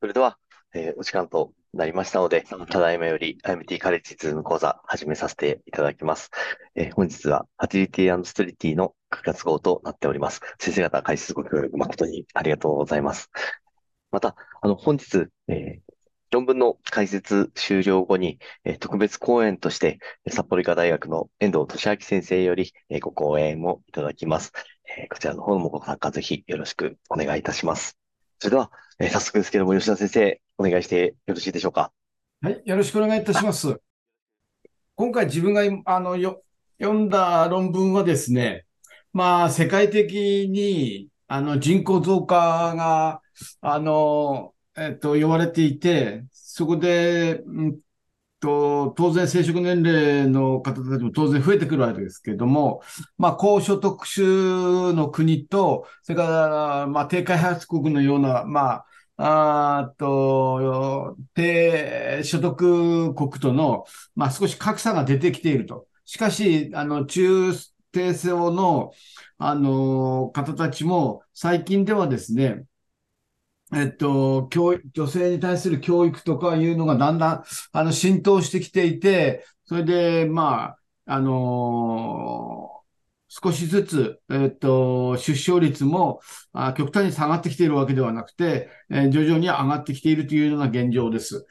それでは、えーお時間となりましたので、ただいまより IMT カレッジズーム講座始めさせていただきます。えー本日は Agility and Streety の9月号となっております。先生方、解説ご協力誠にありがとうございます。また、あの、本日、えー論文の解説終了後に、えー特別講演として、えー札幌医科大学の遠藤俊明先生より、えーご講演をいただきます。えーこちらの方もご参加ぜひよろしくお願いいたします。それでは、えー早速ですけども、吉田先生、お願いしてよろしいでしょうか？はい、よろしくお願いいたします。今回自分があのよ読んだ論文はですね、まあ世界的にあの人口増加があの、えっと、呼ばれていて、そこで、うんと、当然生殖年齢の方たちも当然増えてくるわけですけれども、まあ高所得種の国と、それからまあ低開発国のような、まああと、低所得国との、まあ、少し格差が出てきていると。しかし、あの、中低層の、あの、方たちも、最近ではですね、えっと、教、女性に対する教育とかいうのがだんだん、あの、浸透してきていて、それで、まあ、あの少しずつ、えっと、出生率もあ極端に下がってきているわけではなくて、えー徐々に上がってきているというような現状です。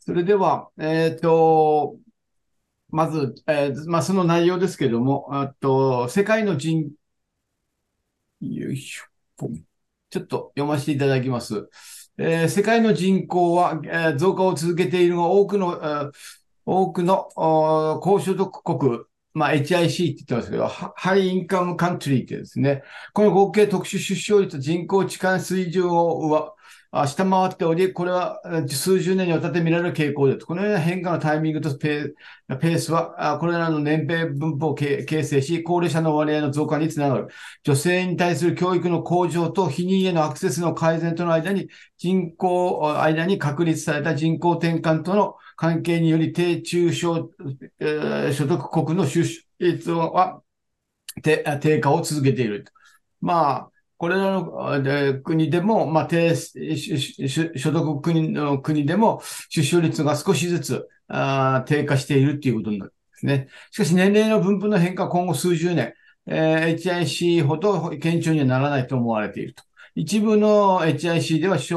それでは、えっと、まず、えーまあ、その内容ですけども、あと、世界の人、よいしょ、ポンちょっと読ませていただきます。えー世界の人口は、えー増加を続けているが、多くの、えー多くの高所得国、まあ、HIC って言ってますけど、ハイインカムカントリーってですね、この合計特殊出生率、人口置換水準を上下回っており、これは数十年にわたって見られる傾向で。このような変化のタイミングとペースは、これらの年齢分布を形成し、高齢者の割合の増加につながる。女性に対する教育の向上と避妊へのアクセスの改善との間に、人口、間に確立された人口転換との関係により、低中小、えー所得国の出生率は低下を続けている。まあ、これらの国でも、まあ、低所得国の国でも出生率が少しずつあ低下しているということになるんですね。しかし年齢の分布の変化は今後数十年、えー HIC ほど顕著にはならないと思われていると。一部の HIC では初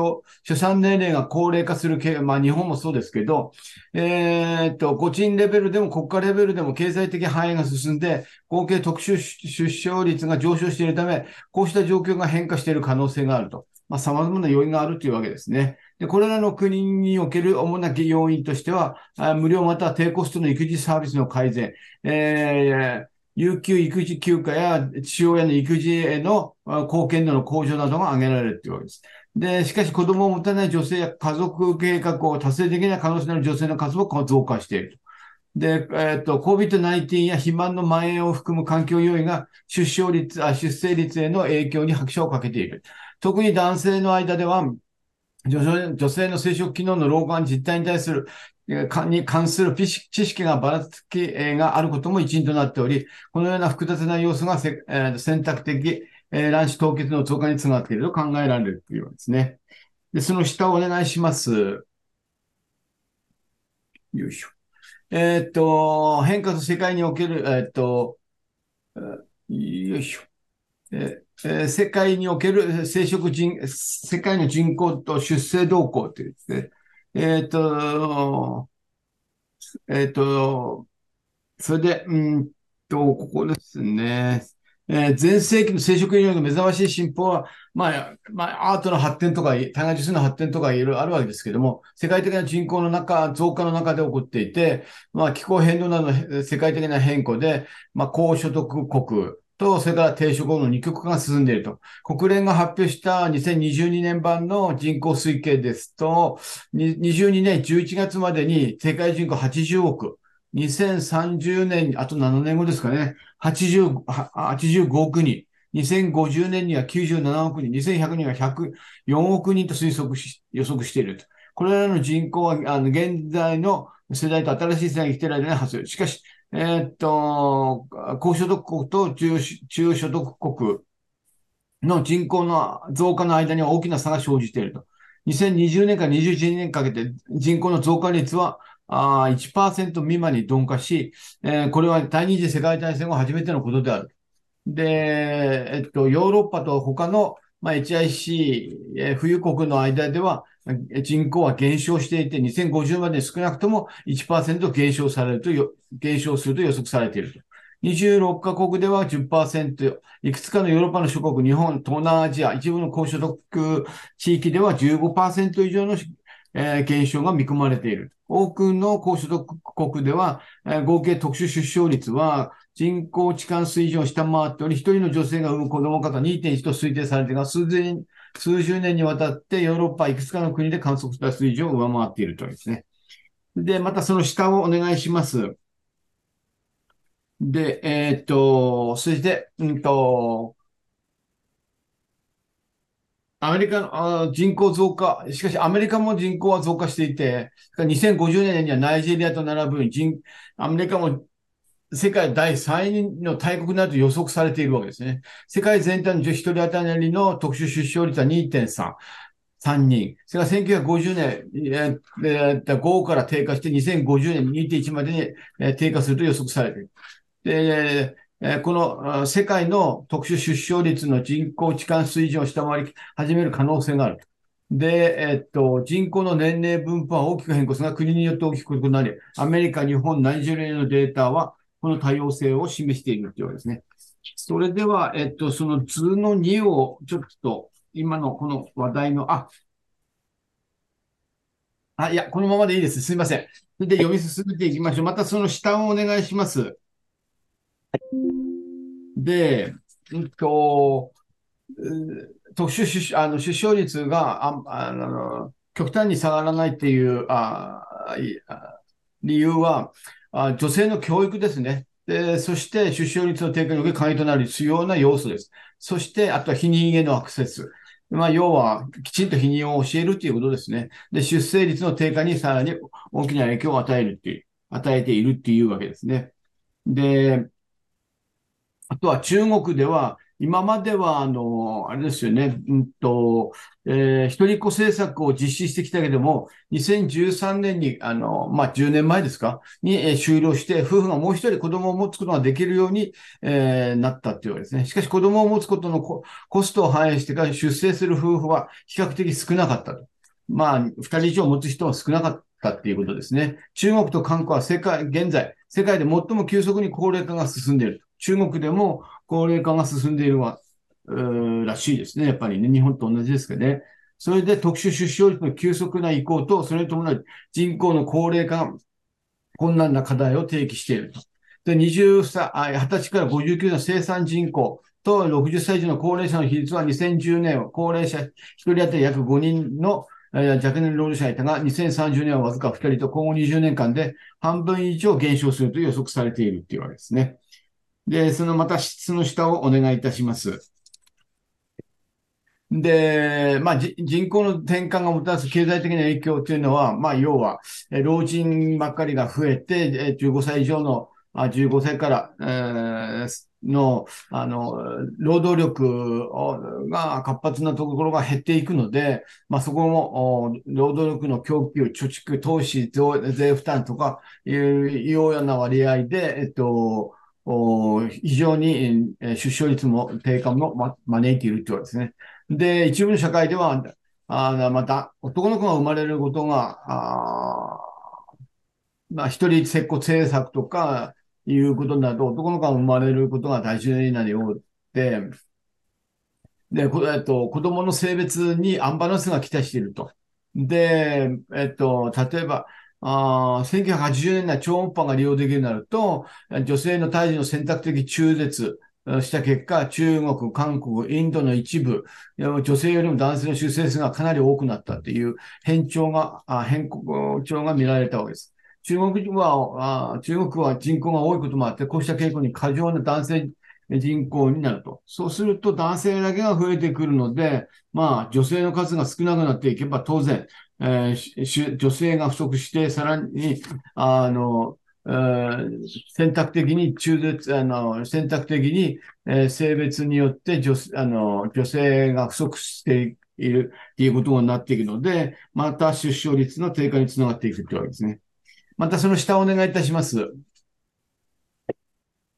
初産年齢が高齢化するまあ日本もそうですけど、えーっと、個人レベルでも国家レベルでも経済的範囲が進んで、合計特殊出生率が上昇しているため、こうした状況が変化している可能性があると。まあ、様々な要因があるというわけですね。で、これらの国における主な要因としては、無料または低コストの育児サービスの改善、えー有給育児休暇や父親の育児への貢献度の向上などが挙げられるというわけです。で、しかし子供を持たない女性や家族計画を達成できない可能性のある女性の数も増加していると。で、えっと、COVID-19 や肥満の蔓延を含む環境要因が出生率、あ出生率への影響に拍車をかけている。特に男性の間では、女性の生殖機能の老化の実態に対する、に関する知識がばらつきがあることも一因となっており、このような複雑な要素が、選択的、卵子凍結の増加につながっていると考えられるというわけですね。で、その下をお願いします。よいしょ。えーっと、変化と世界における、えーっと、よいしょ。えー世界における生殖人、世界の人口と出生動向というですね。えーっと、えーっと、それで、うんと、ここですね。えー前世紀の生殖医療の目覚ましい進歩は、まあ、まあ、アートの発展とか、体外受精の発展とかいろいろあるわけですけども、世界的な人口の中、増加の中で起こっていて、まあ、気候変動などの世界的な変化で、まあ、高所得国と、それから低所得の二極化が進んでいると。国連が発表した2022年版の人口推計ですと、22年11月までに世界人口80億、2030年、あと7年後ですかね、80 85億人、2050年には97億人、2100年は104億人と推測し、予測していると。これらの人口は、あの、現在の世代と新しい世代に来ている間に発生。しかし、えーっと、高所得国と中中所得国の人口の増加の間には大きな差が生じていると。2020年から21年かけて人口の増加率はあ1%未満に鈍化し、えー、これは第二次世界大戦後初めてのことである。で、えっと、ヨーロッパと他の、まあ、HIC、えー、冬国の間では人口は減少していて、2050まで少なくとも1%減少されると、減少すると予測されていると。26カ国では10%、いくつかのヨーロッパの諸国、日本、東南アジア、一部の高所得地域では15%以上の、えー、減少が見込まれている。多くの高所得国では、えー、合計特殊出生率は人口置換水準を下回っており、一人の女性が産む子供方2.1と推定されているが、数年、数十年にわたってヨーロッパいくつかの国で観測した水準を上回っているとですね。で、またその下をお願いします。で、えー、っと、そして、うんと、アメリカの人口増加、しかしアメリカも人口は増加していて、2050年にはナイジェリアと並ぶ人、アメリカも世界第3位の大国になると予測されているわけですね。世界全体の1人当たりの特殊出生率は2.3。3人。それが1950年、えー、5から低下して2050年2.1までに、え低下すると予測されている。で、この世界の特殊出生率の人口置換水準を下回り始める可能性がある。で、えっと、人口の年齢分布は大きく変更するが、国によって大きく異なり、アメリカ、日本、ナイジェリアのデータは、この多様性を示しているというわけですね。それでは、えっと、その図の2を、ちょっと、今のこの話題の、あ、あ、いや、このままでいいです。すみません。それで読み進めていきましょう。またその下をお願いします。で、うんと、特殊出あの出生率がああの極端に下がらないっていうあ理由はあ、女性の教育ですね。でそして、出生率の低下における鍵となる必要な要素です。そして、あとは否認へのアクセス。まあ、要は、きちんと否認を教えるということですね。で、出生率の低下にさらに大きな影響を与えるっていう、与えているっていうわけですね。で、あとは中国では、今までは、あの、あれですよね、うんと、えー、一人っ子政策を実施してきたけども、2013年に、あの、まあ、10年前ですか？に、えー、終了して、夫婦がもう一人子供を持つことができるように、えー、なったっていうわけですね。しかし、子供を持つことのコストを反映してから出生する夫婦は比較的少なかったと。まあ、二人以上持つ人は少なかったっていうことですね。中国と韓国は世界、現在、世界で最も急速に高齢化が進んでいる。中国でも高齢化が進んでいるわ、らしいですね。やっぱりね、日本と同じですけどね。それで特殊出生率の急速な移行と、それに伴う人口の高齢化が困難な課題を提起していると。で、20歳、20歳から59の生産人口と60歳以上の高齢者の比率は2010年は高齢者1人当たり約5人の若年労働者がいたが、2030年はわずか2人と今後20年間で半分以上減少すると予測されているっていうわけですね。で、そのまた質の下をお願いいたします。で、まあ、人口の転換がもたらす経済的な影響というのは、まあ、要は、老人ばっかりが増えて、15歳以上の、15歳から、えー、の、あの、労働力が活発なところが減っていくので、まあ、そこも、労働力の供給、貯蓄、投資、税負担とかいうような割合で、えっと、非常に出生率も低下も招いているというわけですね。で、一部の社会では、あまた男の子が生まれることが、あまあ、一人接骨政策とかいうことになると、男の子が生まれることが大事になるようで、で、えっと、子供の性別にアンバランスが期待していると。で、えっと、例えば、あ1980年代超音波が利用できるようになると、女性の胎児の選択的中絶した結果、中国、韓国、インドの一部、女性よりも男性の出生数がかなり多くなったっていう変調が、変調が見られたわけです。中国は、中国は人口が多いこともあって、こうした傾向に過剰な男性人口になると。そうすると男性だけが増えてくるので、まあ女性の数が少なくなっていけば当然、えー、女性が不足して、さらに、あの、えー、選択的に中絶、あの、選択的に、えー、性別によって女あの女性が不足しているっていうことになっていくので、また出生率の低下につながっていくというわけですね。またその下をお願いいたします。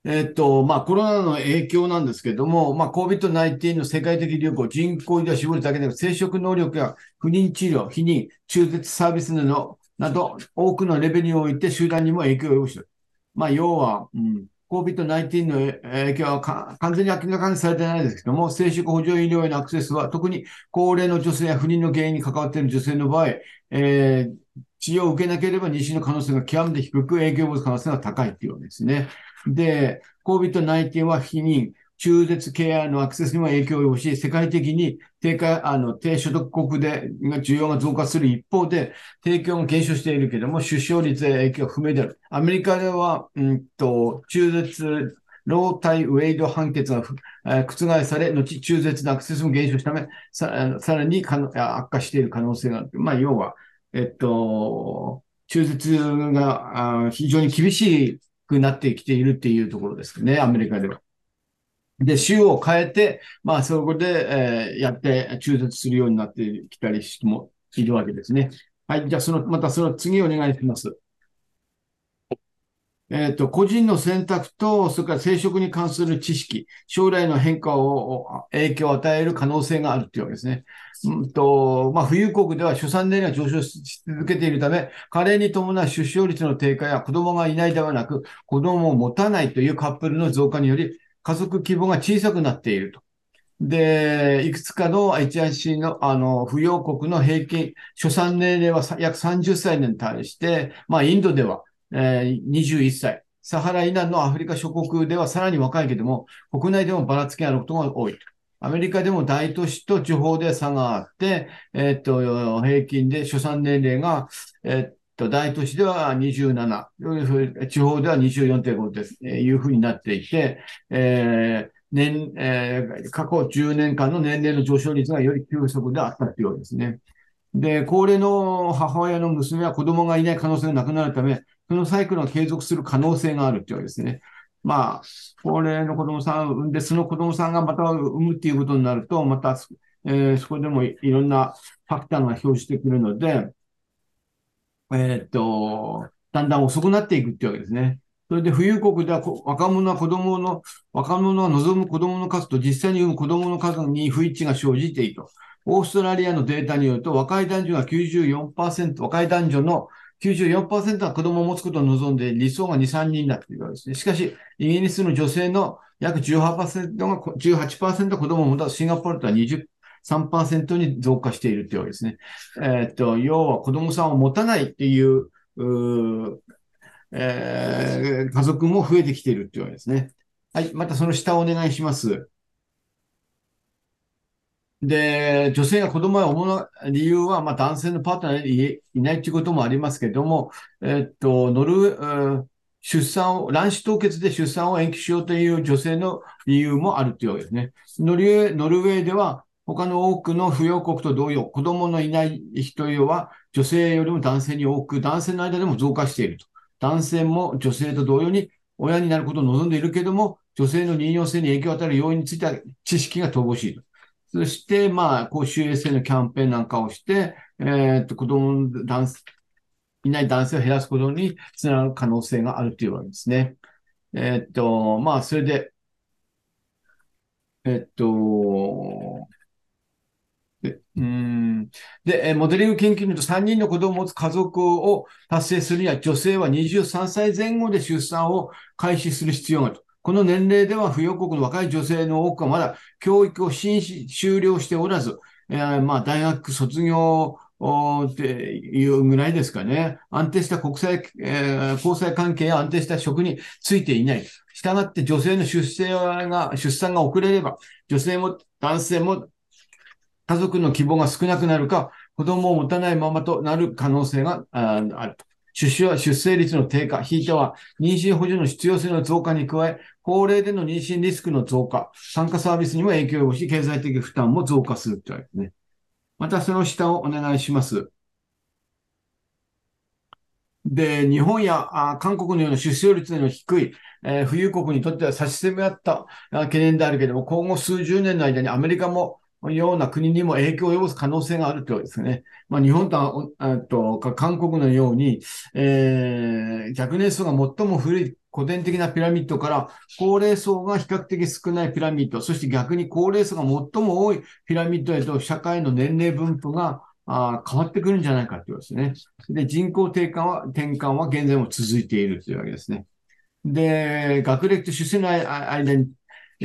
えっと、まあ、コロナの影響なんですけども、まあ、COVID-19 の世界的流行、人口医療絞るだけでなく、生殖能力や不妊治療、避妊、中絶サービスなど、など、多くのレベルにおいて集団にも影響を及ぼしている。まあ、要は、うん、COVID-19 の影響は完全に明らかにされてないですけども、生殖補助医療へのアクセスは、特に高齢の女性や不妊の原因に関わっている女性の場合、えー、治療を受けなければ妊娠の可能性が極めて低く、影響を及ぼす可能性が高いっていうわけですね。で、COVID-19 は避妊、中絶ケアのアクセスにも影響を及ぼし、世界的に低下、あの、低所得国で、需要が増加する一方で、提供が減少しているけれども、出生率へ影響不明である。アメリカでは、うんと、中絶、ロータイウェイド判決が、え覆され、後中絶のアクセスも減少したため、ささらに悪化している可能性がある。まあ、要は、えっと、中絶が非常に厳しいくなってきているっていうところですね、アメリカでは。で、州を変えて、まあ、そこで、えー、やって中絶するようになってきたりしてもいるわけですね。はい。じゃあ、その、またその次お願いします。えっ、ー、と、個人の選択と、それから生殖に関する知識、将来の変化を、影響を与える可能性があるというわけですね。うんと、まあ、富裕国では出産年齢が上昇し続けているため、加齢に伴う出生率の低下や子供がいないではなく、子供を持たないというカップルの増加により、家族規模が小さくなっていると。で、いくつかの HIC の、あの、扶養国の平均、出産年齢は約30歳に対して、まあ、インドでは、えー、21歳。サハラ以南のアフリカ諸国ではさらに若いけども、国内でもばらつきあることが多い。アメリカでも大都市と地方で差があって、えっと、平均で出産年齢が、えっと、大都市では27、地方では24.5です、えいうふうになっていて、えー年、えー、過去10年間の年齢の上昇率がより急速であったというわけですね。で、高齢の母親の娘は子供がいない可能性がなくなるため、そのサイクルが継続する可能性があるというわけですね。まあ、高齢の子供さんを産んで、その子供さんがまた産むっていうことになると、また、えー、そこでもいろんなファクターが表してくるので、えー、っと、だんだん遅くなっていくっていうわけですね。それで富裕国では若者は子供の、若者が望む子供の数と実際に産む子供の数に不一致が生じていると。オーストラリアのデータによると、若い男女が94%、若い男女の94%は子供を持つことを望んで、理想が2、3人だというわけですね。しかし、イギリスの女性の約18%が、18%子供を持たシンガポールとは23%に増加しているというわけですね。えー、っと、要は子供さんを持たないっていう、うえー、家族も増えてきているというわけですね。はい。またその下をお願いします。で、女性が子供を産む理由は、まあ、男性のパートナーにいないということもありますけれども、えっと、ノル、出産を、卵子凍結で出産を延期しようという女性の理由もあるというわけですね。ノルウェー、ノルウェーでは、他の多くの扶養国と同様、子供のいない人は女性よりも男性に多く、男性の間でも増加していると。男性も女性と同様に親になることを望んでいるけれども、女性の妊用性に影響を与える要因については知識が乏しいと。そして、まあ、公衆衛生のキャンペーンなんかをして、えー、っと、子供男性、いない男性を減らすことにつながる可能性があるというわけですね。えー、っと、まあ、それで、えっと、で、うん。で、モデリング研究によると3人の子供を持つ家族を達成するには女性は23歳前後で出産を開始する必要があると。この年齢では扶養国の若い女性の多くはまだ教育を終了しておらず、えー、まあ大学卒業っていうぐらいですかね。安定した国際、えー、交際関係や安定した職についていない。したがって女性の出生が、出産が遅れれば、女性も男性も家族の希望が少なくなるか、子供を持たないままとなる可能性があると。出生は出生率の低下、ひいては妊娠補助の必要性の増加に加え、高齢での妊娠リスクの増加、参加サービスにも影響を及ぼし、経済的負担も増加するというわけですね。またその下をお願いします。で、日本やあ韓国のような出生率の低い、えー、富裕国にとっては差し迫った懸念であるけれども、今後数十年の間にアメリカもような国にも影響を及ぼす可能性があるというわけですね。まあ、日本とと韓国のように、えー、若年層が最も古い古典的なピラミッドから高齢層が比較的少ないピラミッド、そして逆に高齢層が最も多いピラミッドへと社会の年齢分布があ変わってくるんじゃないかということですね。で、人口転換は、転換は現在も続いているというわけですね。で、学歴と出世の間に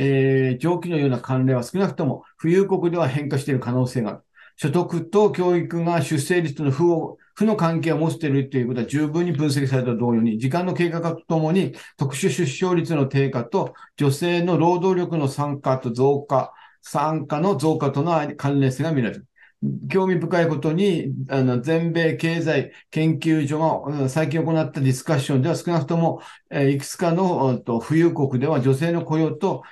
えー、上記のような関連は少なくとも富裕国では変化している可能性がある。所得と教育が出生率の負を、負の関係を持っているということは十分に分析された同様に、時間の経過とともに特殊出生率の低下と女性の労働力の参加と増加、参加の増加との関連性が見られる。興味深いことに、あの、全米経済研究所が最近行ったディスカッションでは少なくとも、えいくつかのと富裕国では女性の雇用と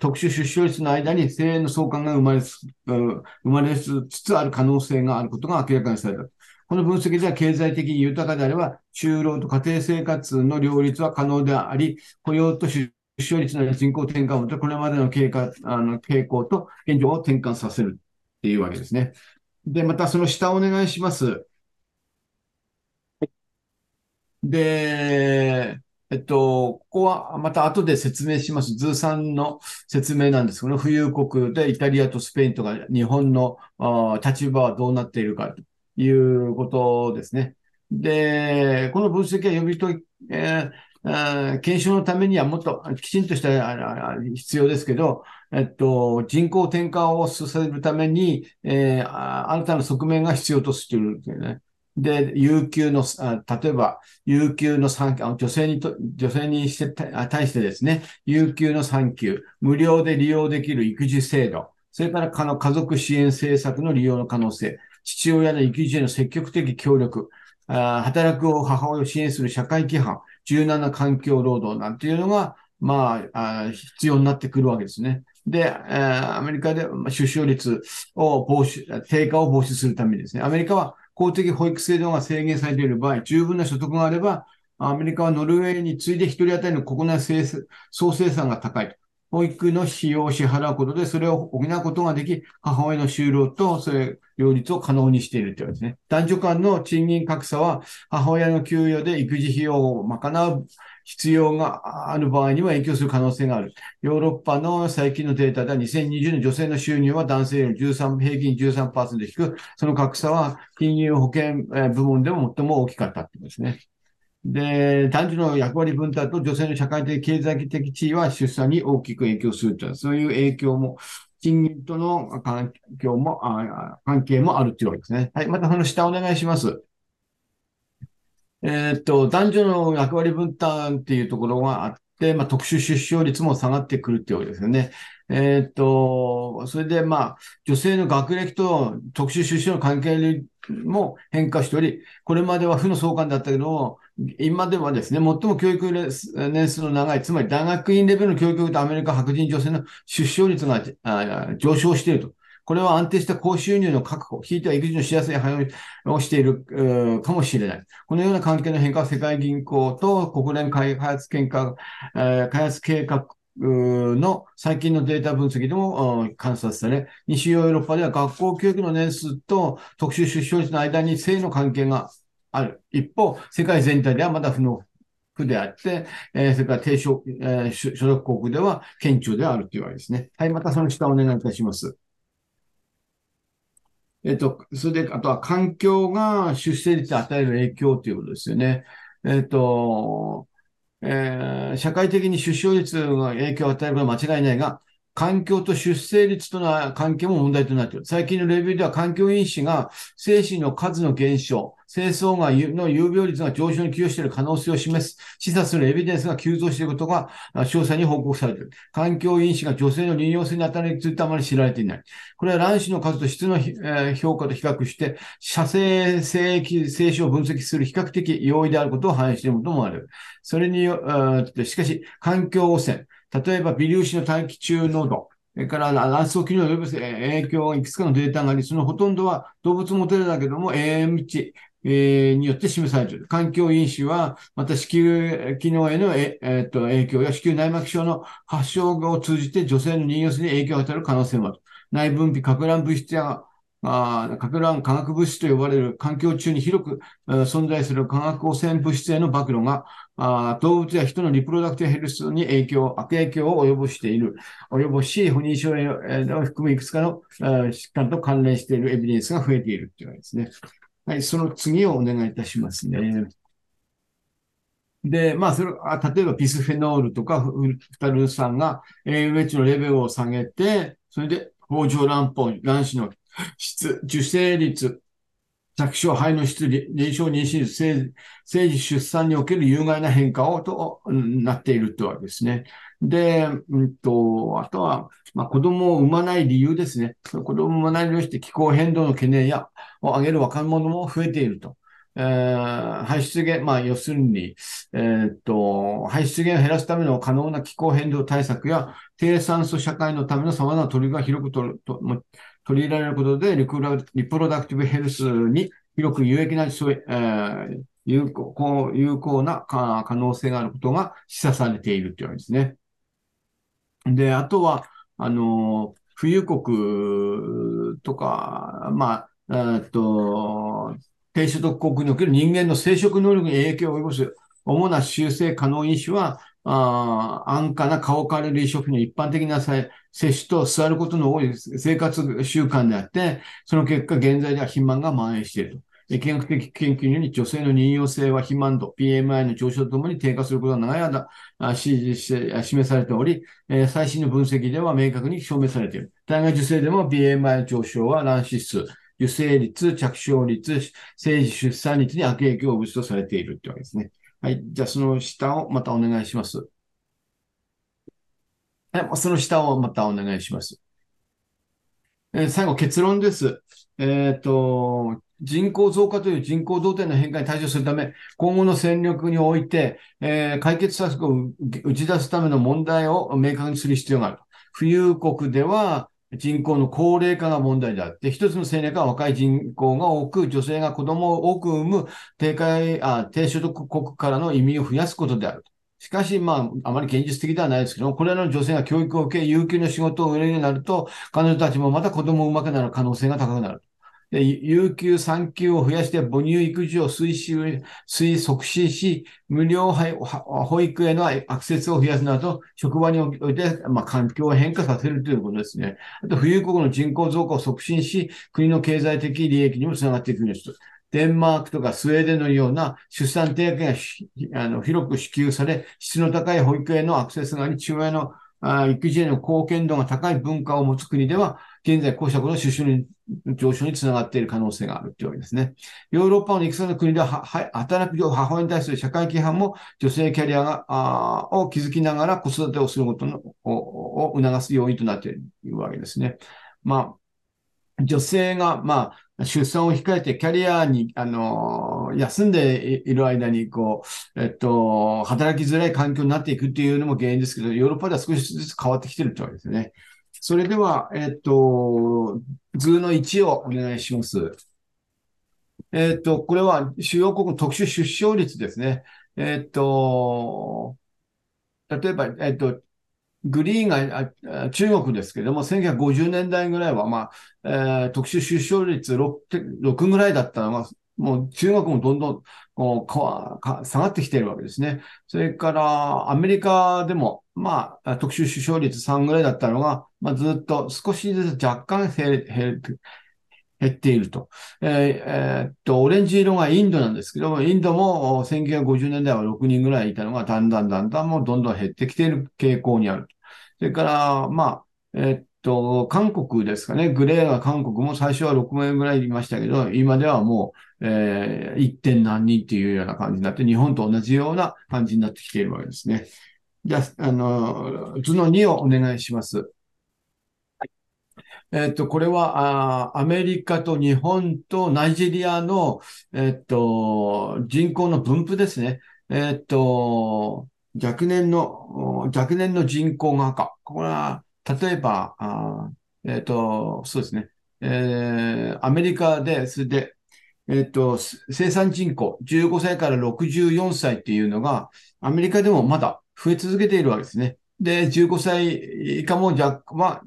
特殊出生率の間に性の相関が生まれつ生まれつつある可能性があることが明らかにされた。この分析では経済的に豊かであれば、就労と家庭生活の両立は可能であり、雇用と出生率の人口転換をこれまでの経過あの傾向と現状を転換させるっていうわけですね。で、またその下お願いします。で、えっと、ここはまた後で説明します。ズーさんの説明なんですけど、富裕国でイタリアとスペインとか日本の立場はどうなっているかということですね。で、この分析は読み取り、えー、検証のためにはもっときちんとした必要ですけど、えっと、人口転換をさせるために、えー、新たな側面が必要としているんですよね。で、有給の、例えば、有給の産休、女性にと、女性にして対してですね、有給の産休、無料で利用できる育児制度、それから家族支援政策の利用の可能性、父親の育児への積極的協力、働く母親を支援する社会規範、柔軟な環境労働なんていうのが、まあ、必要になってくるわけですね。で、アメリカで出生率を防止、低下を防止するためにですね、アメリカは公的保育制度が制限されている場合、十分な所得があれば、アメリカはノルウェーに次いで一人当たりの国内総生産が高いと。保育の費用を支払うことで、それを補うことができ、母親の就労と、それ、両立を可能にしているというわけですね。男女間の賃金格差は、母親の給与で育児費用を賄う必要がある場合には影響する可能性がある。ヨーロッパの最近のデータでは2020年女性の収入は男性より13、平均13%低く、その格差は金融保険部門でも最も大きかったってことですね。で、男女の役割分担と女性の社会的経済的地位は出産に大きく影響するという、そういう影響も、賃金との環境も、あ関係もあるというわけですね。はい。またその下お願いします。えー、っと、男女の役割分担っていうところがあって、まあ、特殊出生率も下がってくるっていうわけですよね。えー、っと、それで、まあ、女性の学歴と特殊出生の関係も変化しており、これまでは負の相関だったけど、今ではですね、最も教育年数の長い、つまり大学院レベルの教育とアメリカ白人女性の出生率が上昇していると。これは安定した高収入の確保、ひいては育児のしやすい範囲をしているかもしれない。このような関係の変化は世界銀行と国連開発研究、開発計画の最近のデータ分析でも観察され、西ヨーロッパでは学校教育の年数と特殊出生率の間に性の関係がある。一方、世界全体ではまだ不能負であって、えー、それから低所,、えー、所得国では顕著であるというわけですね。はい、またその下お願いいたします。えっと、それで、あとは環境が出生率に与える影響ということですよね。えっと、えー、社会的に出生率が影響を与えることは間違いないが、環境と出生率との関係も問題となっている。最近のレビューでは環境因子が精子の数の減少、清掃がの有病率が上昇に寄与している可能性を示す、示唆するエビデンスが急増していることが詳細に報告されている。環境因子が女性の利用性に当たるについてあまり知られていない。これは卵子の数と質の評価と比較して、射精性液精子を分析する比較的容易であることを反映していることもある。それによ、しかし、環境汚染、例えば微粒子の大気中濃度、それから卵巣機能を及ぼす影響いくつかのデータがあり、そのほとんどは動物モデルだけども、AM 値、えーによって示されている。環境因子は、また子宮機能へのえ、えーっと影響や子宮内膜症の発症を通じて女性の妊用性に影響を与える可能性もある。内分泌、か乱物質やあ核乱化学物質と呼ばれる環境中に広く存在する化学汚染物質への暴露があ動物や人のリプロダクティブヘルスに影響、悪影響を及ぼしている、及ぼし、不妊症を含むいくつかの疾患と関連しているエビデンスが増えているというわけですね。はい、その次をお願いいたしますね。で、まあ、それ、あ例えばビスフェノールとかフタル酸が AMH のレベルを下げて、それで、北条卵胞、卵子の質、受精率、着床、肺の質、臨床妊娠率、生児出産における有害な変化をとなっているというわけですね。で、うんと、あとは、まあ、子供を産まない理由ですね。子供を産まない理由して気候変動の懸念やを挙げる若者も増えていると。えー、排出源、まあ、要するに、えー、っと、排出源を減らすための可能な気候変動対策や、低酸素社会のための様々な取りが広くとと取り入れられることでリプロ、リプロダクティブヘルスに広く有益な、えー、有効有効な可能性があることが示唆されているというわけですね。で、あとは、あの、富裕国とか、まあ、えっと、低所得国における人間の生殖能力に影響を及ぼす主な修正可能因子は、あ安価な顔カロリー食品の一般的な摂取と座ることの多い生活習慣であって、その結果、現在では肥満が蔓延していると。疫学的研究により女性の妊用性は肥満度、PMI の上昇とともに低下することが長い間指示して示されておりえ、最新の分析では明確に証明されている。体外受精でも BMI の上昇は卵子数、受精率、着床率、生児出産率に悪影響を及ぼすとされているというわけですね。はい。じゃあ、その下をまたお願いします。はい。その下をまたお願いします。えー、最後、結論です。えっ、ー、と、人口増加という人口動転の変化に対処するため、今後の戦略において、えー、解決策を打ち出すための問題を明確にする必要がある。富裕国では、人口の高齢化が問題であって、一つの戦略は若い人口が多く、女性が子供を多く産む低下あ低所得国からの移民を増やすことである。しかし、まあ、あまり現実的ではないですけどもこれらの女性が教育を受け、有給の仕事を売れるようになると、彼女たちもまた子供を産まくなる可能性が高くなる。で有給、産休を増やして母乳育児を推進、推促進し、無料保育へのアクセスを増やすなど、職場において、まあ、環境を変化させるということですね。あと、富裕国の人口増加を促進し、国の経済的利益にもつながっていくんです。デンマークとかスウェーデンのような出産手当があの広く支給され、質の高い保育へのアクセスがあり、父親のあ育児への貢献度が高い文化を持つ国では、現在、こうしたことの収集に上昇につながっている可能性があるというわけですね。ヨーロッパのいくつかの国では、は働く母親に対する社会規範も女性キャリアがあを築きながら子育てをすることのを促す要因となっているわけですね。まあ、女性が、まあ、出産を控えてキャリアに、あの、休んでいる間に、こう、えっと、働きづらい環境になっていくっていうのも原因ですけど、ヨーロッパでは少しずつ変わってきてるってわけですね。それでは、えっと、図の1をお願いします。えっと、これは主要国の特殊出生率ですね。えっと、例えば、えっと、グリーンが中国ですけれども、1950年代ぐらいは、まあ、えー、特殊出生率 6, 6ぐらいだったのが、もう中国もどんどんこうか下がってきているわけですね。それからアメリカでも、まあ、特殊出生率3ぐらいだったのが、まあ、ずっと少しずつ若干減減減っていると。えーえー、っと、オレンジ色がインドなんですけども、インドも1950年代は6人ぐらいいたのが、だんだんだんだんもうどんどん減ってきている傾向にある。それから、まあ、えー、っと、韓国ですかね。グレーが韓国も最初は6名ぐらいいましたけど、今ではもう、えー、1. 点何人っていうような感じになって、日本と同じような感じになってきているわけですね。じゃあ、あの、図の2をお願いします。えっと、これは、あアメリカと日本とナイジェリアの、えっと、人口の分布ですね。えっと、若年の、若年の人口が赤。これは、例えば、あえっと、そうですね。えー、アメリカで、それで、えっと、生産人口、15歳から64歳っていうのが、アメリカでもまだ増え続けているわけですね。で、15歳以下も若は、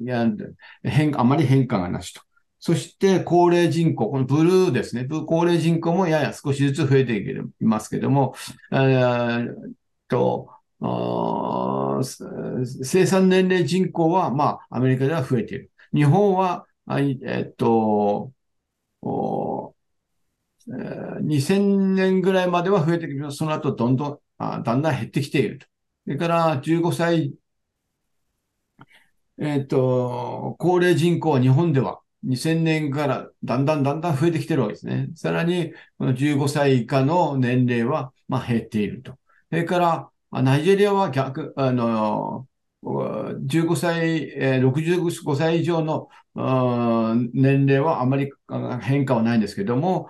変、あまり変化がなしと。そして、高齢人口、このブルーですね。高齢人口もやや少しずつ増えていますけども、えー、と、生産年齢人口は、まあ、アメリカでは増えている。日本は、えっと、2000年ぐらいまでは増えてきて、その後どんどん、あだんだん減ってきていると。それから15歳、えっと、高齢人口は日本では2000年からだんだんだんだん増えてきてるわけですね。さらに、この15歳以下の年齢は、まあ、減っていると。それから、ナイジェリアは逆、あの、15歳、65歳以上の年齢はあまり変化はないんですけども、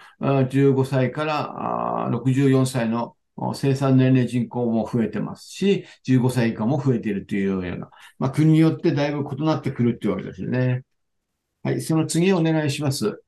15歳から64歳の生産年齢人口も増えてますし、15歳以下も増えているというような、まあ、国によってだいぶ異なってくるというわけですよね。はい、その次お願いします。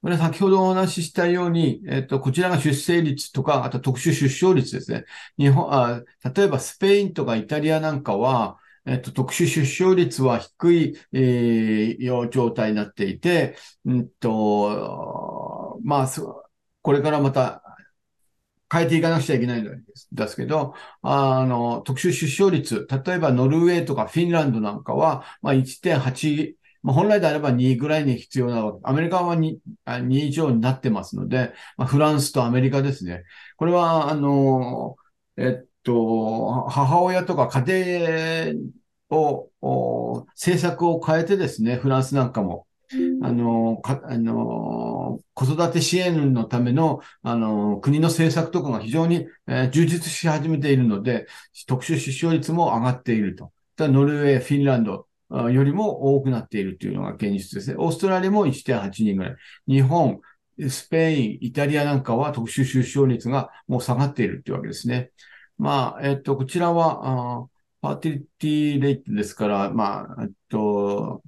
これ先ほどお話ししたように、えっと、こちらが出生率とか、あと特殊出生率ですね。日本、あ例えばスペインとかイタリアなんかは、えっと、特殊出生率は低い、えー、状態になっていて、うんと、まあ、これからまた変えていかなくちゃいけないんですけど、あの、特殊出生率、例えばノルウェーとかフィンランドなんかは、まあ、1.8まあ、本来であれば2ぐらいに必要なわけ。アメリカは 2, 2以上になってますので、まあ、フランスとアメリカですね。これは、あの、えっと、母親とか家庭を、政策を変えてですね、フランスなんかも。あの、か、あの、子育て支援のための、あの、国の政策とかが非常に、えー、充実し始めているので、特殊出生率も上がっていると。ノルウェー、フィンランド、よりも多くなっているというのが現実ですね。オーストラリアも1.8人ぐらい。日本、スペイン、イタリアなんかは特殊出生率がもう下がっているというわけですね。まあ、えっと、こちらは、あパーティティレイトですから、まあ、えっと、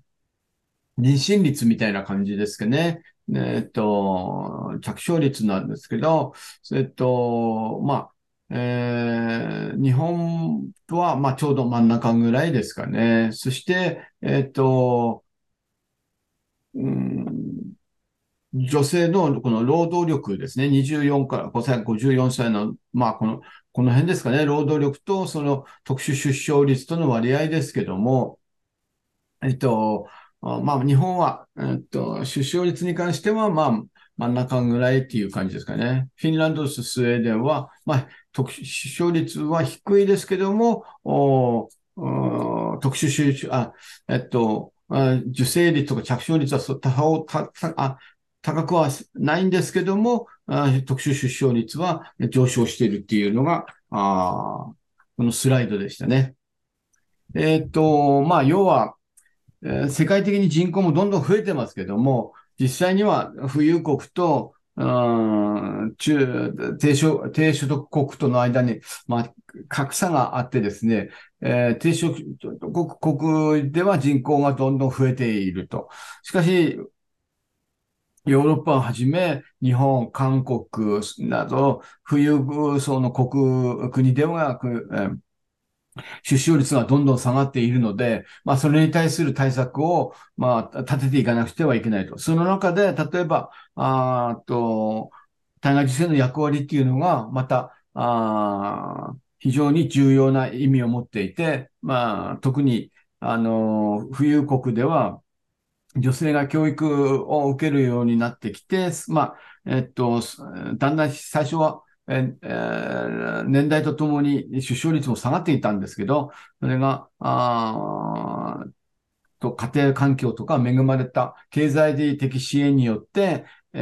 妊娠率みたいな感じですけどね。えっと、着床率なんですけど、えっと、まあ、えー、日本は、まあ、ちょうど真ん中ぐらいですかね。そして、えっと、うん、女性のこの労働力ですね。24から5歳、54歳の、まあ、この、この辺ですかね。労働力とその特殊出生率との割合ですけども、えっと、まあ、日本は、えっと、出生率に関しては、まあ、真ん中ぐらいっていう感じですかね。フィンランドとスウェーデンは、まあ、特殊出生率は低いですけども、お特殊出生、あ、えっと、受精率とか着床率は高あ高くはないんですけども、特殊出生率は上昇しているっていうのが、あこのスライドでしたね。えっと、まあ、要は、えー、世界的に人口もどんどん増えてますけども、実際には富裕国と中、低所、低所得国との間に、まあ、格差があってですね、えー、低所得国では人口がどんどん増えていると。しかし、ヨーロッパをはじめ、日本、韓国など、富裕層の国、国では、えー出生率がどんどん下がっているので、まあ、それに対する対策を、まあ、立てていかなくてはいけないと。その中で、例えば、あと、体外受精の役割っていうのが、また、あ非常に重要な意味を持っていて、まあ、特に、あの、富裕国では、女性が教育を受けるようになってきて、まあ、えっと、だんだん最初は、えー、年代とともに出生率も下がっていたんですけど、それが、あと家庭環境とか恵まれた経済的支援によって、え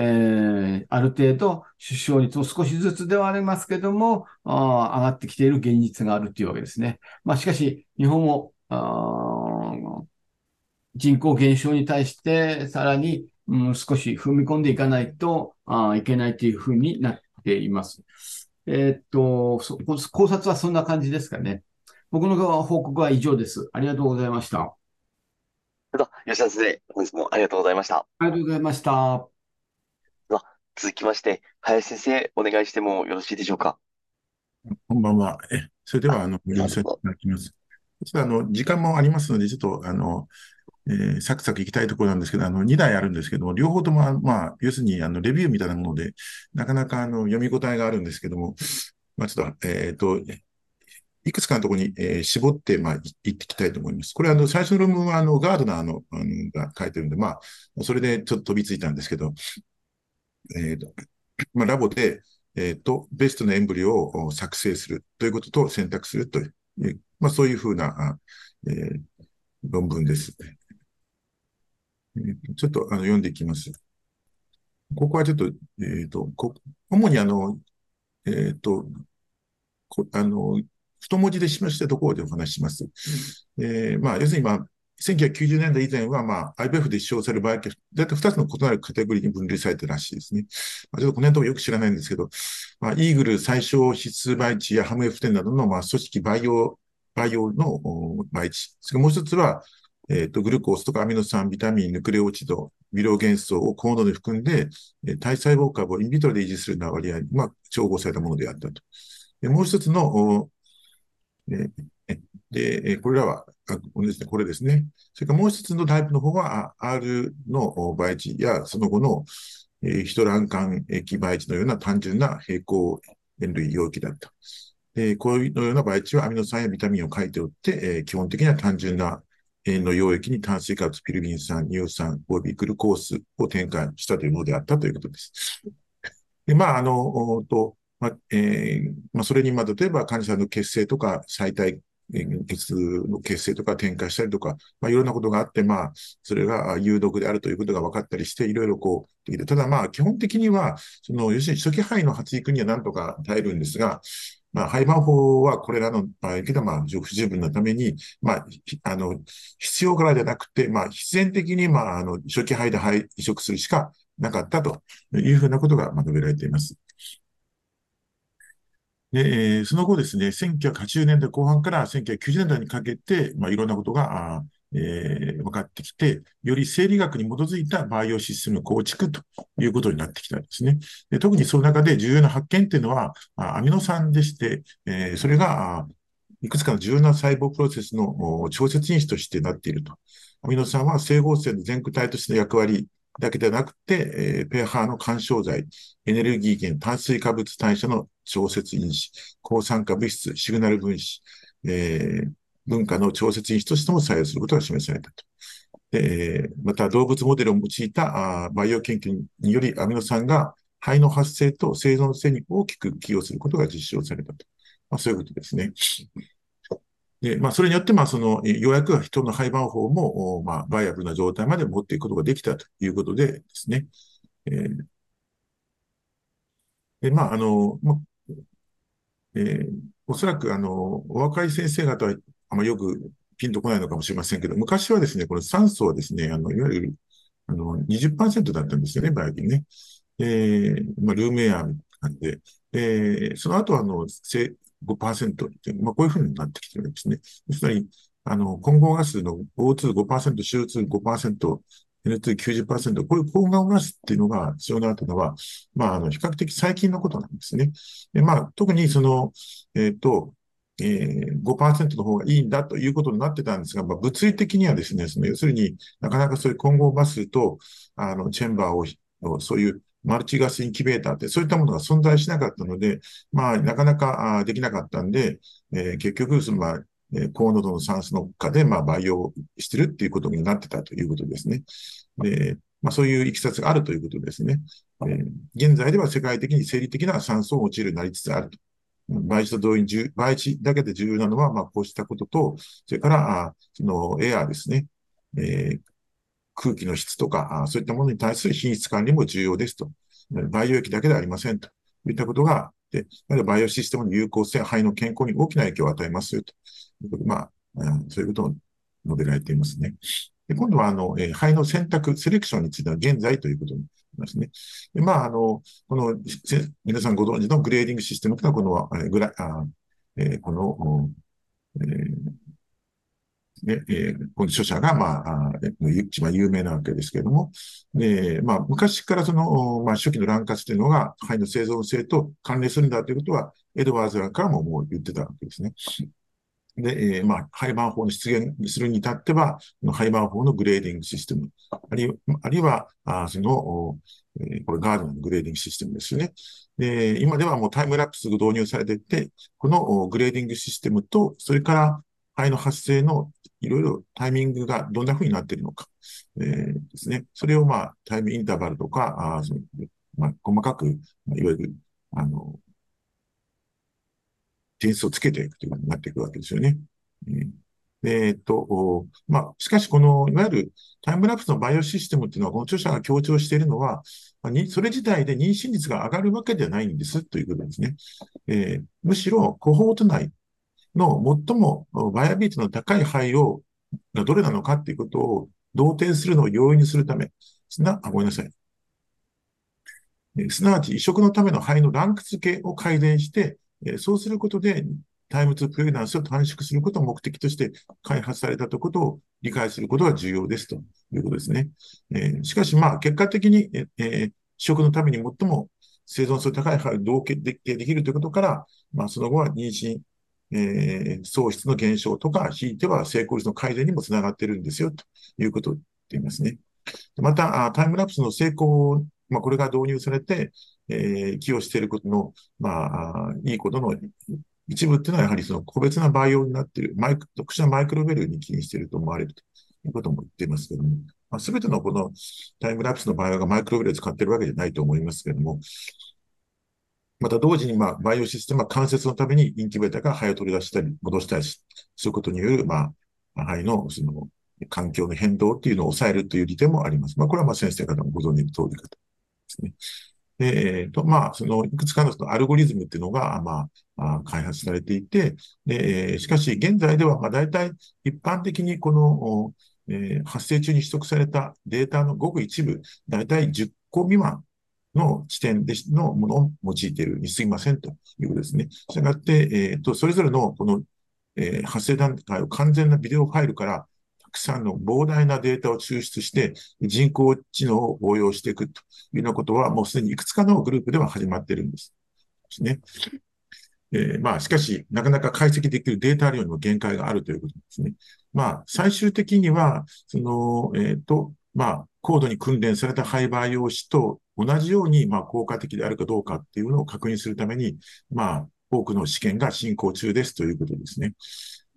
ー、ある程度出生率も少しずつではありますけども、あ上がってきている現実があるというわけですね。まあ、しかし、日本も、人口減少に対してさらに、うん、少し踏み込んでいかないとあいけないというふうになってています。えー、っと、考察はそんな感じですかね。僕の報告は以上です。ありがとうございました。吉田先生、本日もありがとうございました。ありがとうございました。続きまして、林先生、お願いしてもよろしいでしょうか？こんばんは。え、それでは、あの、読ませていただきます。ちょっとあの、時間もありますので、ちょっと、あの、えー、サクサク行きたいところなんですけど、あの、2台あるんですけども、両方とも、まあ、要するに、あの、レビューみたいなもので、なかなか、あの、読み応えがあるんですけども、まあ、ちょっと、えっ、ー、と、いくつかのところに、えー、絞って、まあ、行っていきたいと思います。これ、あの、最初の論文は、あの、ガードナーの、あの、が書いてるんで、まあ、それでちょっと飛びついたんですけど、えっ、ー、と、まあ、ラボで、えっ、ー、と、ベストのエンブリオを作成するということと選択するという、まあ、そういうふうな、えー、論文です。えー、ちょっとあの読んでいきます。ここはちょっと、えっ、ー、と、主にあの、えっ、ー、と、あの、太文字で示したところでお話しします。えー、まあ、要するに、まあ、1990年代以前は、まあ、IBF で使用される場合、だいたい2つの異なるカテゴリーに分類されてるらしいですね。まあ、ちょっとこの辺ともよく知らないんですけど、まあ、イーグル最小指数倍値やハム F10 などの、まあ、組織培養、培養の倍値。それもう一つは、えっ、ー、と、グルコースとかアミノ酸、ビタミン、ヌクレオチド、微量元素を高濃度に含んで、え体細胞株をインビトロで維持するような割合、まあ、調合されたものであったと。でもう一つの、えで、これらは、これですね、これですね。それからもう一つのタイプの方は、R の倍値やその後の、えヒトラン管液倍値のような単純な平行塩類容器だった。でこういうのような倍値はアミノ酸やビタミンを書いておって、え基本的には単純なの溶液に炭水化物、ピルビン酸、乳酸、及びグルコースを添加したというものであったということです。で、まあ、あの、と、まあ、えー、まあ、それに、まあ、例えば患者さんの血清とか最大血の血清とか添加したりとか、まあ、いろんなことがあって、まあ、それが有毒であるということが分かったりして、いろいろこう、できる。ただまあ、基本的には、その、要するに初期肺の発育には何とか耐えるんですが、まあ、廃盤法はこれらの場合けど、まあ、不十分なために、まあ、あの、必要からでなくて、まあ、必然的に、まあ、あの、初期肺で移植するしかなかったというふうなことが述べられています。で、その後ですね、1980年代後半から1990年代にかけて、まあ、いろんなことが、えー、分かってきて、より生理学に基づいたバイオシステム構築ということになってきたんですね。で特にその中で重要な発見っていうのは、アミノ酸でして、えー、それが、いくつかの重要な細胞プロセスの調節因子としてなっていると。アミノ酸は整合性の全躯体としての役割だけではなくて、えー、ペーハーの干渉剤、エネルギー源、炭水化物代謝の調節因子、抗酸化物質、シグナル分子、えー、文化の調節因子としても作用することが示されたと。でまた、動物モデルを用いたあバイオ研究により、アミノ酸が肺の発生と生存性に大きく寄与することが実証されたと。まあ、そういうことですね。で、まあ、それによって、まあ、その、ようやく人の廃盤法も、まあ、バイアブルな状態まで持っていくことができたということでですね。えー、で、まあ、あの、まあ、えー、おそらく、あの、お若い先生方は、あんまよくピンとこないのかもしれませんけど、昔はですね、この酸素はですね、あの、いわゆる、あの、20%だったんですよね、バイオリンね。えー、まあ、ルームエアー感じで、えー、その後はあの、5%っていう、まあ、こういうふうになってきてるんですね。つまり、あの、混合ガスの O2-5%、CO2-5%、N290%、こういう混合ガスっていうのが必要になったのは、まあ、あの、比較的最近のことなんですね。で、まあ、特にその、えっ、ー、と、えー、5%の方がいいんだということになってたんですが、まあ、物理的にはですね、その要するになかなかそういう混合ガスと、あの、チェンバーを、そういうマルチガスインキュベーターって、そういったものが存在しなかったので、まあ、なかなかできなかったんで、えー、結局、その、まあ、え高濃度の酸素の下で、まあ、培養してるっていうことになってたということですね。で、まあ、そういういきさつがあるということですね。えー、現在では世界的に生理的な酸素を用いるようになりつつあると。倍地と同意に、倍地だけで重要なのは、まあ、こうしたことと、それから、あそのエアーですね。えー、空気の質とか、そういったものに対する品質管理も重要ですと。培養液だけではありませんといったことが、で、バイオシステムの有効性、肺の健康に大きな影響を与えますよということで、まあ、そういうことを述べられていますね。で今度は、あの、え肺の選択、セレクションについては現在ということにますね。でまあ、あの、この、皆さんご存知のグレーディングシステムというのは、この、えグラあえー、この、えーね、えー、この著者が、まあ、一番有名なわけですけれども、で、まあ、昔からその、まあ、初期の卵割というのが、胚の生存性と関連するんだということは、エドワーズらからももう言ってたわけですね。で、えー、まあ、胚盤胞の出現するに至っては、胚盤胞のグレーディングシステム、あるいは、あるいはあその、えー、これガードナーのグレーディングシステムですよね。で、今ではもうタイムラプスが導入されていて、このグレーディングシステムと、それから肺の発生のいろいろタイミングがどんな風になっているのか、えー、ですね。それをまあ、タイムインターバルとか、あそのまあ、細かく、まあ、いわゆる、あの、点数をつけていくということになっていくわけですよね。えっと、まあ、しかし、この、いわゆるタイムラプスのバイオシステムっていうのは、この著者が強調しているのは、にそれ自体で妊娠率が上がるわけではないんですということですね。えー、むしろ、コホート内の最もバイアビリティの高い肺を、がどれなのかっていうことを同定するのを容易にするため、すな、あ、ごめんなさい。すなわち移植のための肺のランク付けを改善して、そうすることでタイムツープレナンスを短縮することを目的として開発されたということを理解することが重要ですということですね。え、しかし、まあ、結果的に、えー、移植のために最も生存性高い肺を同型でできるということから、まあ、その後は妊娠、えー、喪失の減少とか、ひいては成功率の改善にもつながっているんですよということを言っていますね。また、タイムラプスの成功、まあ、これが導入されて、えー、寄与していることの、まあ、いいことの一部っていうのはやはりその個別な培養になっている、マイク、特殊なマイクロベルに起因していると思われるということも言っていますけども、まあ、全てのこのタイムラプスの培養がマイクロベルを使っているわけじゃないと思いますけども、また同時に、まあ、バイオシステムは関節のためにインキュベーターが肺を取り出したり、戻したりすることによる、まあ、肺のその環境の変動っていうのを抑えるという利点もあります。まあ、これはまあ先生方もご存知の通りかとですね。で、えっ、ー、と、まあ、その、いくつかのそのアルゴリズムっていうのが、まあ、開発されていて、で、しかし、現在では、まあ、大体、一般的にこの、えー、発生中に取得されたデータのごく一部、大体10個未満の地点でのものを用いているに過ぎませんということですね。したがって、えっ、ー、と、それぞれのこの、えー、発生段階を完全なビデオファイルからくさんの膨大なデータを抽出して人工知能を応用していくというようなことはもうすでにいくつかのグループでは始まっているんです。ですね。えー、まあ、しかし、なかなか解析できるデータ量にも限界があるということですね。まあ、最終的には、その、えっ、ー、と、まあ、高度に訓練された廃培養紙と同じように、まあ、効果的であるかどうかっていうのを確認するために、まあ、多くの試験が進行中ですということですね。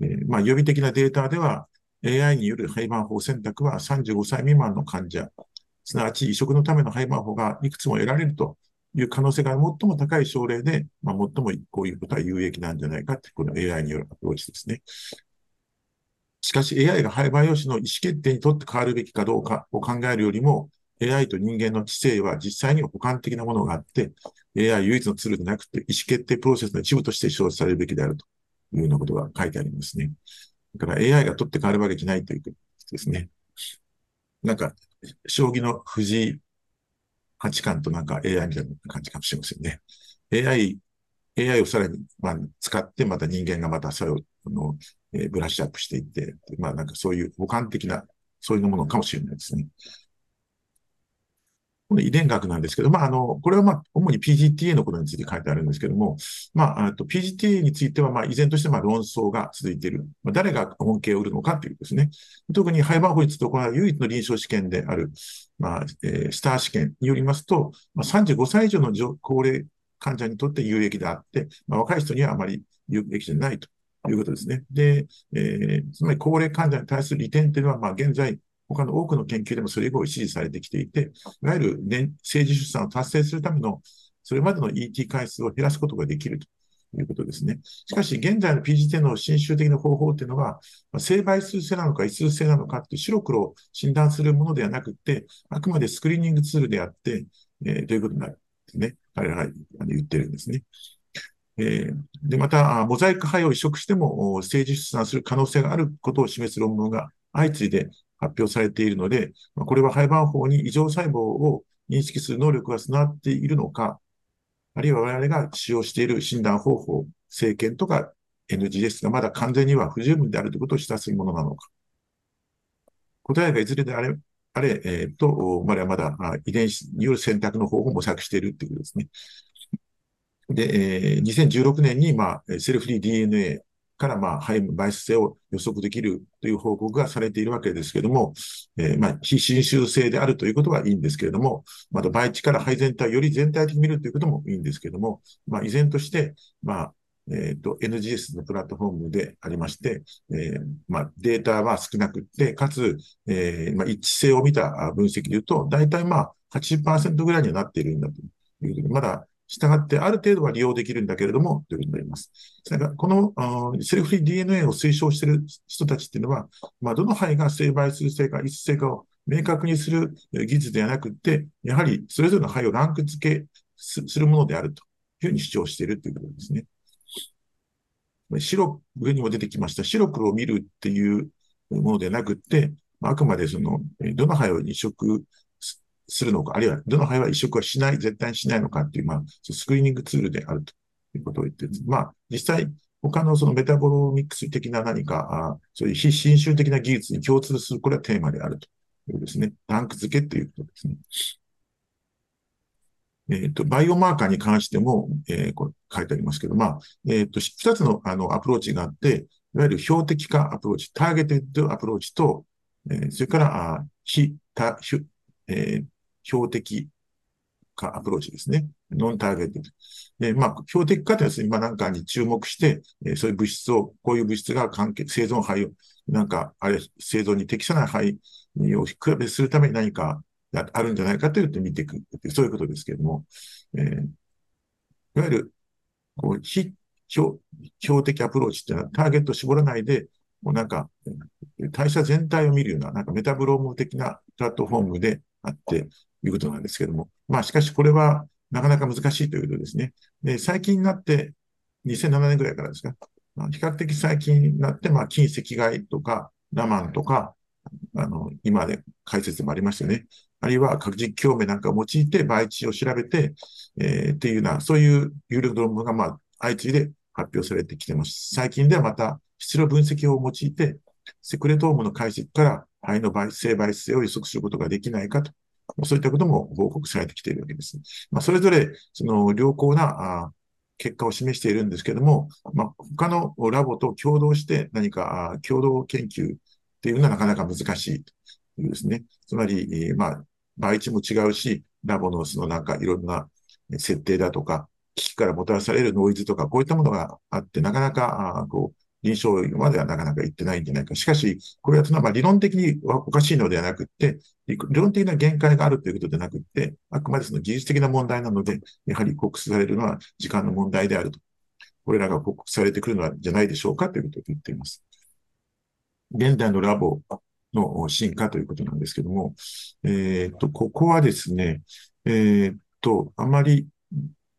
えー、まあ、予備的なデータでは、AI による廃盤法選択は35歳未満の患者、すなわち移植のための廃盤法がいくつも得られるという可能性が最も高い症例で、まあ、最もこういうことは有益なんじゃないかって、この AI によるアプローチですね。しかし AI が廃盤用紙の意思決定にとって変わるべきかどうかを考えるよりも、AI と人間の知性は実際に補完的なものがあって、AI 唯一のツールでなくて、意思決定プロセスの一部として使用されるべきであるというようなことが書いてありますね。だから AI が取って変わるわけじゃないということですね。なんか、将棋の藤井八冠となんか AI みたいな感じかもしれませんね。AI、AI をさらに、まあ、使ってまた人間がまたそれを、のえー、ブラッシュアップしていって、まあなんかそういう補完的な、そういうものかもしれないですね。この遺伝学なんですけど、まあ、あの、これはまあ、主に PGTA のことについて書いてあるんですけども、まあ、あと PGTA については、まあ、依然としてまあ論争が続いている。まあ、誰が恩恵を売るのかというですね。特に廃盤法について行唯一の臨床試験である、まあ、えー、スター試験によりますと、まあ、35歳以上の高齢患者にとって有益であって、まあ、若い人にはあまり有益じゃないということですね。で、えー、つまり高齢患者に対する利点というのは、まあ、現在、他の多くの研究でもそれ以後支持されてきていて、いわゆる、ね、政治出産を達成するための、それまでの ET 回数を減らすことができるということですね。しかし、現在の PGT の新種的な方法というのは、成倍数性なのか異数性なのかって白黒を診断するものではなくて、あくまでスクリーニングツールであって、えー、ということになるんですね。彼らが言ってるんですね。えー、で、また、モザイク肺を移植しても、政治出産する可能性があることを示す論文が相次いで発表されているので、これは廃盤法に異常細胞を認識する能力が備わっているのか、あるいは我々が使用している診断方法、生検とか NGS がまだ完全には不十分であるということを示唆するものなのか。答えがいずれであれ、あれ、えっ、ー、と、まだまだ遺伝子による選択の方法を模索しているということですね。で、えー、2016年に、まあ、セルフリー DNA から、まあ、肺の媒質性を予測できるという報告がされているわけですけれども、えー、まあ、非侵襲性であるということはいいんですけれども、また培地から肺全体をより全体的に見るということもいいんですけれども、まあ、依然として、まあ、えっ、ー、と、NGS のプラットフォームでありまして、えー、まあ、データは少なくて、かつ、えー、まあ、一致性を見た分析で言うと、大体まあ80%ぐらいにはなっているんだということで、まだ従ってある程度は利用できるんだけれども、ということになります。それから、このセルフリー DNA を推奨している人たちっていうのは、まあ、どの肺が成敗する性か、異質性かを明確にする技術ではなくて、やはりそれぞれの肺をランク付けするものであるというふうに主張しているということですね。白、上にも出てきました、白黒を見るっていうものではなくて、あくまでその、どの肺を移植するのか、あるいはどの肺は移植はしない、絶対にしないのかっていう、まあ、スクリーニングツールであるということを言ってるまあ、実際、他のそのメタボロミックス的な何か、あそういう非侵襲的な技術に共通する、これはテーマであるというですね。ランク付けということですね。えっ、ー、と、バイオマーカーに関しても、えー、これ書いてありますけど、まあ、えっ、ー、と、二つのあのアプローチがあって、いわゆる標的化アプローチ、 targeted approach と、えー、それから、あ非、た、えー、標的化アプローチですね。 non-target。で、まあ、標的化というのは今なんかに注目して、えー、そういう物質を、こういう物質が関係、生存胚を、なんか、あれ、生存に適さない肺を比べするために何かあるんじゃないかというと見ていく、そういうことですけども、えー、いわゆる、こう、非標標的アプローチっていうのはターゲットを絞らないで、もうなんか、代謝全体を見るような、なんかメタブローム的なプラットフォームであって、いうことなんですけども。まあ、しかしこれはなかなか難しいということですね。で、最近になって、2007年ぐらいからですか、まあ、比較的最近になって、まあ、近赤外とか、ラマンとか、あの、今で解説でもありましたね。あるいは核実共鳴なんかを用いて培地を調べて、えー、っていうような、そういう有力論文が、まあ、相次いで発表されてきてます。最近ではまた、質量分析を用いて、セクレトームの解析から肺の倍性倍性を予測することができないかとそういったことも報告されてきているわけです。まあ、それぞれ、その良好な結果を示しているんですけども、まあ、他のラボと共同して何か共同研究っていうのはなかなか難しいというですね。つまり、まあ、倍値も違うし、ラボのそのなんかいろんな設定だとか、機器からもたらされるノイズとか、こういったものがあって、なかなか、こう、臨床まではなかなか行ってないんじゃないか。しかし、これはまあ理論的におかしいのではなくって、理論的な限界があるということでなくって、あくまでその技術的な問題なので、やはり告知されるのは時間の問題であると。これらが告知されてくるのはじゃないでしょうかということを言っています。現代のラボの進化ということなんですけども、えっ、と、ここはですね、えっ、と、あまり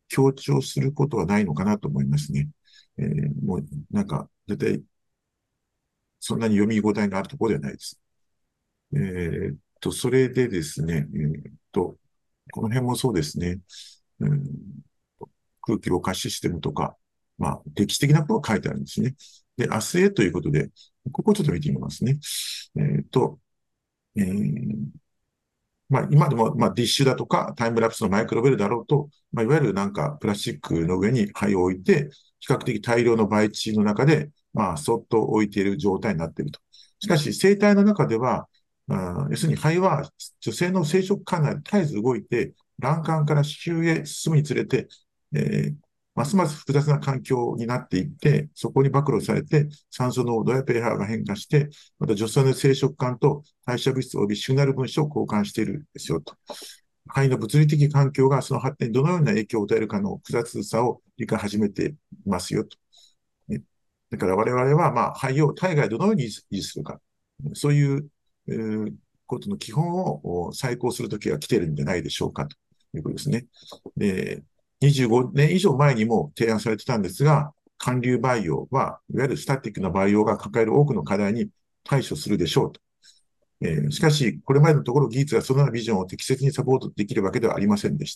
強調することはないのかなと思いますね。えー、もうなんか絶対、そんなに読み応えがあるところではないです。えー、っと、それでですね、えー、っと、この辺もそうですね、うん、空気老化システムとか、まあ、歴史的なことが書いてあるんですね。で、明日へということで、ここをちょっと見てみますね。え、っと、えー、まあ、今でも、まあ、ディッシュだとか、タイムラプスのマイクロベルだろうと、まあ、いわゆるなんか、プラスチックの上に灰を置いて、比較的大量の培地の中で、まあ、そっと置いている状態になっていると。しかし、生体の中では、あ要するに肺は女性の生殖管内で絶えず動いて、卵管から子宮へ進むにつれて、えー、ますます複雑な環境になっていって、そこに暴露されて、酸素濃度や pH が変化して、また女性の生殖管と代謝物質及びシグナル分子を交換しているんですよと。肺の物理的環境がその発展にどのような影響を与えるかの複雑さを理解始めていますよと。だから我々は、まあ、肺を体外どのように維持するか。そういう、えー、ことの基本を再考するときが来てるんじゃないでしょうかということですね。で、25年以上前にも提案されてたんですが、寒流培養は、いわゆるスタティックな培養が抱える多くの課題に対処するでしょうと。え、しかし、これまでのところ技術がそのようなビジョンを適切にサポートできるわけではありませんでし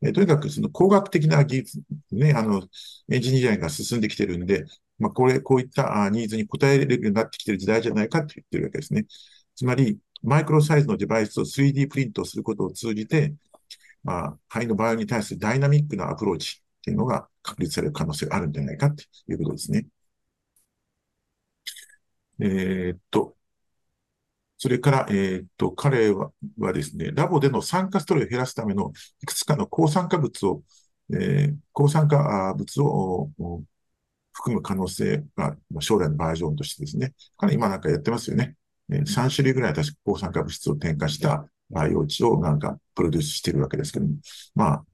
た。え、とにかくその工学的な技術、ね、あの、エンジニアが進んできてるんで、まあ、これ、こういったニーズに応えれるようになってきてる時代じゃないかと言ってるわけですね。つまり、マイクロサイズのデバイスを 3D プリントすることを通じて、まあ、肺の場合に対するダイナミックなアプローチっていうのが確立される可能性があるんじゃないかということですね。えー、っと、それから、え、っと、彼はですね、ラボでの酸化ストレスを減らすためのいくつかの抗酸化物を、えー、抗酸化物を含む可能性が将来のバージョンとしてですね、彼今なんかやってますよね。3種類ぐらい確か抗酸化物質を添加した培養値をなんかプロデュースしてるわけですけども、まあ、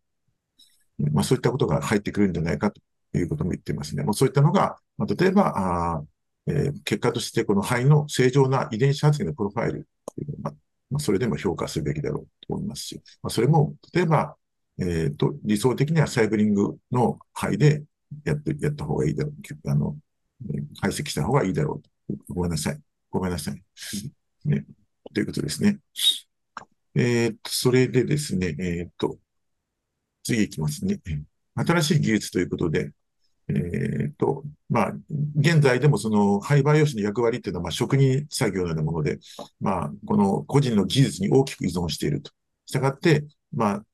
まあそういったことが入ってくるんじゃないかということも言ってますね。もうそういったのが、まあ、例えば、あえー、結果としてこの肺の正常な遺伝子発現のプロファイルっていうのは、まあ、それでも評価するべきだろうと思いますし、まあ、それも、例えば、えっ、ー、と、理想的にはサイクリングの肺でやって、やった方がいいだろう。あの、解析した方がいいだろうごめんなさい。ごめんなさい。ね。ということですね。えっ、ー、と、それでですね、えっ、ー、と、次いきますね。新しい技術ということで、えっ、と、まあ、現在でもその廃培養士の役割っていうのは、まあ、職人作業のようなもので、まあ、この個人の技術に大きく依存していると。したがって、まあ、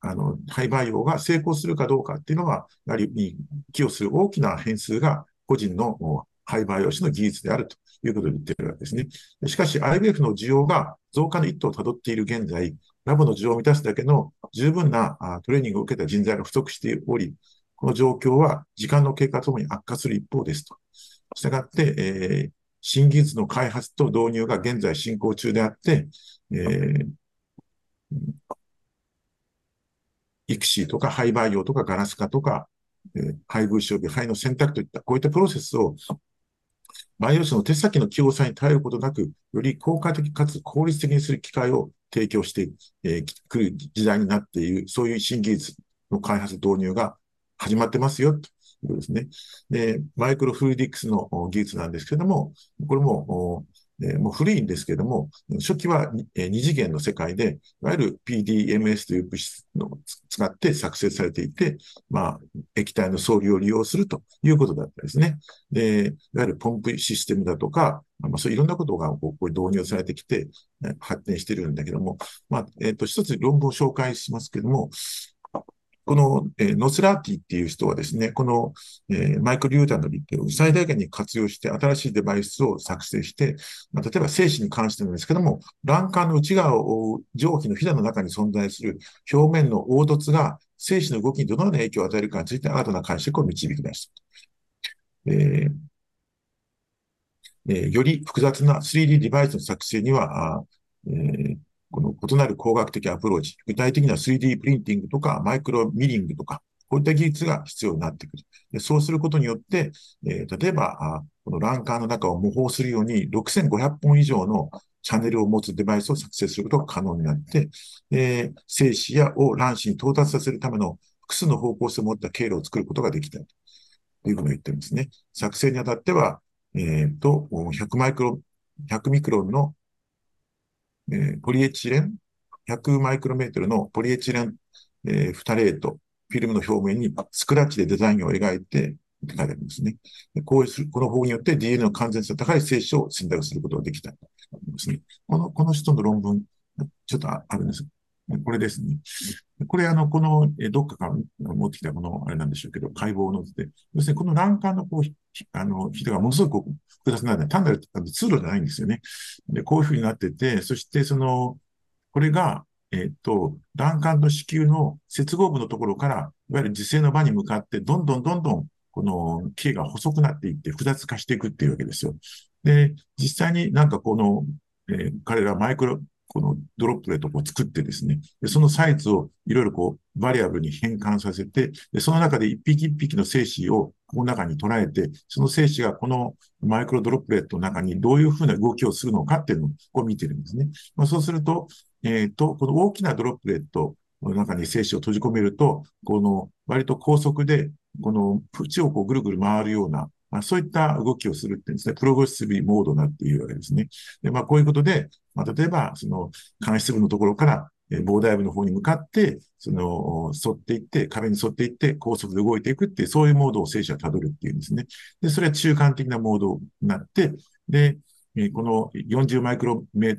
あの、廃培養が成功するかどうかっていうのは、やはり寄与する大きな変数が個人の廃培養士の技術であるということを言っているわけですね。しかし、IBF の需要が増加の一途をたどっている現在、ラボの需要を満たすだけの十分なトレーニングを受けた人材が不足しており、この状況は時間の経過ともに悪化する一方ですと。したがって、えー、新技術の開発と導入が現在進行中であって、えー、イクシーとか廃培養とかガラス化とか、えー、配偶装備、肺の選択といったこういったプロセスを培養士の手先の器用さに頼ることなく、より効果的かつ効率的にする機会を提供してく、えー、る時代になっている、そういう新技術の開発導入が始まってますよ、ということですね。で、マイクロフルディックスの技術なんですけども、これも、えもう古いんですけども、初期は二次元の世界で、いわゆる PDMS という物質を使って作成されていて、まあ、液体の総理を利用するということだったですね。で、いわゆるポンプシステムだとか、まあ、そういろんなことがこう導入されてきて、発展してるんだけども、まあ、えっ、ー、と、一つ論文を紹介しますけども、この、えー、ノスラーティっていう人はですね、この、えー、マイクロリューターの立憲を最大限に活用して新しいデバイスを作成して、まあ、例えば精子に関してなんですけども、卵管の内側を覆う蒸気のひだの中に存在する表面の凹凸が精子の動きにどのような影響を与えるかについて新たな解釈を導き出した。えーえー、より複雑な 3D デバイスの作成には、あえーこの異なる工学的アプローチ、具体的には 3D プリンティングとかマイクロミリングとか、こういった技術が必要になってくる。でそうすることによって、えー、例えばあ、このランカーの中を模倣するように6500本以上のチャンネルを持つデバイスを作成することが可能になって、えー、精子やを卵子に到達させるための複数の方向性を持った経路を作ることができたというふうに言ってるんですね。作成にあたっては、えっ、ー、と、100マイクロ、100ミクロンのえー、ポリエチレン、100マイクロメートルのポリエチレン、えー、フタレート、フィルムの表面にスクラッチでデザインを描いて、書いてあるんですね。こうする、この方法によって DNA の完全性の高い精子を選択することができたんですね。この、この人の論文、ちょっとあるんです。これですね。これ、あの、この、えどっかから持ってきたもの、あれなんでしょうけど、解剖の図で、要するにこの欄間のこう、あの、人がものすごく複雑なので、単なる通路じゃないんですよね。で、こういうふうになってて、そしてその、これが、えっ、と、欄間の子宮の接合部のところから、いわゆる受精の場に向かって、どんどんどんどん、この毛が細くなっていって複雑化していくっていうわけですよ。で、実際になんかこの、えー、彼らマイクロ、このドロップレットを作ってですね、でそのサイズをいろいろこう、バリアブルに変換させて、でその中で一匹一匹の精子をこの中に捉えて、その精子がこのマイクロドロップレットの中にどういうふうな動きをするのかっていうのを見てるんですね。まあ、そうすると、えっ、ー、と、この大きなドロップレットの中に精子を閉じ込めると、この割と高速で、この縁をこうぐるぐる回るような、あ、そういった動きをするっていうんですね。プログレッシブモードなっていうわけですね。で、まあ、こういうことで、まあ、例えば、その、間質部のところから、えー、膨大部の方に向かって、その、沿っていって、壁に沿っていって、高速で動いていくっていう、そういうモードを聖書は辿るっていうんですね。で、それは中間的なモードになって、で、え、この40マイクロメ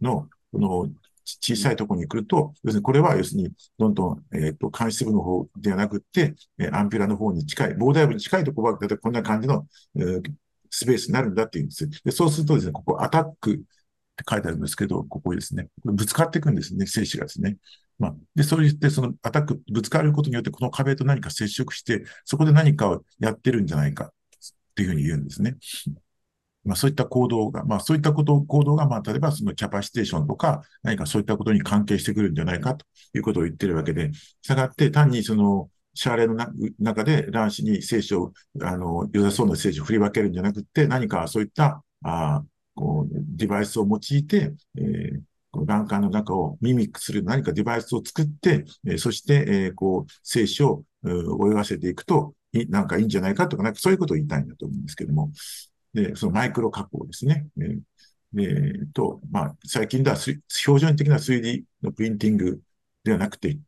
の、この小さいところに来ると、要するにこれは要するにどんどん、えっ、ー、と、監視部の方ではなくって、え、アンピュラの方に近い、膨大部に近いところは、だいたいこんな感じの、えー、スペースになるんだっていうんです。で、そうするとですね、ここアタックって書いてあるんですけど、ここですね、ぶつかっていくんですね、精子がですね。まあ、で、そう言って、そのアタック、ぶつかることによって、この壁と何か接触して、そこで何かをやってるんじゃないかっていうふうに言うんですね。まあそういった行動が、まあそういったこと、行動が、まあ例えばそのキャパシテーションとか、何かそういったことに関係してくるんじゃないかということを言ってるわけで、したがって単にその、シャーレの中で卵子に精子を、あの、良さそうな精子を振り分けるんじゃなくて、何かそういった、あこう、デバイスを用いて、えー、卵管の中をミミックする何かデバイスを作って、え、そして、えー、こう、精子を泳がせていくと、なんかいいんじゃないかとか、なんかそういうことを言いたいんだと思うんですけども、で、そのマイクロ加工ですね。で、と、まあ、最近では標準的な 3D のプリンティングではなくて、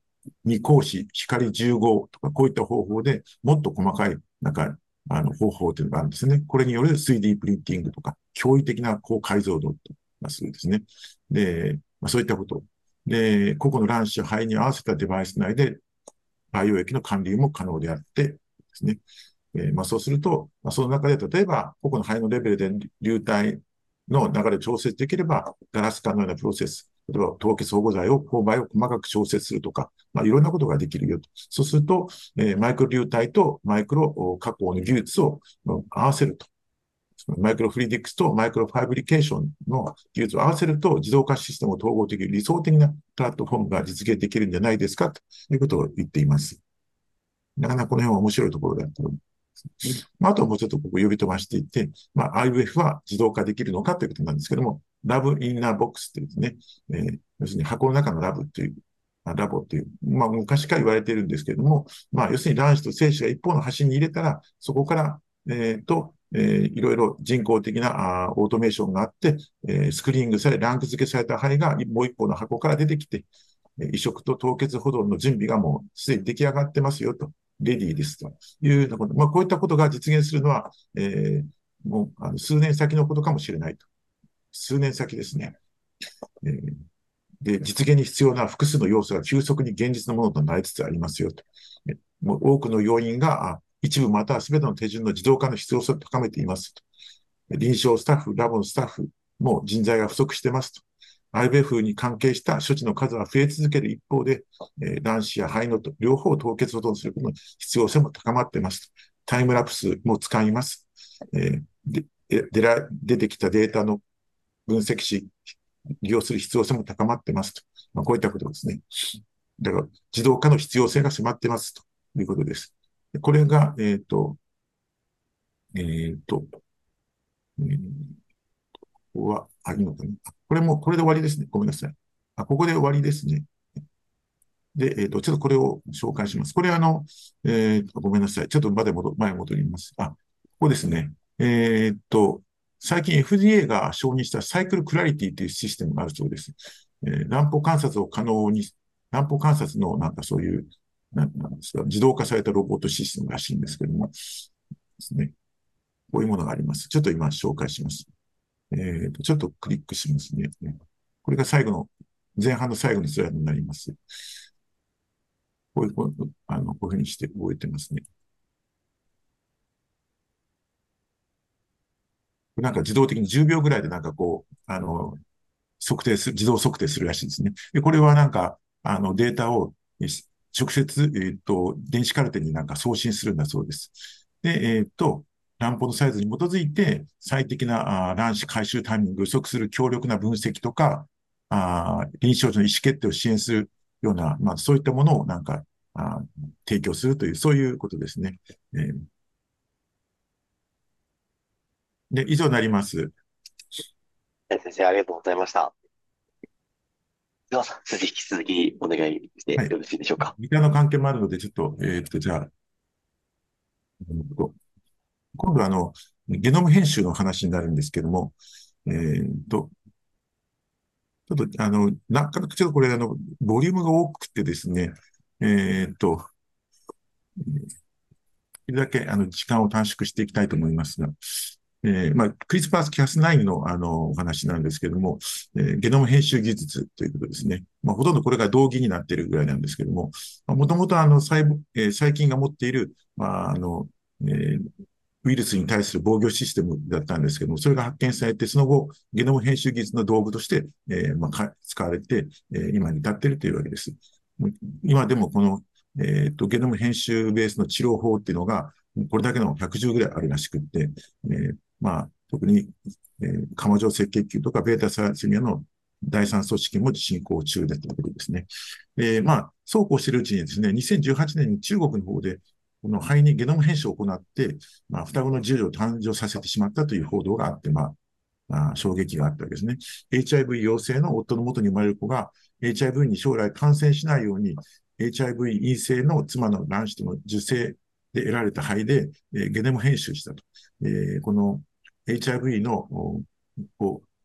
二光子、光15とか、こういった方法でもっと細かい、なんか、あの、方法というのがあるんですね。これによる 3D プリンティングとか、驚異的な高解像度とかするですね。で、まあ、そういったこと。で、個々の卵子肺に合わせたデバイス内で、培養液の管理も可能であってですね。えー、まあ、そうすると、まあ、その中で例えば、個々の肺のレベルで流体の流れを調節できれば、ガラス管のようなプロセス、例えば凍結保護剤を、勾配を細かく調節するとか、まあ、いろんなことができるよと。そうすると、えー、マイクロ流体とマイクロ加工の技術を合わせると。マイクロフリーディックスとマイクロファイブリケーションの技術を合わせると、自動化システムを統合的、理想的なプラットフォームが実現できるんじゃないですかということを言っています。なかなかこの辺は面白いところだとまあ、あとはもうちょっとここ呼び飛ばしていって、まあ、IVF は自動化できるのかということなんですけども、ラブインナーボックスってですね、えー、要するに箱の中のラブという、ラボっていう、まあ、昔から言われているんですけれども、まあ、要するに卵子と精子が一方の端に入れたら、そこから、えっ、ー、と、えー、いろいろ人工的なあオートメーションがあって、えー、スクリーニングされ、ランク付けされた肺がもう一方の箱から出てきて、移植と凍結保存の準備がもうすでに出来上がってますよと。レディーですというようなこと。まあ、こういったことが実現するのは、えー、もうあの数年先のことかもしれないと。数年先ですね。えー、で、実現に必要な複数の要素が急速に現実のものとなりつつありますよと。もう多くの要因が一部または全ての手順の自動化の必要性を高めていますと。臨床スタッフ、ラボのスタッフも人材が不足してますと。IBF に関係した処置の数は増え続ける一方で、え、卵子や肺の両方を凍結保存することの必要性も高まっています。タイムラプスも使います。えー、で出ら出てきたデータの分析し、利用する必要性も高まってますと。まあ、こういったことですね。だから、自動化の必要性が迫ってますということです。これが、えっ、ー、と、えっ、ー、と、えー、ここは、あ、いいのかな。これも、これで終わりですね。ごめんなさい。あ、ここで終わりですね。で、えっ、ー、と、ちょっとこれを紹介します。これあの、えっ、ー、と、ごめんなさい。ちょっとまで戻、前戻ります。あ、ここですね。えっ、と、最近 FDA が承認したサイクルクラリティというシステムがあるそうです。えー、乱歩観察を可能に、乱歩観察のなんかそういう、なんですか、自動化されたロボットシステムらしいんですけども、ですね。こういうものがあります。ちょっと今紹介します。えっ、ー、と、ちょっとクリックしますね。これが最後の、前半の最後のスライドになります。こういう、こうあのこういうふうにして覚えてますね。なんか自動的に10秒ぐらいでなんかこう、あの、測定する、自動測定するらしいですね。で、これはなんか、あの、データを直接、えっ、ー、と、電子カルテになんか送信するんだそうです。で、えっ、ー、と、乱歩のサイズに基づいて、最適なあ卵子回収タイミングを予測する強力な分析とか、あ臨床上の意思決定を支援するような、まあ、そういったものをなんかあ提供するという、そういうことですね。えー、で、以上になります。先生、ありがとうございました。では、先生、引き続きお願いしてよろしいでしょうか。時間の関係もあるので、ちょっと、えー、っと、じゃあ、今度はあの、ゲノム編集の話になるんですけども、えー、と、ちょっと、あの、なかなかちょっとこれ、あの、ボリュームが多くてですね、えーっと、できるだけ、あの、時間を短縮していきたいと思いますが、えー、まあ、クリスパースキャス9の、あの、お話なんですけども、えー、ゲノム編集技術ということですね。まあ、ほとんどこれが同義になっているぐらいなんですけども、もともとあの、細、えー、細菌が持っている、まあ、あの、えー、ウイルスに対する防御システムだったんですけども、それが発見されて、その後、ゲノム編集技術の道具として、えーまあ、使われて、えー、今に至っているというわけです。今でもこの、えーと、ゲノム編集ベースの治療法っていうのが、これだけの110ぐらいあるらしくって、えー、まあ、特に、えー、釜状赤血球とかベータサラセミアの第三組織も進行中でということですね。えー、まあ、そうこうしているうちにですね、2018年に中国の方で、この肺にゲノム編集を行って、まあ、双子の児女を誕生させてしまったという報道があって、まあ、まあ、衝撃があったわけですね。HIV 陽性の夫の元に生まれる子が HIV に将来感染しないように、HIV 陰性の妻の卵子との受精で得られた肺で、えー、ゲノム編集したと。えー、この HIV の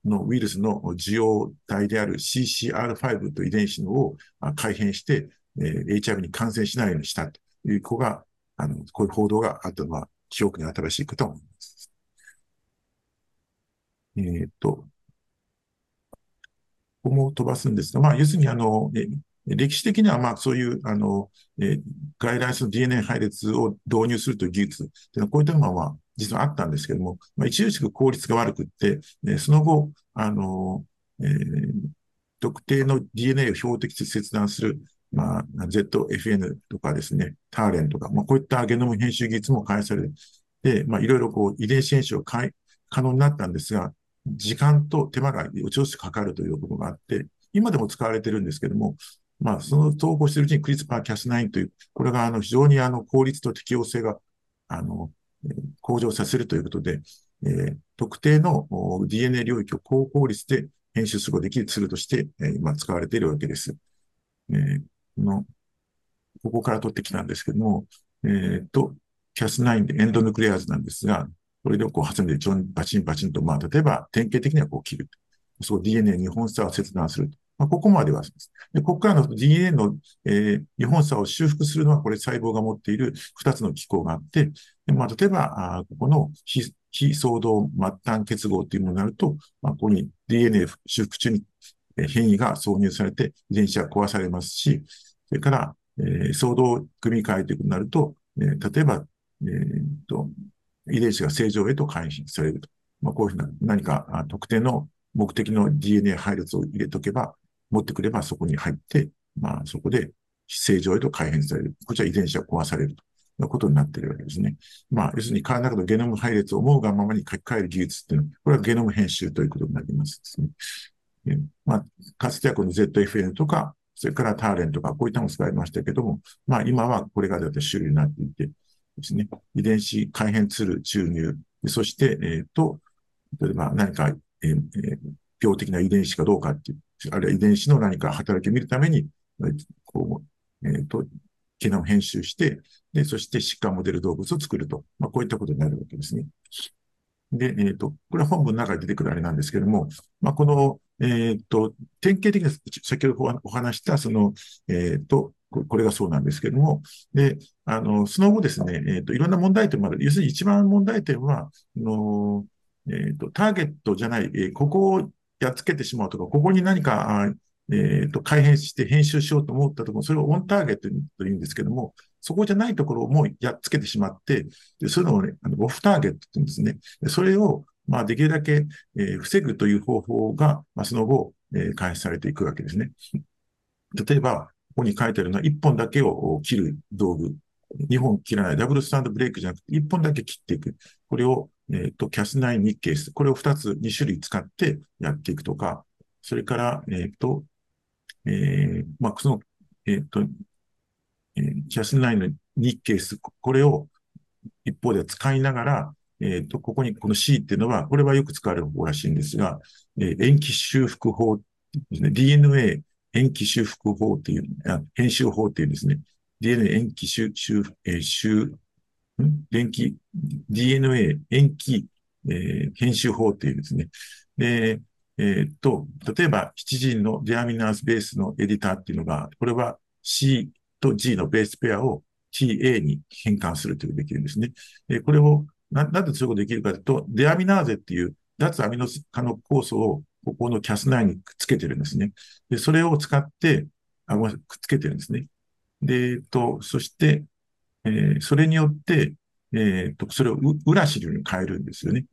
のウイルスの受容体である CCR5 という遺伝子のを改変して、えー、HIV に感染しないようにしたという子が、あの、こういう報道があったのは記憶に新しいかと思います。えっ、ー、と、ここも飛ばすんですが、まあ、要するに、あの、え歴史的には、まあ、そういう、あの、え、外来種の DNA 配列を導入するという技術っていうのは、こういったのは、まあ、実はあったんですけども、まあ、著しく効率が悪くって、え、その後、あの、えー、特定の DNA を標的に切断する、まあ、ZFN とかですね、ターレンとか、まあ、こういったゲノム編集技術も開発されて、まあ、いろいろこう、遺伝子編集を可能になったんですが、時間と手間が落ちしかかるということがあって、今でも使われてるんですけども、まあ、その投稿しているうちにクリスパーキャス9という、これがあの非常にあの効率と適応性があの向上させるということで、えー、特定の DNA 領域を高効率で編集することができるツールとして、えー、今使われているわけです。えー、のここから取ってきたんですけども、えっ、ー、と、Cas9 でエンドヌクレアーズなんですが、これでこう挟んでバチンバチンと、まあ、例えば典型的にはこう切る。そう DNA 日本差を切断する。まあ、ここまではです。で、ここからの DNA の、えー、日本差を修復するのは、これ細胞が持っている2つの機構があって、でまあ、例えば、あここの非非相動末端結合というものになると、まあ、ここに DNA 修復中に変異が挿入されて遺伝子が壊されますし、それから、え、相動組み換えということになると、え、例えば、えー、と遺伝子が正常へと改変されると。まあ、こういうふうな何か特定の目的の DNA 配列を入れとけば、持ってくればそこに入って、まあそこで正常へと改変される。こちら遺伝子が壊されると。いうことになっているわけですね。まあ、要するに体の中のゲノム配列を思うがままに書き換える技術っていうのは、これはゲノム編集ということになりますですね。まあ、かつてはこの ZFN とか、それからターレンとか、こういったのを使いましたけども、まあ今はこれが主流になっていてですね、遺伝子改変ツール注入、そして、えっ、ー、と、例えば何か、えー、病的な遺伝子かどうかっていう、あるいは遺伝子の何か働きを見るために、こう、えっ、ー、と、ゲノム編集して、で、そして疾患モデル動物を作ると。まあ、こういったことになるわけですね。で、えっ、ー、と、これは本文の中に出てくるあれなんですけども、まあ、この、えっ、ー、と、典型的な、先ほどお話した、その、えっ、ー、と、これがそうなんですけれども、で、あの、その後ですね、えっ、と、いろんな問題点もある。要するに一番問題点は、のえっ、と、ターゲットじゃない、えここをやっつけてしまうとか、ここに何か、えっ、と、改変して編集しようと思ったところ、それをオンターゲットと言うんですけども、そこじゃないところをもうやっつけてしまって、でそういうのをね、あのオフターゲットって言うんですね。それを、まあ、できるだけ、え、防ぐという方法が、まあ、その後、え、開発されていくわけですね。例えば、ここに書いてあるのは、1本だけを切る道具。2本切らない、 double strand break じゃなくて、1本だけ切っていく。これを、えっ、ー、と、 Cas9 nickase。これを2つ、2種類使ってやっていくとか、それから、えっ、ー、と、えー、まあ、その、えっ、と、え、 Cas9 の日経ス。これを一方で使いながら、えっ、と、ここにこの C っていうのは、これはよく使われる方らしいんですが、えー、塩基修復法ですね。DNA 塩基修復法っていう、あ編集法っていうですね。DNA 塩基修、修、えー、修、ん？電気、DNA 塩基、えー、編集法っていうですね。で、えっと、例えば、ヒチジンのディアミナーズベースのエディターっていうのが、これは C と G のベースペアを TA に変換するというできるんですね。えこれをな、なんでそういうことできるかというと、デアミナーゼっていう脱アミノ化の酵素をここのキャス9にくっつけてるんですね。で、それを使って、あ、くっつけてるんですね。で、えっと、そして、えー、それによって、えっと、それをウラシルに変えるんですよね。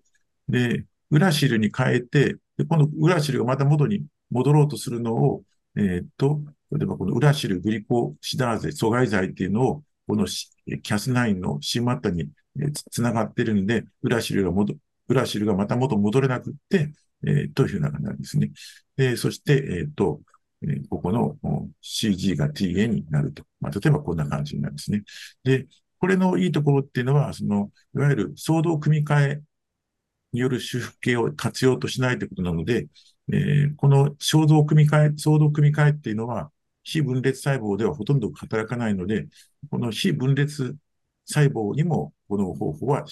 で、ウラシルに変えて、で、このウラシルがまた元に戻ろうとするのを、えっと、例えばこのウラシルグリコシダーゼ阻害剤っていうのを、このキャス9の C マッタにつながってるんで、ウラシルが戻、ウラシルがまた元戻れなくって、え、というふうな感じなんですね。で、そして、えっ、と、え、ここの CG が TA になると。まあ、例えばこんな感じなんですね。で、これのいいところっていうのは、その、いわゆる相動組み換えによる修復系を活用としないということなので、えー、この衝動組み換え、相動組み換えっていうのは、非分裂細胞ではほとんど働かないので、この非分裂細胞にもこの方法は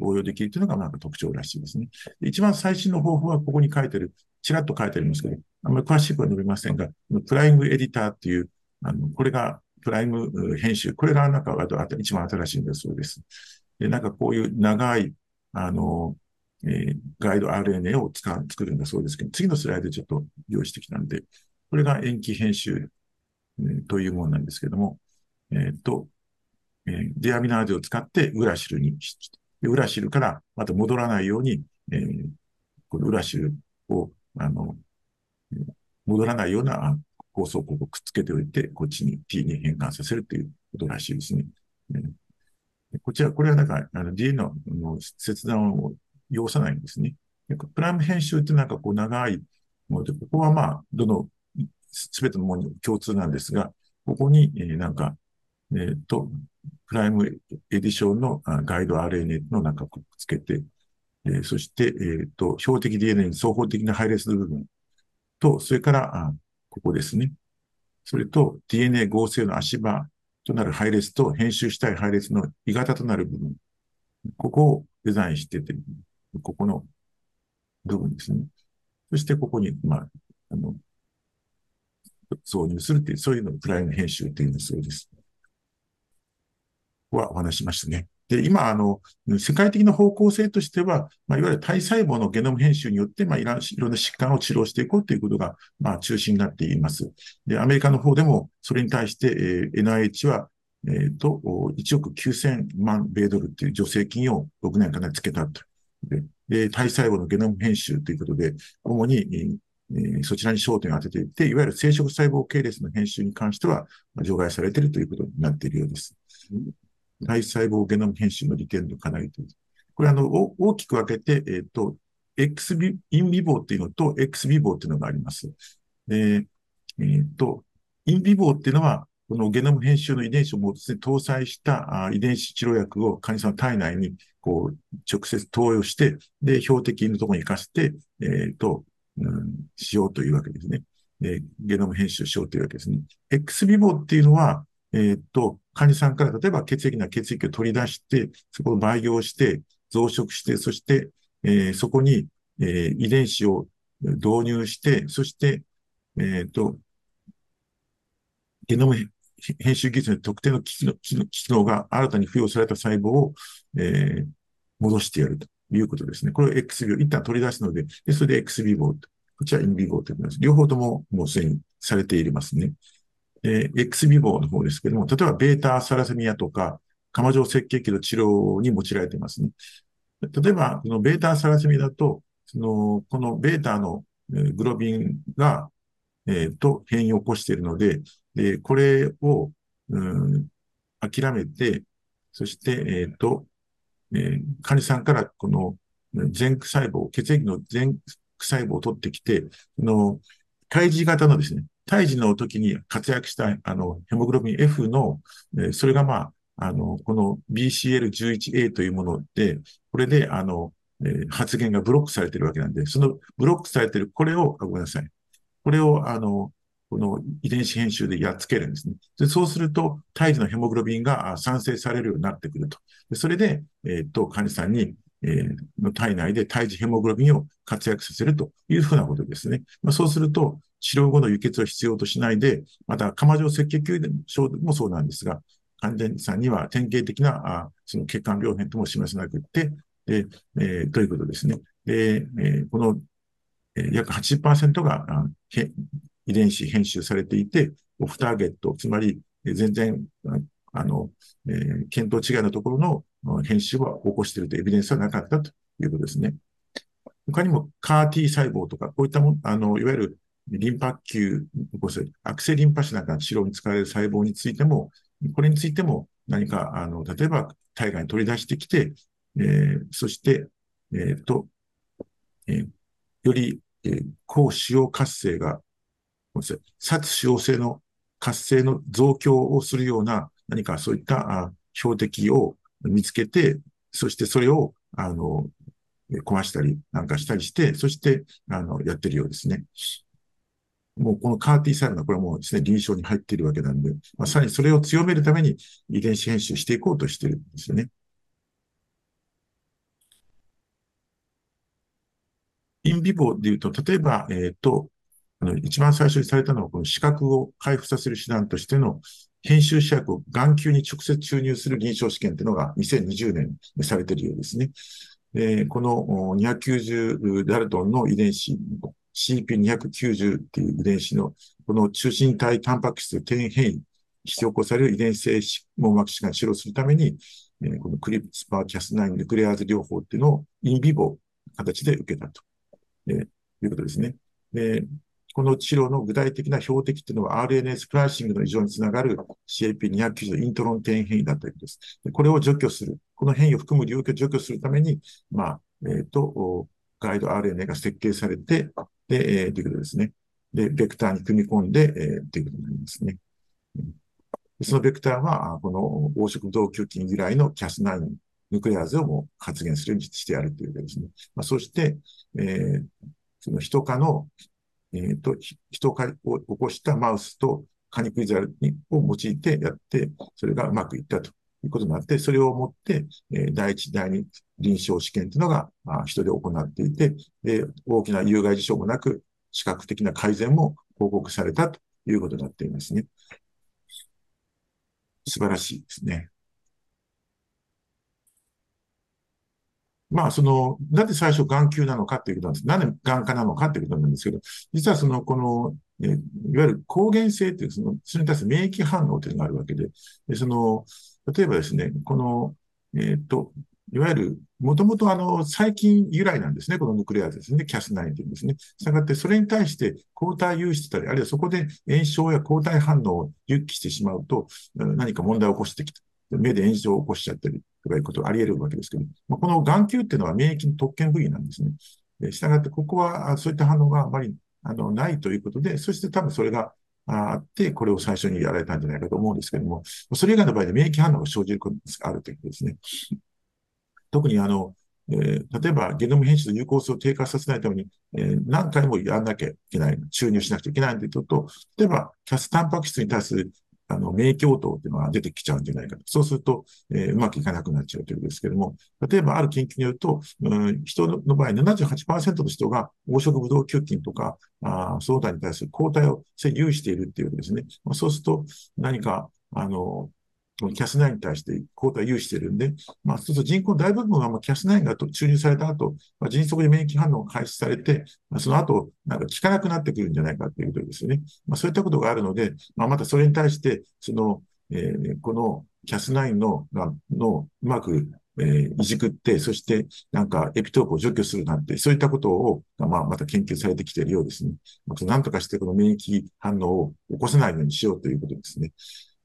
応用できるというのがなんか特徴らしいですね。一番最新の方法はここに書いてる、ちらっと書いてありますけど、あんまり詳しくは述べませんが、プライムエディターっていう、あの、これがプライム編集、これがなんか一番新しいんだそうです。で、なんかこういう長い、あの、えー、ガイド RNA を使う、作るんだそうですけど、次のスライドちょっと用意してきたんで、これが延期編集、え、というものなんですけども、えっ、と、えー、デアミナーゼを使ってウラシルにしウラシルからまた戻らないように、えー、このウラシルを、あの、戻らないような構想をここくっつけておいて、こっちに T に変換させるということらしいですね。えこちら、これはなんか、あの DNA のの切断を要さないんですね。プライム編集ってなんかこう長いもので、ここはまあ、どの、すべてのものに共通なんですが、ここに、えー、なんか、えっ、ー、と、プライムエディションのガイド RNA の中をくっつけて、えー、そして、えっ、ー、と、標的 DNA に双方的な配列の部分と、それから、あここですね。それと DNA 合成の足場となる配列と編集したい配列の鋳型となる部分。ここをデザインしてて、ここの部分ですね。そしてここに、まあ、あの、挿入するっていう、そういうのをプライム編集っていうんだそうです。はお話しましたね。で、今、あの、世界的な方向性としては、まあ、いわゆる体細胞のゲノム編集によって、まあ、いろんな疾患を治療していこうということが、まあ、中心になっています。で、アメリカの方でも、それに対して、えー、NIH は、えっ、ー、と、1億9000万米ドルっていう助成金を6年間でつけたと。で、で体細胞のゲノム編集ということで、主に、えー、そちらに焦点を当てていて、いわゆる生殖細胞系列の編集に関しては、除外されているということになっているようです。体細胞ゲノム編集の利点の課題という。これあの、大きく分けて、えっ、ー、と、X ビ、インビボーっていうのと X ビボーっていうのがあります。で、えっ、ー、と、インビボーっていうのは、このゲノム編集の遺伝子をもですね、搭載したあ遺伝子治療薬を患者さんの体内にこう直接投与して、で、標的のところに活かして、えっ、ー、と、うん、しようというわけですね。で、ゲノム編集しようというわけですね。X ビボっていうのは、えっ、と、患者さんから例えば血液な血液を取り出して、そこを培養して、増殖して、そして、えー、そこに、えー、遺伝子を導入して、そして、えっ、と、ゲノム編集技術の特定の機能が新たに付与された細胞を、えー、戻してやるということですね。これを X ビボ、一旦取り出すので、でそれで X ビボこちらインビボと言います。両方とももうすでにされていますね。え、X ビボの方ですけども、例えばベータサラセミアとか、釜状赤血球の治療に用いられていますね。例えば、このベータサラセミだと、その、このベータのグロビンが、えー、と変異を起こしているので、で、これを、うん、諦めて、そして、えっ、ー、と、えー、患者さんからこの前駆細胞、血液の前駆細胞を取ってきて、その、胎児型のですね、胎児の時に活躍した、あの、ヘモグロビン F の、え、それがまあ、あの、この BCL11A というもので、これで、あの、え、発言がブロックされているわけなんで、そのブロックされている、これを、あごめんなさい。これを、あの、この遺伝子編集でやっつけるんですね。でそうすると、胎児のヘモグロビンが産生されるようになってくると。でそれで、えっ、と、患者さんに、えー、の体内で胎児ヘモグロビンを活躍させるというふうなことですね。まあ、そうすると、治療後の輸血を必要としないで、また、釜状赤血球症もそうなんですが、患者さんには典型的な、あその血管病変とも示せなくって、で、えー、ということですね。で、えー、この、えー、約80%が遺伝子編集されていて、オフターゲット、つまり、全然、あの、えー、見当違いのところの編集は起こしているというエビデンスはなかったということですね。他にも CAR-T 細胞とか、こういったもあの、いわゆるリンパ球、悪性リンパ腫なんか治療に使われる細胞についても、これについても何か、あの、例えば体外に取り出してきて、えー、そして、えっ、と、えー、より、えー、抗腫瘍活性が、殺腫瘍性の活性の増強をするような何かそういったあ標的を見つけて、そしてそれを、あの、壊したりなんかしたりして、そして、あの、やってるようですね。もうこのカーティーサイルがこれもうですね、臨床に入っているわけなんで、まあ、さらにそれを強めるために遺伝子編集していこうとしてるんですよね。インビボで言うと、例えば、えっ、ー、と、あの、一番最初にされたのは、この視覚を回復させる手段としての、編集試薬を眼球に直接注入する臨床試験というのが2020年にされているようですね。でこの290ダルトンの遺伝子、CP290 っていう遺伝子の、この中心体タンパク質転変異、引き起こされる遺伝性網膜疾患を治療するために、えー、このクリスパーキャス9ヌクレアーズ療法っていうのをインビボ形で受けたと、えー、いうことですね。でこの治療の具体的な標的っていうのは RNA スプライシングの異常につながる CAP290 イントロン転変異だということです。これを除去する。この変異を含む領域を除去するために、まあ、えっ、ー、と、ガイド RNA が設計されて、で、えー、ということですね。で、ベクターに組み込んで、えー、ということになりますね。そのベクターは、この黄色同球菌由来の Cas9 ヌクレアーゼをも発現するようにしてやるということですね。まあ、そして、えー、その人科のえっ、ー、と、人化を起こしたマウスとカニクイザルを用いてやって、それがうまくいったということになって、それをもって、えー、第一、第二臨床試験というのが、まあ、人で行っていて、で、大きな有害事象もなく、視覚的な改善も報告されたということになっていますね。素晴らしいですね。まあ、その、なぜ最初眼球なのかっていうことなんです。なぜ眼科なのかっていうことなんですけど、実はその、この、えいわゆる抗原性っていう、その、それに対する免疫反応っていうのがあるわけで、でその、例えばですね、この、えっ、と、いわゆる、もともとあの、細菌由来なんですね。このヌクレアですね。キャス9というんですね。したがって、それに対して抗体有してたり、あるいはそこで炎症や抗体反応を誘起してしまうと、何か問題を起こしてきた。目で炎症を起こしちゃったりとかいうことがあり得るわけですけど、まあ、この眼球っていうのは免疫の特権部位なんですね。で、したがって、ここはそういった反応があまりあのないということで、そして多分それがあって、これを最初にやられたんじゃないかと思うんですけども、それ以外の場合で免疫反応が生じることがあるということですね。特にあの、えー、例えばゲノム編集の有効性を低下させないために、えー、何回もやらなきゃいけない、注入しなくちゃいけないんでとと、例えば、キャスタンパク質に対するあの、名教頭っていうのが出てきちゃうんじゃないかと。そうすると、えー、うまくいかなくなっちゃうということですけども、例えばある研究によると、うん、人の場合78%の人が黄色ブドウ球菌とか、あその他に対する抗体を有しているっていうことですね。まあ、そうすると、何か、あ、のキャス9に対して抗体を有しているんで、まあ、そうすると人口の大部分はキャス9が注入された後、まあ、迅速に免疫反応が開始されて、まあ、その後、なんか効かなくなってくるんじゃないかということですよね。まあ、そういったことがあるので、まあ、またそれに対して、その、えー、このキャス9の、の、うまく、えー、いじくって、そして、なんか、エピトープを除去するなんて、そういったことを、まあ、また研究されてきているようですね。まあ、なんとかして、この免疫反応を起こさないようにしようということですね。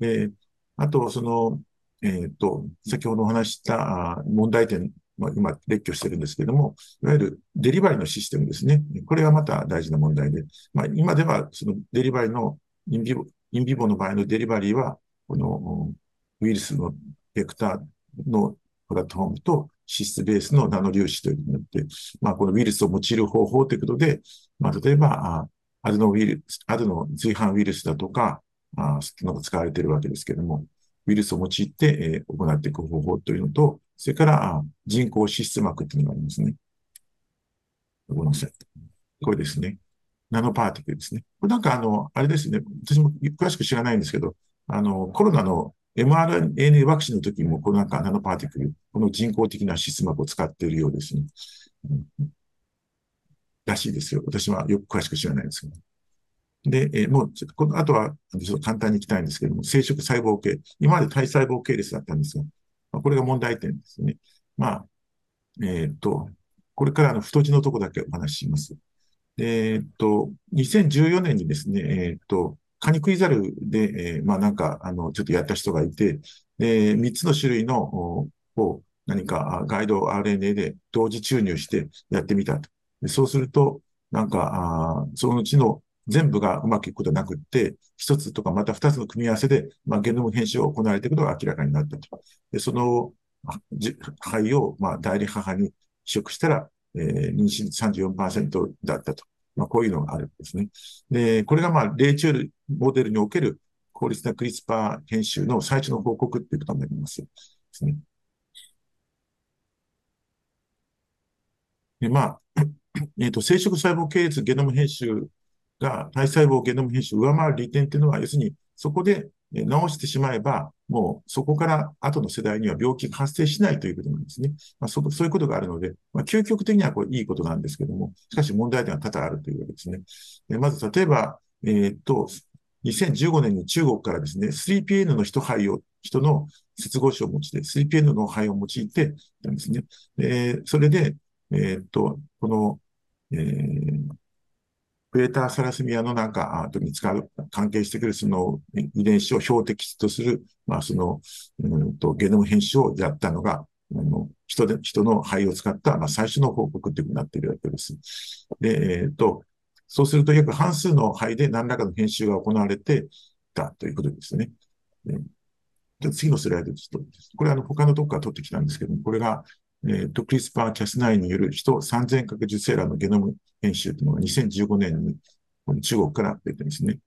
えーあと、その、えっ、ー、と、先ほどお話した問題点、ま、今、列挙してるんですけども、いわゆるデリバリーのシステムですね。これがまた大事な問題で、まあ、今では、そのデリバリーのインビボ、インビボの場合のデリバリーは、このウイルスのベクターのプラットフォームと脂質ベースのナノ粒子というのによって、まあ、このウイルスを用いる方法ということで、まあ、例えば、アデノウイルス、アデノ随伴ウイルスだとか、あのが使われているわけですけれども、ウイルスを用いて、えー、行っていく方法というのと、それから、人工脂質膜っていうのがありますね。ごめんなさい。これですね。ナノパーティクルですね。これなんかあの、あれですね。私も詳しく知らないんですけど、あの、コロナの mRNA ワクチンの時も、このなんかナノパーティクル、この人工的な脂質膜を使っているようですね。うん、らしいですよ。私はよく詳しく知らないんですけど。で、えー、もう、この後は、ちょっと簡単にいきたいんですけども、生殖細胞系、今まで体細胞系列だったんですが、まあ、これが問題点ですね。まあ、えっ、と、これからの太字のとこだけお話しします。えっと、2014年にですね、えっと、カニクイザルで、えー、まあなんか、あの、ちょっとやった人がいて、で、3つの種類の、を何かガイド RNA で同時注入してやってみたと。そうすると、なんか、あそのうちの全部がうまくいくことなくって、一つとかまた二つの組み合わせで、まあ、ゲノム編集を行われていくことが明らかになったと。で、その肺を、まあ、代理母に移植したら、えー、妊娠34%だったと。まあ、こういうのがあるんですね。で、これがまあ、霊中モデルにおける効率なクリスパー編集の最初の報告っていうことになります。ですね。で、まあ、えっ、ー、と、生殖細胞系列ゲノム編集が体細胞ゲノム編集を上回る利点っていうのは、要するに、そこで治してしまえば、もうそこから後の世代には病気が発生しないということなんですね。まあ、そそういうことがあるので、まあ、究極的にはこれいいことなんですけども、しかし問題点は多々あるというわけですね。でまず、例えば、えー、っと、2015年に中国からですね、3PN の人肺を、人の接合子を用いて、3PN の肺を用いてたんですね。で、それで、えー、っと、この、えー、プレーターサラスミアのなんか、後に使う、関係してくるその遺伝子を標的とする、まあその、うんと、ゲノム編集をやったのが、あの、人で、人の肺を使った、まあ最初の報告というふうになっているわけです。で、えっ、ー、と、そうすると約半数の肺で何らかの編集が行われてたということですね。で次のスライドちょっと、これあの他のとこから取ってきたんですけども、これが、えっ、ー、と、クリスパーキャス9による人3000核受精卵のゲノム編集というのが2015年に中国から出てですね。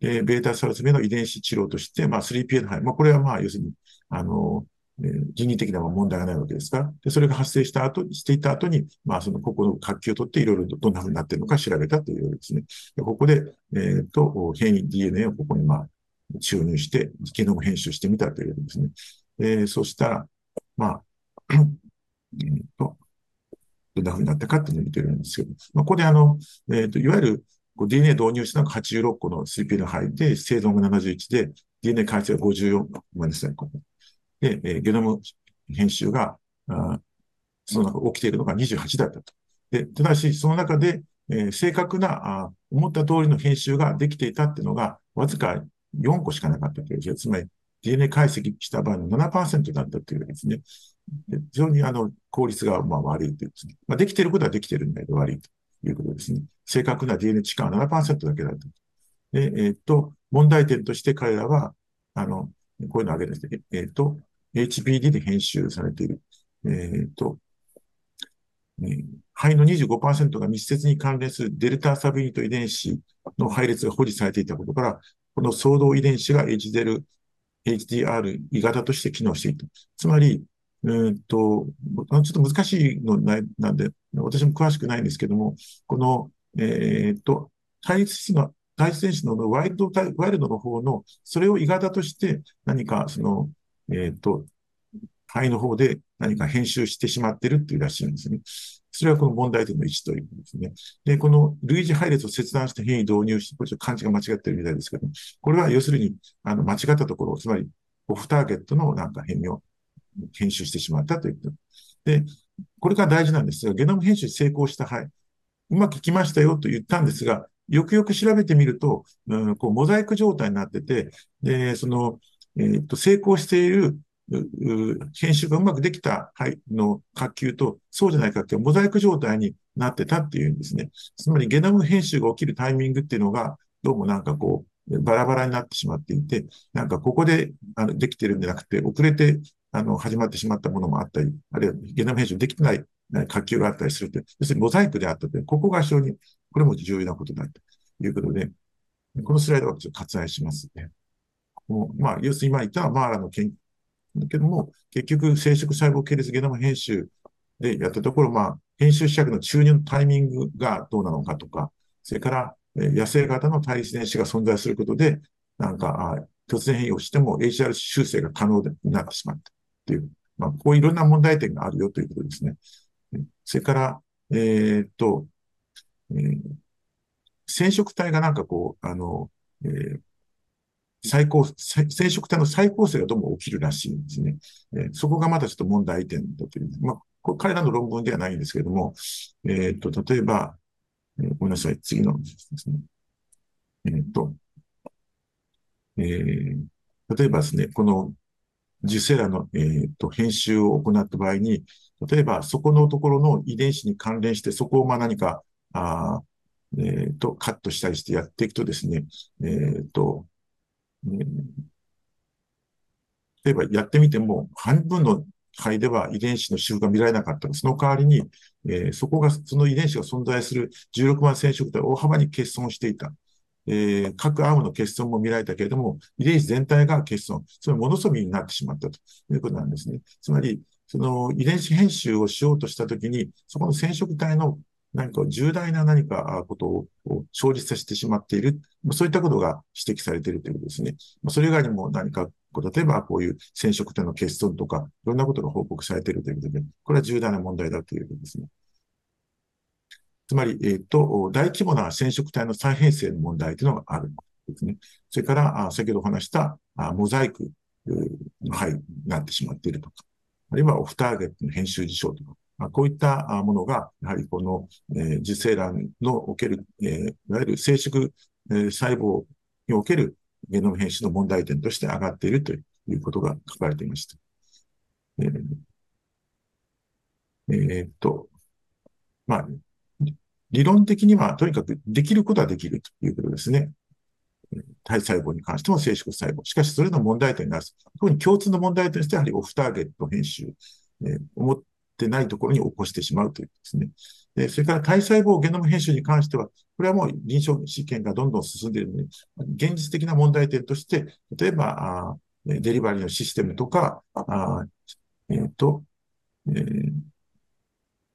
で、ベータサルス目の遺伝子治療として、まあ 3PN 肺、まあこれはまあ要するに、あの、えー、人為的な問題がないわけですから、で、それが発生した後、していた後に、まあそのここの活気を取っていろいろどんな風になっているのか調べたというですね。でここで、えっ、ー、と、変異 DNA をここにまあ注入して、ゲノム編集してみたというですね。えー、そしたら、まあ、えっと、どんな風になったかっていうのを見てるんですけど、まあ、ここであの、えっ、と、いわゆる DNA 導入したのが86個の CP の範囲で、生存が71で、DNA 改正が54、ごめんなさい、ここ。で、えー、ゲノム編集が、あその中起きているのが28だったと。で、ただし、その中で、えー、正確なあ、思った通りの編集ができていたっていうのが、わずか4個しかなかったという。つまり、DNA 解析した場合の7%だったというですね。非常にあの効率がまあ悪いというですね。まあ、できていることはできているんだけど悪いということですね。正確な DNA 値間は7%だけだと。で、えー、と、問題点として彼らは、あの、こういうのを挙げるんですね。えー、と、HBD で編集されている。えー、と、えー、肺の25%が密接に関連するデルタサビニト遺伝子の配列が保持されていたことから、この相動遺伝子が H0、HDR 異型として機能していた。つまり、え、っと、ちょっと難しいのなんで、私も詳しくないんですけども、この、えー、っと、対立の、対立子のワイルド、ワイルドの方の、それを異型として何か、その、えー、っと、肺の方で何か編集してしまってるっていうらしいんですね。それはこの問題点の1ということですね。で、この類似配列を切断して変異導入して、これちょっと漢字が間違ってるみたいですけど、これは要するに、あの、間違ったところ、つまり、オフターゲットのなんか変異を編集してしまったということ。で、これが大事なんですが、ゲノム編集成功した、はい。うまくいきましたよと言ったんですが、よくよく調べてみると、うん、こうモザイク状態になってて、で、その、えー、っと、成功している編集がうまくできた、はい、の活球と、そうじゃない活球はモザイク状態になってたっていうんですね。つまりゲノム編集が起きるタイミングっていうのが、どうもなんかこう、バラバラになってしまっていて、なんかここであのできてるんじゃなくて、遅れてあの、始まってしまったものもあったり、あるいはゲノム編集できてない活球があったりするという、要するにモザイクであったという、ここが非常に、これも重要なことだということで、このスライドはちょっと割愛しますね。もうまあ、要するに今言ったマーラの研究だけども、結局、生殖細胞系列ゲノム編集でやったところ、まあ、編集試薬の注入のタイミングがどうなのかとか、それから、野生型の対立電子が存在することで、なんか、突然変異をしても HR 修正が可能になってしまったという、まあ、こういろんな問題点があるよということですね。それから、えー、っと、えー、染色体がなんかこう、あの、えー、最高、染色体の再構成がどうも起きるらしいんですね。えー、そこがまたちょっと問題点だという。まあ、これ彼らの論文ではないんですけれども、えっ、と、例えば、え、ごめんなさい、次のですね。えっ、と、えー、例えばですね、この受精卵の、えーと、編集を行った場合に、例えばそこのところの遺伝子に関連して、そこをまあ何か、あえーと、カットしたりしてやっていくとですね、えーとえー、例えばやってみても、半分の肺では遺伝子の集が見られなかったその代わりに、えー、そこが、その遺伝子が存在する16万染色体大幅に欠損していた。えー、各アームの欠損も見られたけれども、遺伝子全体が欠損、つまりモノソミになってしまったということなんですね。つまり、その遺伝子編集をしようとしたときに、そこの染色体の何か重大な何かことを生じさせてしまっている、そういったことが指摘されているということですね。それ以外にも何か、例えばこういう染色体の欠損とか、いろんなことが報告されているということで、これは重大な問題だということですね。つまり、えっ、ー、と、大規模な染色体の再編成の問題というのがあるんですね。それから、先ほどお話したモザイクの範囲になってしまっているとか、あるいはオフターゲットの編集事象とか、まこういったものが、やはりこの、え、受精卵のおける、え、いわゆる生殖、え、細胞におけるゲノム編集の問題点として上がっているということが書かれていました。えーえー、っと、まあ、理論的にはとにかくできることはできるということですね。体細胞に関しても生殖細胞。しかし、それの問題点が、特に共通の問題点として、やはりオフターゲット編集、えー、思ってないところに起こしてしまうということですね。でそれから体細胞ゲノム編集に関しては、これはもう臨床試験がどんどん進んでいるので、現実的な問題点として、例えば、あデリバリーのシステムとか、あえっ、ー、と、えー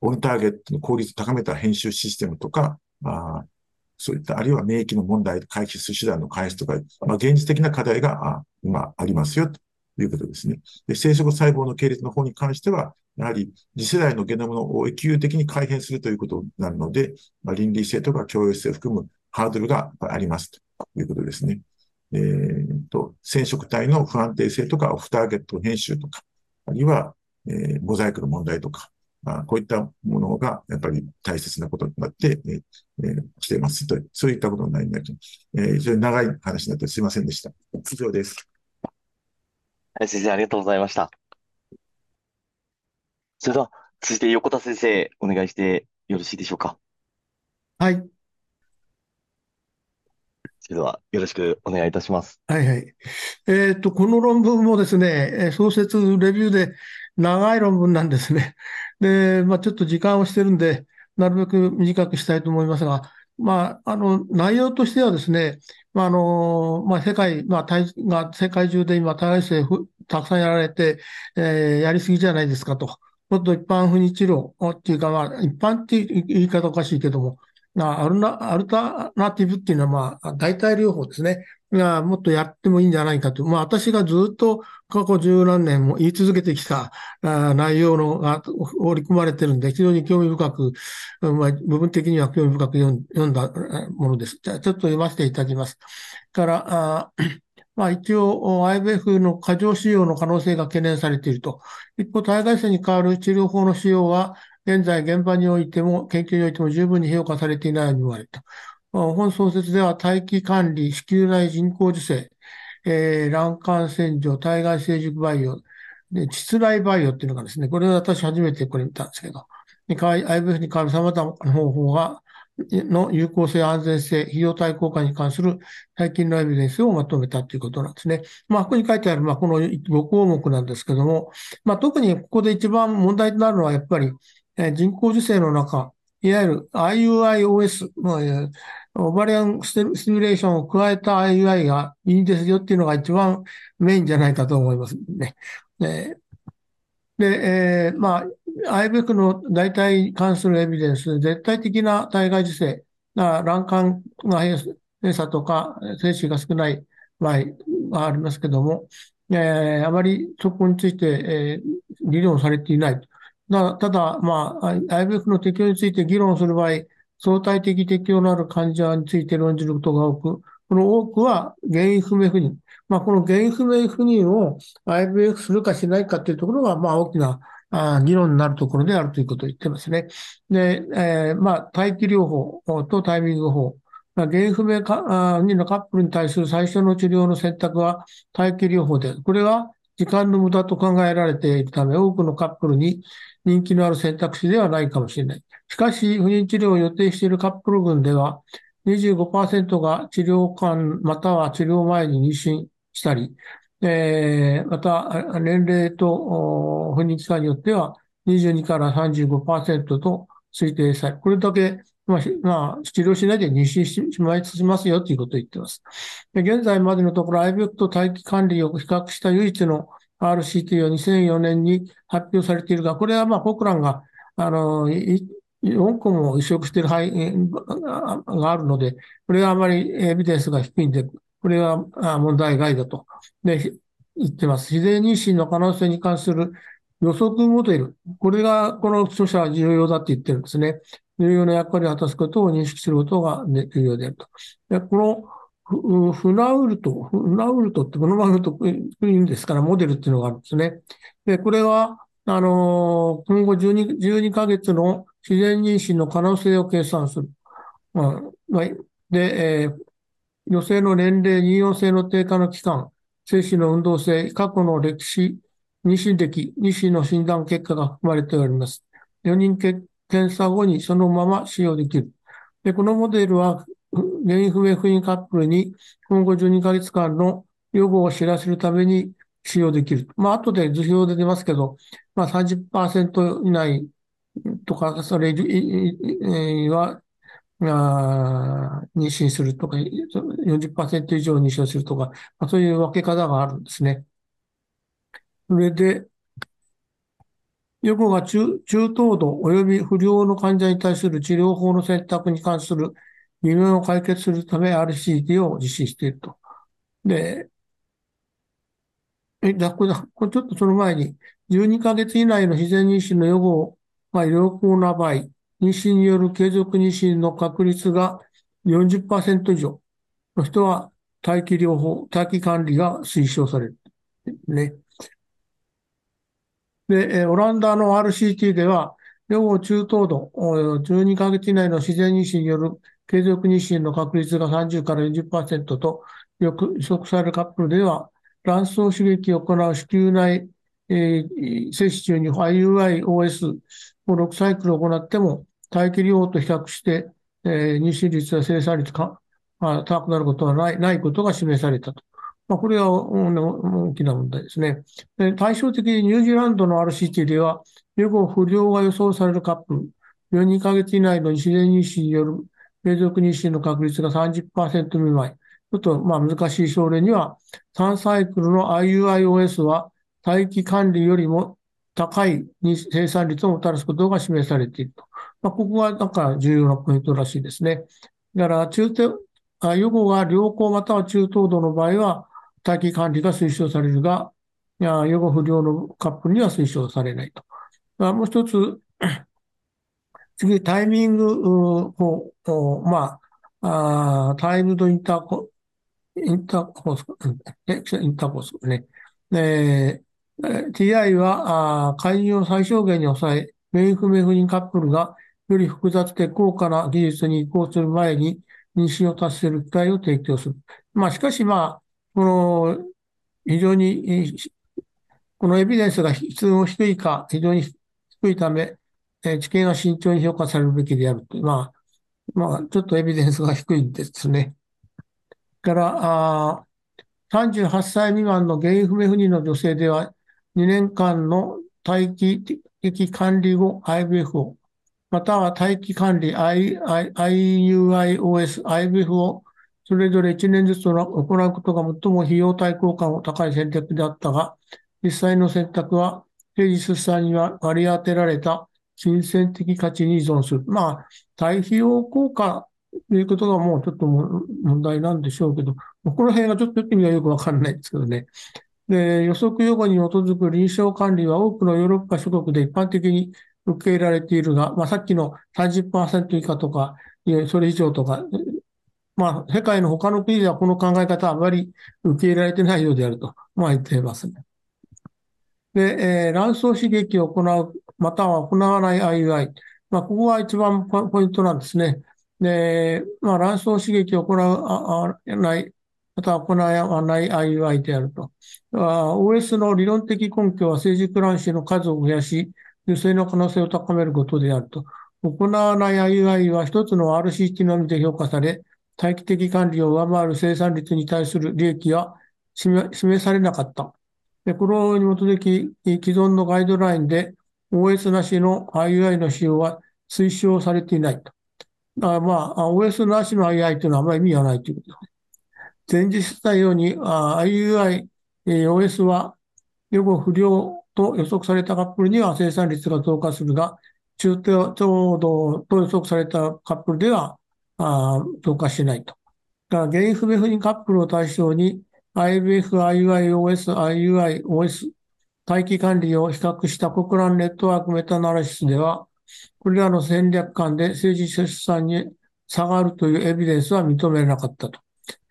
オンターゲットの効率を高めた編集システムとか、あそういった、あるいは免疫の問題、回避する手段の開発とか、まあ、現実的な課題があ今ありますよということですね。で生殖細胞の系列の方に関しては、やはり次世代のゲノムの永久的に改変するということになるので、まあ、倫理性とか共有性を含むハードルがありますということですね。えーと、染色体の不安定性とか、オフターゲット編集とか、あるいは、えー、モザイクの問題とか、あ、こういったものがやっぱり大切なことになって、えー、来ていますと、そういったことになります。えー、非常に長い話になってすいませんでした。以上です。はい、先生、ありがとうございました。それでは、続いて横田先生、お願いしてよろしいでしょうか？はい。それでは、よろしくお願いいたします。はいはい。えっと、この論文もですね、創設レビューで長い論文なんですね。で、まあ、ちょっと時間をしてるんで、なるべく短くしたいと思いますが、まあ、あの、内容としてはですね、まあ、あの、まあ、世界、まあ、が、世界中で今、体制たくさんやられて、えー、やりすぎじゃないですかと。もっと一般不妊治療っていうか、まあ、一般っていう言い方おかしいけども、アルナアルタナティブっていうのは、まあ、代替療法ですね。がもっとやってもいいんじゃないかと。まあ、私がずっと過去十何年も言い続けてきた内容のが織り込まれてるんで、非常に興味深く、まあ、部分的には興味深く読んだものです。じゃあ、ちょっと読ませていただきます。から、まあ、一応、IBF の過剰使用の可能性が懸念されていると。一方、体外性に代わる治療法の使用は、現在現場においても、研究においても十分に評価されていないように言われた。本創設では大気管理、子宮内人工授精、えー、卵管洗浄、体外成熟バイオ、で、膣内バイオっていうのがですね、これは私初めてこれ見たんですけど、IVF に代わる様々な方法が、の有効性、安全性、費用対効果に関する最近のエビデンスをまとめたということなんですね。まあ、ここに書いてある、まあ、この5項目なんですけども、まあ、特にここで一番問題となるのは、やっぱり、人工授精の中、いわゆる IUIOS、まあ、オバリアンステミュレーションを加えた IUI がいいですよっていうのが一番メインじゃないかと思いますね。で、で、えー、まあ、IVF の代替に関するエビデンス、絶対的な体外受精、卵管が閉鎖とか、精子が少ない場合がありますけども、えー、あまりそこについて、えー、議論されていない。だただ、まあ、IVF の適用について議論する場合、相対的適用のある患者について論じることが多く、この多くは原因不明不妊。まあ、この原因不明不妊を IVF するかしないかというところが、まあ、大きなあ議論になるところであるということを言ってますね。で、えー、まあ、待機療法とタイミング法。ま、原因不明か妊のカップルに対する最初の治療の選択は待機療法で、これは時間の無駄と考えられているため、多くのカップルに人気のある選択肢ではないかもしれない。しかし、不妊治療を予定しているカップル群では、25%が治療間または治療前に妊娠したり、えー、また、年齢と不妊期間によっては22から35%と推定され、これだけ、まあ、まあ、治療しないで妊娠しまいしますよということを言っています。現在までのところ、IVF と待機管理を比較した唯一の RCT は2004年に発表されているが、これはまあ、コクランが、あの、4個も移植している肺があるので、これはあまりエビデンスが低いんで、これは問題外だと。で、言ってます。自然妊娠の可能性に関する予測モデル。これが、この著者は重要だって言ってるんですね。重要な役割を果たすことを認識することが重要であると。でこのフナウルト、フナウルトってこのまま言うといいんですから、モデルっていうのがあるんですね。で、これは、あの今後12、12ヶ月の自然妊娠の可能性を計算する。まあ、で、えー、女性の年齢、妊用性の低下の期間、精子の運動性、過去の歴史、妊娠歴、妊娠の診断結果が含まれております。4人検査後にそのまま使用できる。で、このモデルは、原因不明不妊カップルに今後12ヶ月間の予後を知らせるために使用できる。まあ、後で図表で出ますけど、まあ30%以内とか、それは、あ妊娠するとか、40%以上妊娠するとか、まあ、そういう分け方があるんですね。それで、予後が中中等度及び不良の患者に対する治療法の選択に関する疑問を解決するため RCT を実施していると。で、え、じゃこれ、これちょっとその前に、12ヶ月以内の自然妊娠の予後が良好な場合、妊娠による継続妊娠の確率が40%以上の人は待機療法、待機管理が推奨される。ね。で、オランダの RCT では、予後中等度、12ヶ月以内の自然妊娠による継続妊娠の確率が30から40%とよく予測されるカップルでは、卵巣刺激を行う子宮内、えー、接種中に IUI-OS を6サイクル行っても、待機療法と比較して、えー、妊娠率や生産率が、まあ、高くなることはないないことが示されたと。まあ、これは大きな問題ですね。で対照的にニュージーランドの RCT では、予後不良が予想されるカップル、12ヶ月以内の自然妊娠による継続妊娠の確率が30%未満。ちょっとまあ難しい症例には、3サイクルの IUIOS は待機管理よりも高い生産率をもたらすことが示されていると。まあ、ここがなんか重要なポイントらしいですね。だから中等、予後が良好または中等度の場合は、待機管理が推奨されるが、予後不良のカップルには推奨されないと。もう一つ、次、タイミングを、まあ、あタイムドインターコインターコース、インターコースね。えー、TI は、介入を最小限に抑え、メイン不明不妊カップルがより複雑で高価な技術に移行する前に妊娠を達成する機会を提供する。まあ、しかしまあ、この、非常に、このエビデンスが質の低いか、非常に低いため、え知見は慎重に評価されるべきであると。まあ、まあ、ちょっとエビデンスが低いんですね。から、あ38歳未満の原因不明不妊の女性では、2年間の待機的管理後 IVF を、または待機管理 IUIOS、IVF をそれぞれ1年ずつ行うことが最も費用対効果の高い選択であったが、実際の選択は、定時出産には割り当てられた金銭的価値に依存する。まあ、対費用効果ということがもうちょっと問題なんでしょうけど、この辺がちょっと意味がよくわかんないですけどね。で、予測予後に基づく臨床管理は多くのヨーロッパ諸国で一般的に受け入れられているが、まあ、さっきの30%以下とか、それ以上とか、まあ、世界の他の国ではこの考え方はあまり受け入れられてないようであると、まあ、言っていますね。で、えー、卵巣刺激を行う、または行わない IUI。まあ、ここが一番ポイントなんですね。で、まあ、卵巣刺激を行わない、または行わない IUI であると。OS の理論的根拠は成熟卵子の数を増やし、受精の可能性を高めることであると。行わない IUI は一つの RCT のみで評価され、待機的管理を上回る生産率に対する利益は示されなかった。でこれに基づき、既存のガイドラインで OS なしの IUI の使用は推奨されていないと。あまあ、OS なしの IUI というのはあまり意味がないということです。前日したように、IUI、OS は予後不良と予測されたカップルには生産率が増加するが、中等度と予測されたカップルではあ増加しないと。だから原因不明不妊カップルを対象に IVF、IUI-OS、IUI-OS 待機管理を比較した国乱ネットワークメタナリシスでは、これらの戦略間で政治出産に差がるというエビデンスは認めなかったと。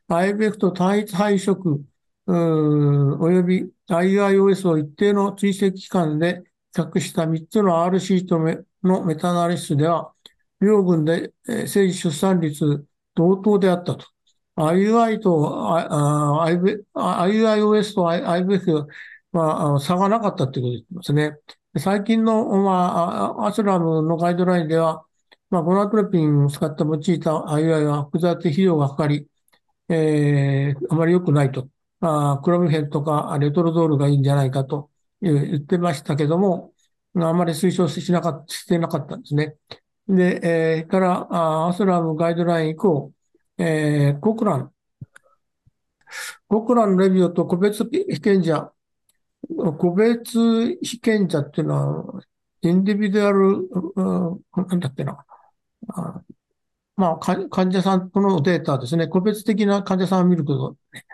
IVF と単一配色および IIOS を一定の追跡期間で比較した3つの R シートのメタナリシスでは、両軍で政治出産率同等であったと。IUI と IUIOS と IBF IVF は差がなかったということを言ってますね。最近の、まあ、アスラムのガイドラインでは、まあ、ゴナトロピンを使って用いた IUI は複雑費用がかかり、えー、あまり良くないと。まあ、クロミフェンとかレトロドールがいいんじゃないかと言ってましたけども、あまり推奨しなかった、してなかったんですね。で、えー、から、アスラムガイドライン以降、えー、コクラン。コクランレビューと個別被験者。個別被験者っていうのは、インディビデュアル、なんだっけな。あまあ、患者さんとのデータですね。個別的な患者さんを見ること、ね、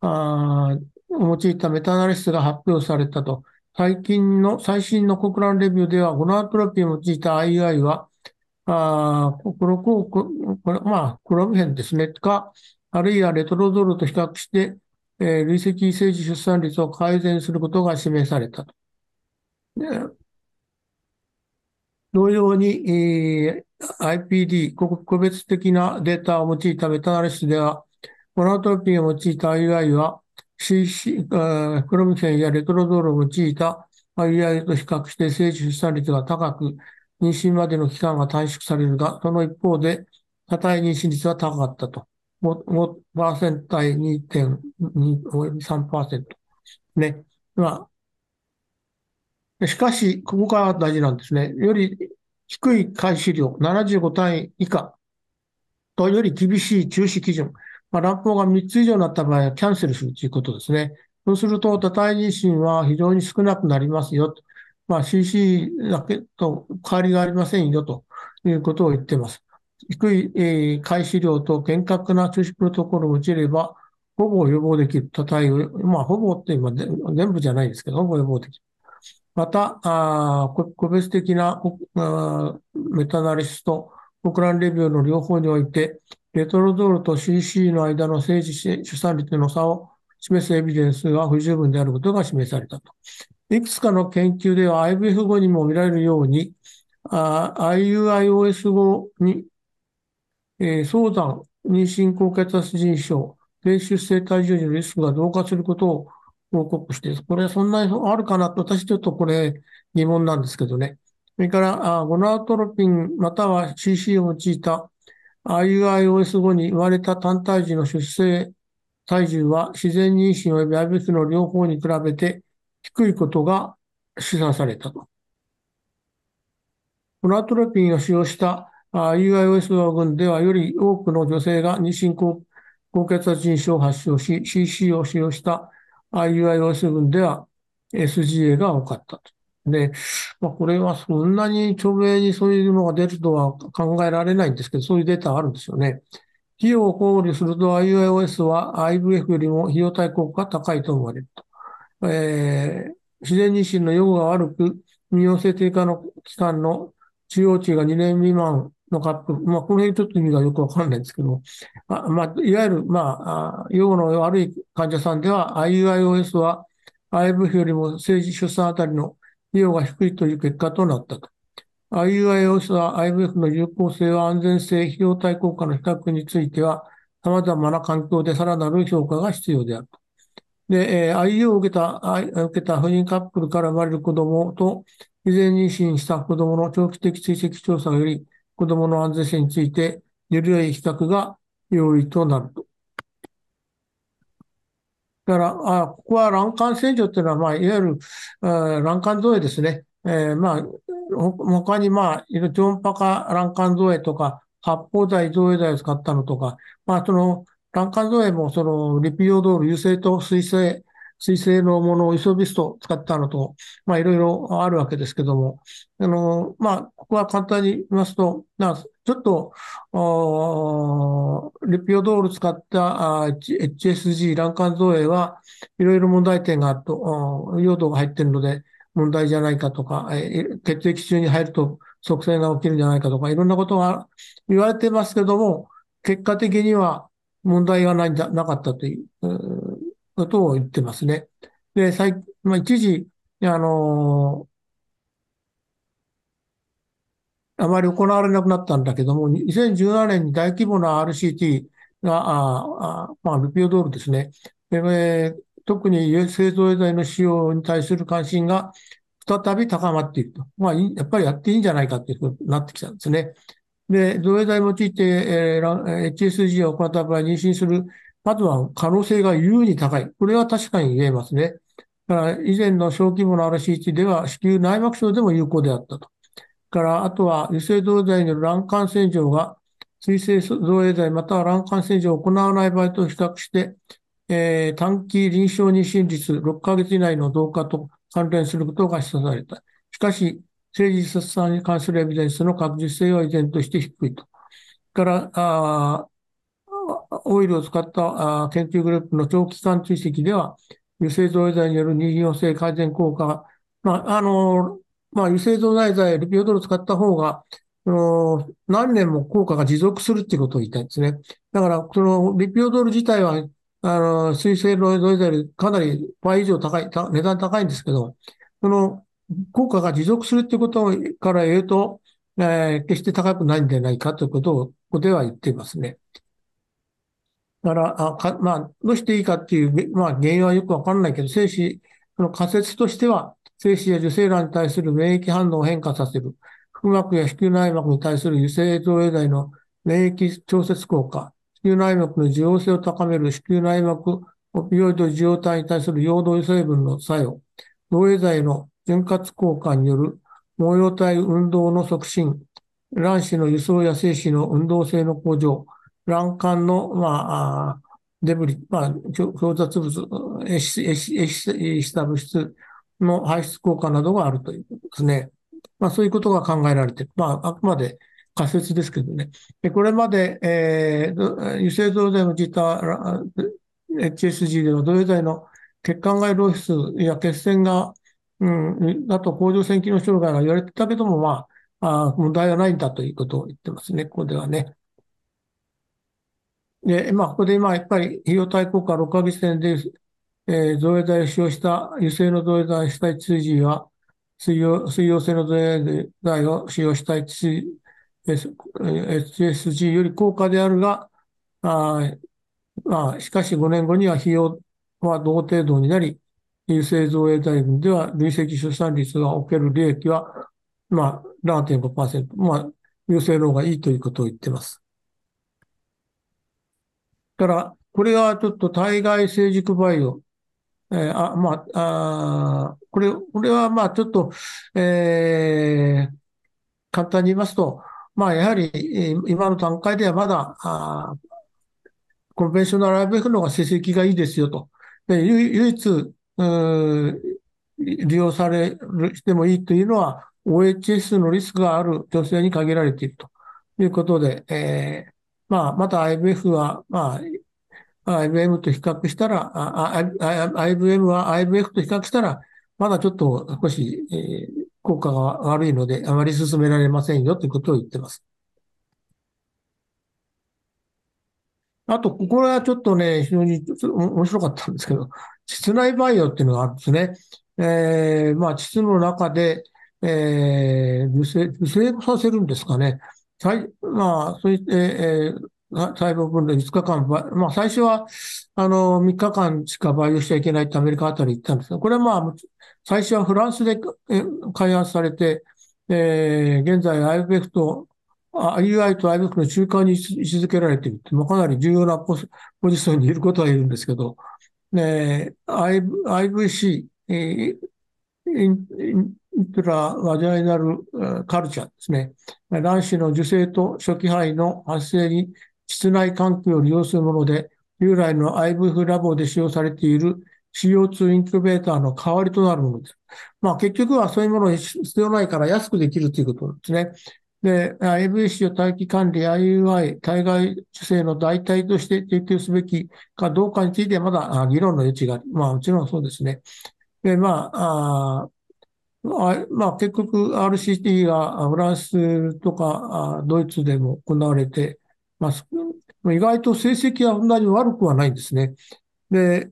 あ用いたメタナリシスが発表されたと。最近の、最新の国乱レビューでは、ゴナートロピーを用いた II は、あこれ、これ、まあ、クロムヘンですね。か、あるいはレトロドルと比較して、えー、累積政治出産率を改善することが示されたと。同様に、えー、IPD、個別的なデータを用いたメタナリスでは、モナトロピンを用いた IUI は、CC、クロミフェンやレトロドールを用いた IUI と比較して政治出産率が高く、妊娠までの期間が短縮されるが、その一方で、多体妊娠率は高かったと。5%対2.2、3%。ね。まあ、しかし、ここが大事なんですね。より低い開始量、75単位以下とより厳しい中止基準。まあ、乱暴が3つ以上になった場合はキャンセルするということですね。そうすると、多体妊娠は非常に少なくなりますよ。まあ、CC だけと変わりがありませんよということを言っています。低い、えー、開始量と厳格な中止プロトコルを打ちれば、ほぼ予防できる。多体を、まあ、ほぼって今、全部じゃないですけど、ほぼ予防できる。また、あ個別的なあメタナリスと国ランレビューの両方において、レトロドールと CC の間の政治出産率の差を示すエビデンスが不十分であることが示されたと。いくつかの研究では IVF 後にも見られるように、IUIOS 後に、えー、早産、妊娠高血圧腎症、低出生体重のリスクが増加することを報告して、これそんなにあるかなと、私ちょっとこれ疑問なんですけどね。それから、あゴナートロピンまたは CC を用いた IUIOS 後に生まれた単体児の出生体重は自然妊娠及び IVF の両方に比べて低いことが示唆されたと。コナートロピンを使用した UIOS 群ではより多くの女性が妊娠高血圧腎症を発症し、CC を使用した UIOS 群では SGA が多かったと。で、まあ、これはそんなに著名にそういうのが出るとは考えられないんですけど、そういうデータあるんですよね。費用を考慮すると IOS は IVF よりも費用対効果が高いと思われると。えー、自然妊娠の予後が悪く、未陽性低下の期間の中央値が2年未満のカップル、まあ、この辺ちょっと意味がよくわかんないんですけど、あまあ、いわゆる、まあ、予後の悪い患者さんでは、IUIOS は IVF よりも政治出産あたりの費用が低いという結果となったと。IUIOS は IVF の有効性は安全性、費用対効果の比較については、様々な環境でさらなる評価が必要であると。で、えー、IU を受けた、受けた不妊カップルから生まれる子供と、以前妊娠した子供の長期的追跡調査より、子供の安全性について、より良い比較が容易となると。だから、あここは卵管洗浄っていうのは、まあ、いわゆる、卵管造影ですね。えー、まあ、他に、まあ、超音波化卵管造影とか、発泡剤、造影剤を使ったのとか、まあ、その、卵管造影も、その、リピオドール、油性と水性、水性のものをイソビスト使ったのと、まあ、いろいろあるわけですけども、あの、まあ、ここは簡単に言いますと、まあ、ちょっと、リピオドール使った HSG 卵管造影はいろいろ問題点があると、用土が入っているので問題じゃないかとか、血液中に入ると促性が起きるんじゃないかとか、いろんなことが言われてますけども、結果的には問題がないんじゃなかったということを言ってますね。で、最、まあ、一時、あのあまり行われなくなったんだけども、2017年に大規模な RCT が、ああまあ、ルピオドールですね。でえ、特に製造剤の使用に対する関心が再び高まっていると。まあ、やっぱりやっていいんじゃないかっていうことになってきたんですね。で、造影剤を用いて、えー、HSG を行った場合、妊娠する、まずは可能性が優に高い。これは確かに言えますね。だから以前の小規模な RCT では、子宮内膜症でも有効であったと。から、あとは油性造剤による卵管洗浄が、水性造影剤または卵管洗浄を行わない場合と比較して、えー、短期臨床妊娠率6ヶ月以内の増加と関連することが示唆された。しかし、政治出産に関するエビデンスの確実性は依然として低いと。から、あオイルを使った研究グループの長期間追跡では、油性造影剤による妊娠性改善効果が、まあ、あの、まあ、油性造剤剤、リピオドルを使った方が、その何年も効果が持続するっていうことを言いたいんですね。だから、そのリピオドル自体は、あの、水性造剤よりかなり倍以上高い、値段高いんですけど、その効果が持続するっていうことから言うと、えー、決して高くないんじゃないかということを、ここでは言っていますね。だから、あかまあ、どうしていいかっていう、まあ、原因はよくわかんないけど、精子、その仮説としては、精子や受精卵に対する免疫反応を変化させる、腹膜や子宮内膜に対する油性造影剤の免疫調節効果、子宮内膜の受容性を高める子宮内膜オピオイド受容体に対する陽動成分の作用、造影剤の潤滑効果による毛様体運動の促進、卵子の輸送や精子の運動性の向上、卵管の、まあ、デブリ、まあ、表雑物、エシ、した物質の排出効果などがあるということですね。まあ、そういうことが考えられている。まあ、あくまで仮説ですけどね。でこれまで、えー、油性造剤の自た HSG では、同様剤の血管外漏出や血栓が、うん、あと甲状腺機能障害が言われてたけども、まあ、あ問題はないんだということを言ってますね、ここではね。で、まあ、ここで今、やっぱり費用対効果6ヶ月点でえー、造影剤を使用した油性の造影剤した HCG は、水溶水溶性の造影剤を使用した HSG より高価であるが、あまあ、しかし5年後には費用は同程度になり、油性造影剤群では累積出産率がおける利益は、まあ、7.5%。まあ、油性の方がいいということを言っています。から、これはちょっと体外成熟バイオえー、あ、まあ、あこれ、これはまあちょっと、えー、簡単に言いますと、まあやはり今の段階ではまだ、あコンベンショナル IVF の方が成績がいいですよと。で唯一、利用されるしてもいいというのは、OHS のリスクがある女性に限られているということで、えー、まあ、また IVF は、まあ、IBM と比較したら、IBM は IVF と比較したら、まだちょっと少し、えー、効果が悪いので、あまり進められませんよということを言ってます。あと、これはちょっとね、非常に面白かったんですけど、膣内培養っていうのがあるんですね。えー、まあ、膣の中で、えー、受精、受精させるんですかね。まあ、そういって、えー、細胞分裂5日間、まあ、最初は、あの、3日間しか培養しちゃいけないってアメリカあたり言ったんですけど、これはまあ、最初はフランスで開発されて、えー、現在 IVF と、UI と IVF の中間に位置づけられているって、まあ、かなり重要なポジションにいることはいるんですけど、ね、IVC、えー、トラワジャイナルカルチャーですね。卵子の受精と初期肺の発生に室内環境を利用するもので、従来の IVF ラボで使用されている CO2 インキュベーターの代わりとなるものです。まあ結局はそういうものに必要ないから安くできるということですね。で、IVC を待機管理、IUI、体外受精の代替として提供すべきかどうかについてまだ議論の余地がある。まあもちろんそうですね。で、まあ、あまあ、結局 RCT がフランスとかドイツでも行われてます。意外と成績はそんなに悪くはないんですね。で、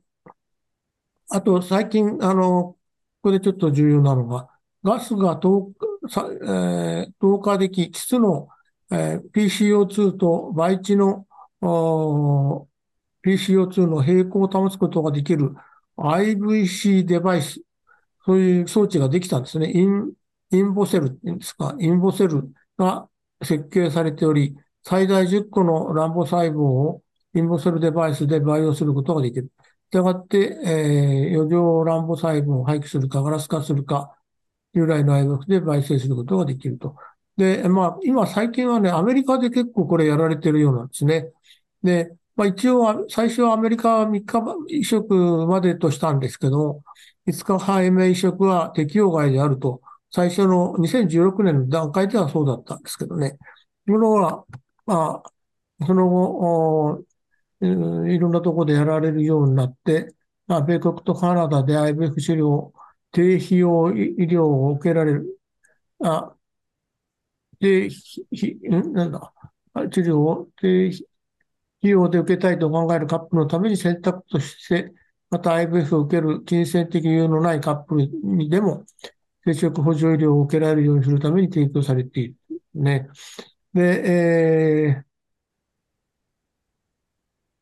あと最近、あの、ここでちょっと重要なのが、ガスが透えー、透過でき、質の、えー、PCO2 と培地の PCO2 の平衡を保つことができる IVC デバイスそういう装置ができたんですね。イン、 INVOcell って言うんですか、 INVOcell が設計されており、最大10個の乱暴細胞をインボセルデバイスで培養することができる。したがって、えー、余剰乱暴細胞を廃棄するか、ガラス化するか、従来の愛学で培生することができると。で、まあ、今最近はね、アメリカで結構これやられてるようなんですね。で、まあ一応、最初はアメリカは3日移植までとしたんですけど、5日背面移植は適用外であると、最初の2016年の段階ではそうだったんですけどね。ところが、まあ、その後、いろんなところでやられるようになって、まあ、米国とカナダで IVF 治療、低費用医療を受けられる、あ、低、なんだ、治療を低費用で受けたいと考えるカップのために選択としてまた IVF を受ける金銭的余裕のないカップルにでも、生殖補助医療を受けられるようにするために提供されている。ね。で、えー、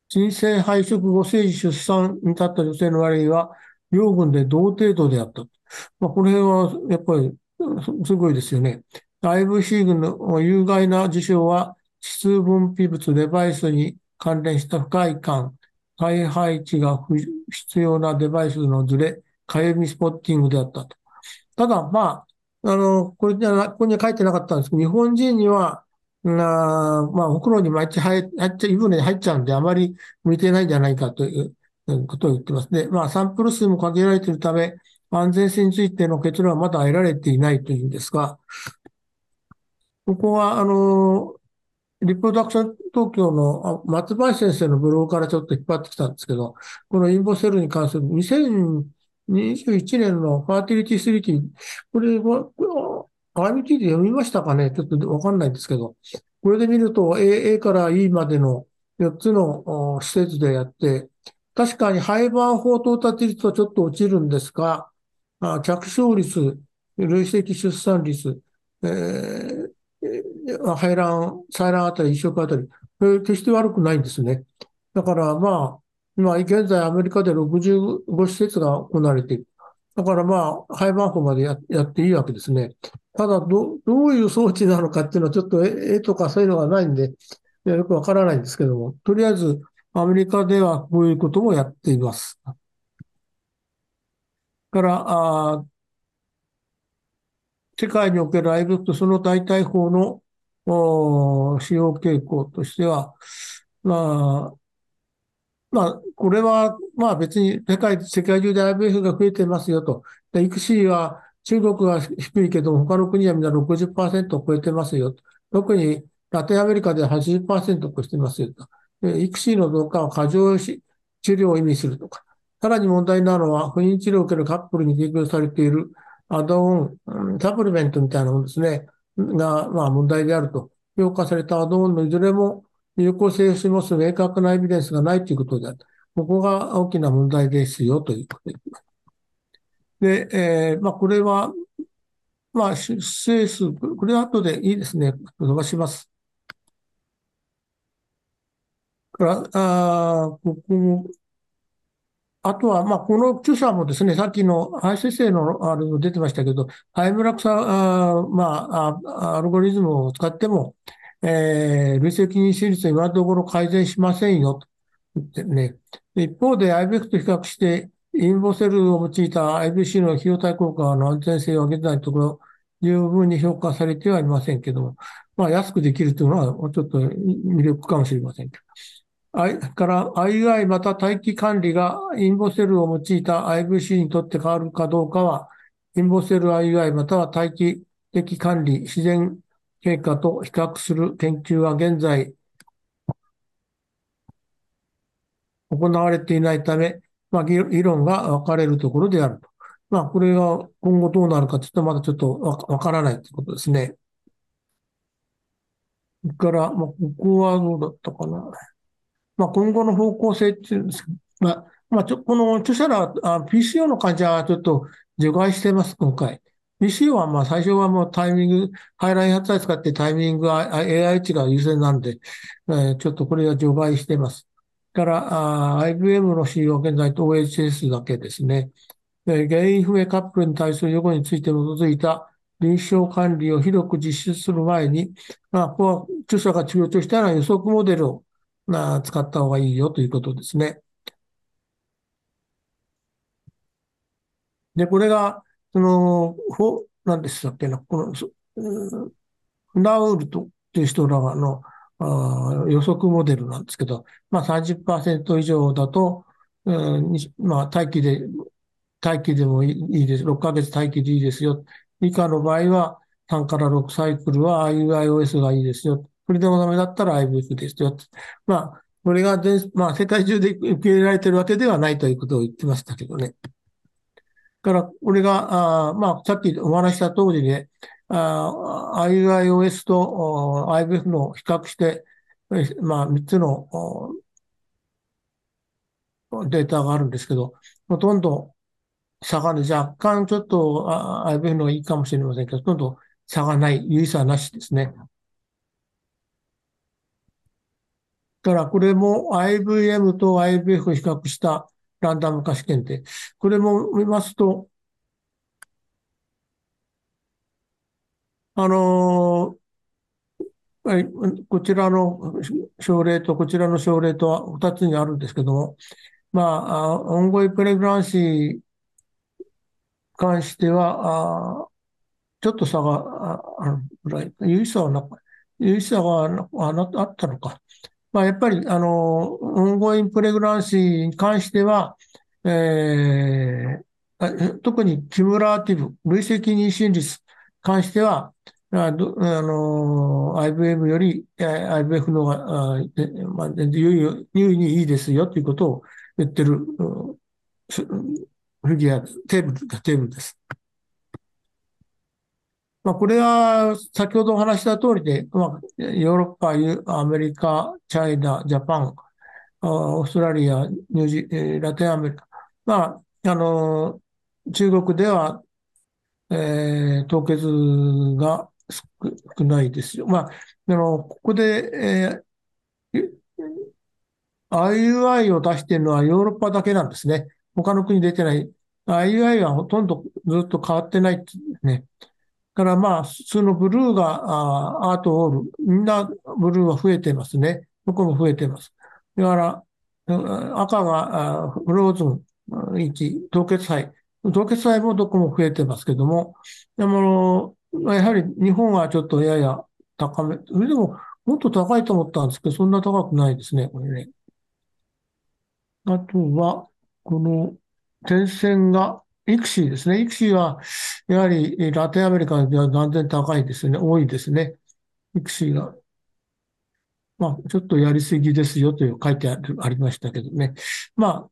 人生配色後生児出産に立った女性の割合は、養分で同程度であった。まあ、この辺はやっぱりすごいですよね。IVC 群の有害な事象は、指数分泌物デバイスに関連した不快感、再配置が不必要なデバイスのずれ、かゆみスポッティングであったと。ただ、まあ、あの、これじゃここには書いてなかったんですけど、日本人には、なまあ、お風呂に毎日入っちゃ、湯船に入っちゃうんで、あまり向いてないんじゃないかということを言ってます。で、まあ、サンプル数も限られているため、安全性についての結論はまだ得られていないというんですが、ここは、あの、リプロダクション東京の松林先生のブログからちょっと引っ張ってきたんですけど、このインボセルに関する2021年のファーティリティスリティ、これは、RMT で読みましたかね？ちょっとわかんないんですけど、これで見ると A, A から E までの4つの施設でやって、確かに廃盤法到達率はちょっと落ちるんですが、着床率、累積出産率、えー、排卵、採卵あたり、移植あたり、決して悪くないんですね。だからまあ、今現在アメリカで65施設が行われている。だからまあ、廃盤法までややっていいわけですね。ただど、どういう装置なのかっていうのはちょっと絵とかそういうのがないんで、よくわからないんですけども、とりあえずアメリカではこういうこともやっています。から、あ世界における IVF とその代替法の使用傾向としては、まあ、まあ、これは、まあ別に世界、世界中で IVF が増えてますよと。で、育児は中国が低いけど、他の国はみんな60%を超えてますよと。特にラテンアメリカで80%を超えてますよと。で育児の増加は過剰治療を意味するとか。さらに問題なのは、不妊治療を受けるカップルに提供されているアドオン、サプリメントみたいなものですね、が、まあ問題であると。評価されたアドオンのいずれも有効性を示す明確なエビデンスがないということである。ここが大きな問題ですよということで。で、えー、まあこれは、まあ出生数、これは後でいいですね。伸ばします。から、あここもあとは、まあ、この著者もですね、さっきの林先生のあれも出てましたけど、ハイムラクサ、あまあ、アルゴリズムを使っても、えー、累積妊娠率は今のところ改善しませんよと言ってね。一方で IBF と比較して、インボセルを用いた IBC の費用対効果の安全性を上げてないところ、十分に評価されてはいませんけども、まあ、安くできるというのは、ちょっと魅力かもしれませんけど。から IUI また待機管理がインボセルを用いた IVC にとって変わるかどうかは、インボセル IUI または待機的管理、自然経過と比較する研究は現在行われていないため、まあ、議論が分かれるところであると。まあ、これが今後どうなるかというと、まだちょっとわからないということですね。から、まあ、ここはどうだったかな。まあ、今後の方向性っていうんですまあ、まあ、ちょ、この著者ら、あ PCO の患者はちょっと除外してます、今回。PCO はまあ最初はもうタイミング、ハイライン発剤使ってタイミングは AI 値が優先なんで、えー、ちょっとこれは除外してます。から、IBM の使用は現在と OHS だけですね。原因不明カップルに対する予後について基づいた臨床管理を広く実施する前に、まあ、ここは著者が強調したのは予測モデルをまあ、使った方がいいよということですね。で、これが、その、ほ、なんでしたっけな、この、フナウルトっていう人らのあ予測モデルなんですけど、まあ30%以上だと、うん、まあ待機で、待機でもいいです。6ヶ月待機でいいですよ。以下の場合は3から6サイクルは IUIOS がいいですよ。それでもダメだったら IVF ですよ。まあ、これが全まあ、世界中で受け入れられてるわけではないということを言ってましたけどね。だから、これが、あまあ、さっきお話した通りで、IUIOS と IVF の比較して、まあ、3つのデータがあるんですけど、ほとんど差がない。若干ちょっと IVF の方がいいかもしれませんけど、ほとんど差がない、有意差なしですね。から、これも IVM と IVF を比較したランダム化試験で、これも見ますと、あのー、こちらの症例とこちらの症例とは2つにあるんですけども、まあ、オンゴイプレグランシーに関しては、あちょっと差があるぐらい、有意差はな有意差があったのか。まあ、やっぱり、あの、オンゴインプレグランシーに関しては、えー、特にキムラーティブ、累積妊娠率に関しては、あの、IVM より、IVF のが、まあ、優位にいいですよということを言ってる、フィギュア、テーブル、テーブルです。まあ、これは先ほどお話した通りで、まあ、ヨーロッパ、アメリカ、チャイナ、ジャパン、オーストラリア、ニュージー、ラテンアメリカ。まあ、あの、中国では、えー、凍結が少ないですよ。まあ、あの、ここで、えー、IUI を出しているのはヨーロッパだけなんですね。他の国出てない。IUI はほとんどずっと変わってないですね。からまあ、普通のブルーがアートオール、みんなブルーは増えてますね。どこも増えてます。だから、赤がフローズン1、凍結肺。凍結肺もどこも増えてますけども、でも、やはり日本はちょっとやや高め。それでも、もっと高いと思ったんですけど、そんな高くないですね、これね。あとは、この点線がイクシーですね。イクシーは、やはりラテンアメリカでは断然高いですね。多いですね。イクシーが。まあ、ちょっとやりすぎですよという書いてありましたけどね。まあ、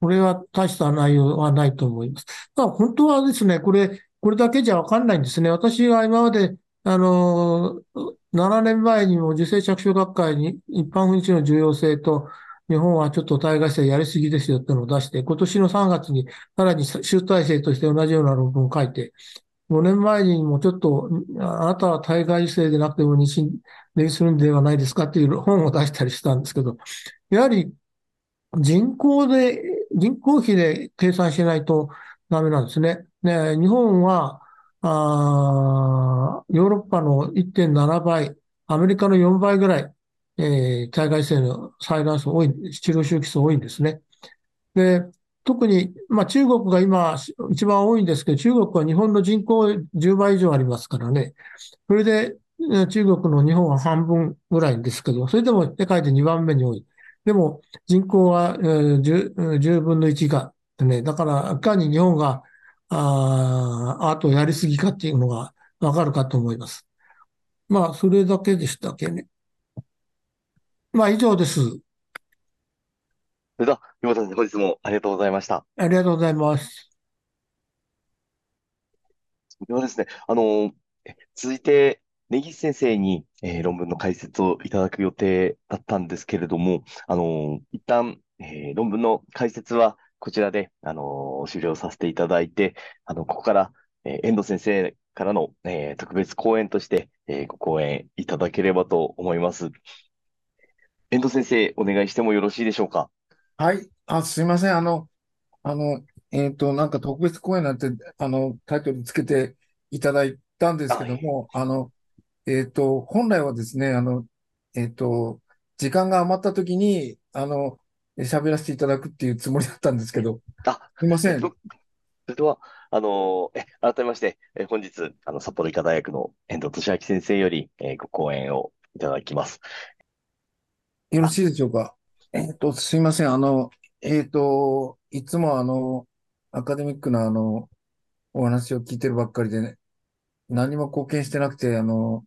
これは大した内容はないと思います。まあ、本当はですね、これ、これだけじゃわかんないんですね。私は今まで、あの、7年前にも受精着床学会に一般不日の重要性と、日本はちょっと対外性やりすぎですよってのを出して、今年の3月にさらに集大成として同じような論文を書いて、5年前にもちょっと、あなたは対外性でなくても妊娠するんではないですかっていう本を出したりしたんですけど、やはり人口で、人口比で計算しないとダメなんですね。ね日本は、あヨーロッパの1.7倍、アメリカの4倍ぐらい、えー、体外性の採卵数多い、治療周期数多いんですね。で、特に、まあ中国が今一番多いんですけど、中国は日本の人口10倍以上ありますからね。それで、中国の日本は半分ぐらいですけど、それでも世界で2番目に多い。でも人口は 10, 10分の1が、ね、だから、いかに日本が、ああとやりすぎかっていうのがわかるかと思います。まあ、それだけでしたっけね。まあ、以上です。それでは、岩田先生、本日もありがとうございました。ありがとうございます。ではですね、あの、続いて、根岸先生に、えー、論文の解説をいただく予定だったんですけれども、あの、一旦、えー、論文の解説はこちらで、あの、終了させていただいて、あの、ここから、えー、遠藤先生からの、えー、特別講演として、えー、ご講演いただければと思います。遠藤先生、お願いしてもよろしいでしょうか？はい。あ、すいません。あの、あの、えっと、なんか特別講演なんて、あの、タイトルつけていただいたんですけども、あの、えっと、本来はですね、あの、えっと、時間が余った時に、あの、喋らせていただくっていうつもりだったんですけど、あ、すいません。それでは、あの、え、改めまして、え、本日、あの、札幌医科大学の遠藤俊明先生より、えご講演をいただきます。よろしいでしょうか？えっと、すいません。あの、えっと、いつもあの、アカデミックなあの、お話を聞いてるばっかりでね、何も貢献してなくて、あの、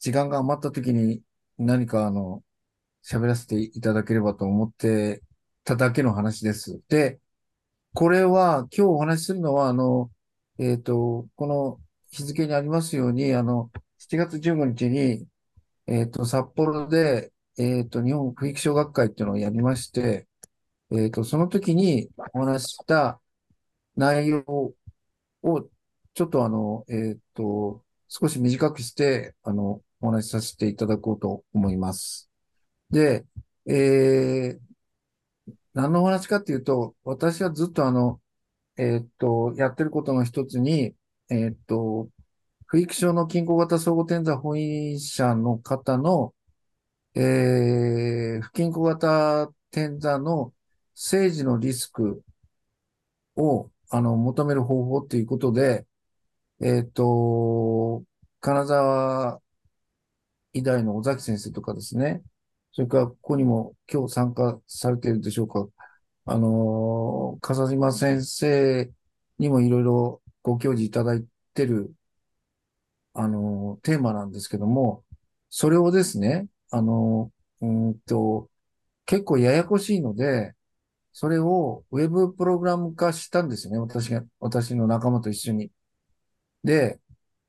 時間が余った時に何かあの、喋らせていただければと思ってただけの話です。で、これは今日お話しするのは、あの、えっと、この日付にありますように、あの、7月15日に、えっと、札幌で、えっと、日本不育小学会っていうのをやりまして、えっと、その時にお話した内容を、ちょっとあの、えっと、少し短くして、あの、お話しさせていただこうと思います。で、えー、何のお話かっていうと、私はずっとあの、えっと、やってることの一つに、えっと、不育症の均衡型相互転座本院者の方のえー、不均衡型転座の政治のリスクを、あの、求める方法っていうことで、えっ、ー、と、金沢医大の尾崎先生とかですね、それからここにも今日参加されているでしょうか、あの、笠島先生にもいろいろご教示いただいてる、あの、テーマなんですけども、それをですね、あの、うんと、結構ややこしいので、それをウェブプログラム化したんですよね。私が、私の仲間と一緒に。で、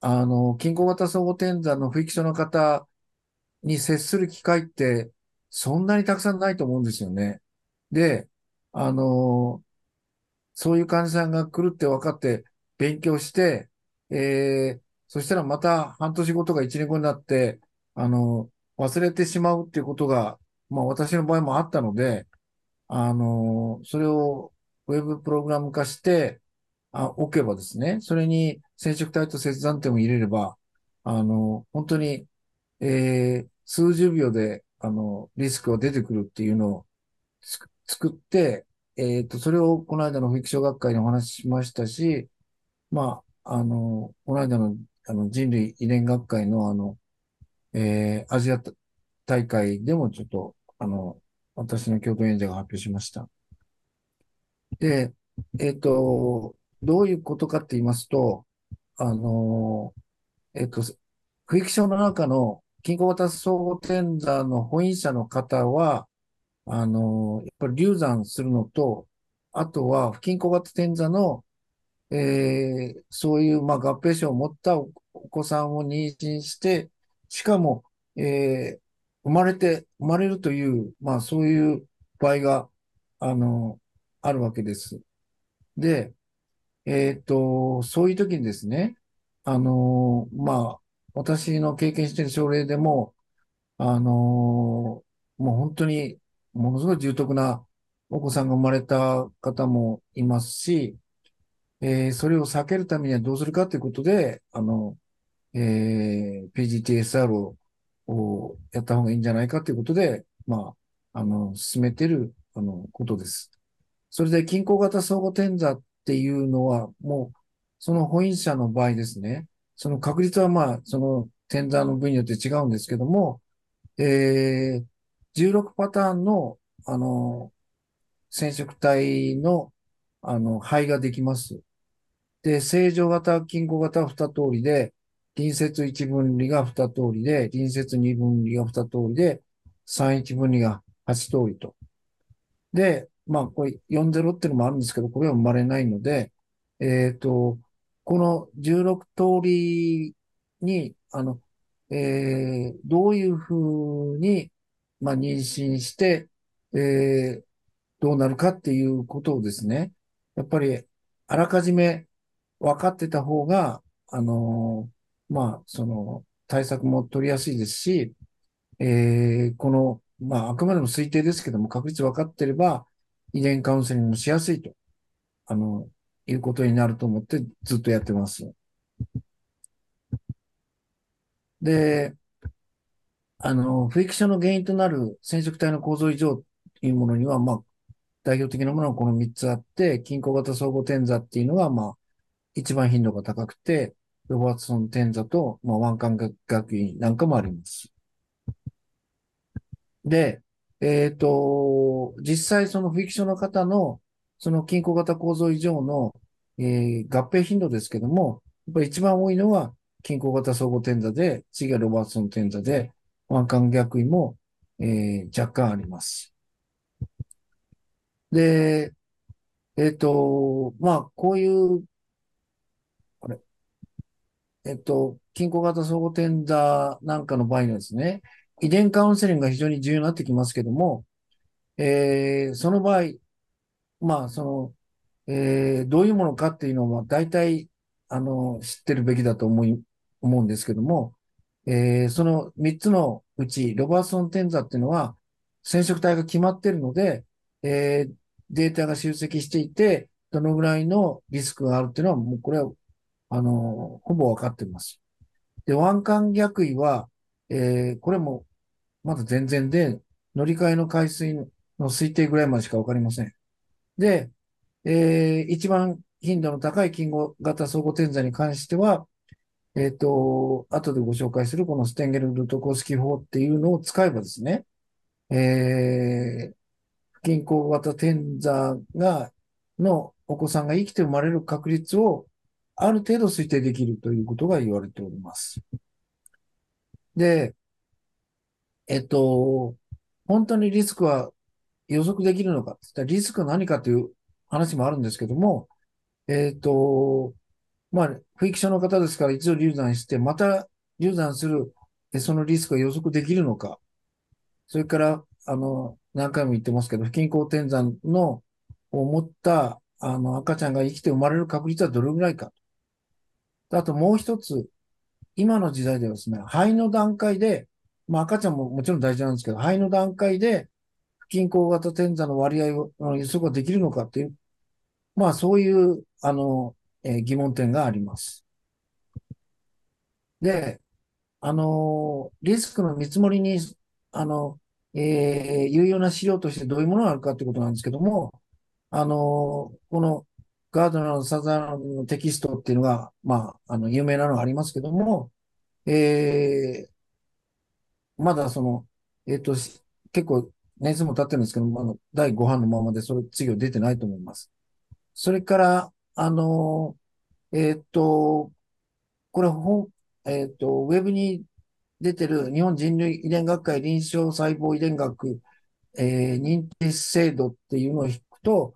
あの、均衡型相互転座の不育所の方に接する機会って、そんなにたくさんないと思うんですよね。で、あの、そういう患者さんが来るって分かって勉強して、えー、そしたらまた半年後とか1年後になって、あの、忘れてしまうっていうことが、まあ私の場合もあったので、あの、それをウェブプログラム化して、あ、置けばですね、それに染色体と切断点を入れれば、あの、本当に、えー、数十秒で、あの、リスクが出てくるっていうのを作って、えっ、ー、と、それをこの間の保育所学会にお話ししましたし、まあ、あの、この間の、あの、人類遺伝学会のあの、えー、アジア大会でもちょっと、あの、私の共同演者が発表しました。で、えっ、ー、と、どういうことかって言いますと、あの、えっと、不育症の中の均衡型総合点座の保員者の方は、あの、やっぱり流産するのと、あとは不均衡型点座の、えーそういう、まあ、合併症を持ったお子さんを妊娠して、しかも、えー生まれて、生まれるという、まあ、そういう場合が、あの、あるわけです。で、えっと、そういう時にですね、あの、まあ、私の経験している症例でも、あの、もう本当に、ものすごい重篤なお子さんが生まれた方もいますし、えーそれを避けるためにはどうするかということで、あの、えー PGTSR ををやった方がいいんじゃないかということで、まあ、あの、進めてる、あの、ことです。それで、均衡型相互転座っていうのは、もう、その保員者の場合ですね、その確率はまあ、その転座の部位によって違うんですけども、えー16パターンの、あの、染色体の、あの、肺ができます。で、正常型、均衡型は2通りで、隣接1分離が2通りで、隣接2分離が2通りで、31分離が8通りと。で、まあ、これ40っていうのもあるんですけど、これは生まれないので、えっと、この16通りに、あの、えーどういうふうに、まあ、妊娠して、えーどうなるかっていうことをですね、やっぱり、あらかじめ分かってた方が、あのまあ、その、対策も取りやすいですし、えーこの、まあ、あくまでも推定ですけども、確率分かってれば、遺伝カウンセリングもしやすいと、あの、いうことになると思ってずっとやってます。で、あの、不育症の原因となる染色体の構造異常というものには、まあ、代表的なものはこの3つあって、均衡型相互転座っていうのが、まあ、一番頻度が高くて、ロバーツソン転座と、まあ、腕管学院なんかもあります。で、えっと、実際その不育症の方の、その均衡型構造異常の、えー合併頻度ですけども、やっぱり一番多いのは均衡型相互転座で、次がロバーツソン転座で、腕管逆位も、えー若干あります。で、えっと、まあ、こういう、えっと、均衡型相互転座なんかの場合にはですね、遺伝カウンセリングが非常に重要になってきますけども、えーその場合、まあ、その、えーどういうものかっていうのは、大体、あの、知ってるべきだと思い、思うんですけども、えーその3つのうち、ロバーソン転座っていうのは、染色体が決まってるので、えーデータが集積していて、どのぐらいのリスクがあるっていうのは、もうこれは、あの、ほぼ分かってます。で、腕管逆位は、えーこれも、まだ全然で、乗り換えの回数の推定ぐらいまでしか分かりません。で、えー一番頻度の高い金合型相互転座に関しては、えっと、後でご紹介するこのステンゲル・ルトコスキ法っていうのを使えばですね、えー不均衡型転座が、のお子さんが生きて生まれる確率をある程度推定できるということが言われております。で、えっと、本当にリスクは予測できるのかリスクは何かという話もあるんですけども、えっと、まあ、不育症の方ですから一度流産して、また流産する、そのリスクが予測できるのか。それから、あの、何回も言ってますけど、不均衡転産の、を持った、あの、赤ちゃんが生きて生まれる確率はどれぐらいか。あともう一つ、今の時代ではですね、肺の段階で、まあ赤ちゃんももちろん大事なんですけど、肺の段階で不均衡型転座の割合を予測ができるのかっていう、まあそういう、あの、えー疑問点があります。で、あの、リスクの見積もりに、あの、えー有用な資料としてどういうものがあるかということなんですけども、あの、このガードナーのサザンのテキストっていうのが、まあ、あの、有名なのがありますけども、えーまだその、えっと、結構年数も経ってるんですけども、あの、第5版のままでそれ次は出てないと思います。それから、あの、えーっと、これ本、えーっと、ウェブに出てる日本人類遺伝学会臨床細胞遺伝学、えー認定制度っていうのを引くと、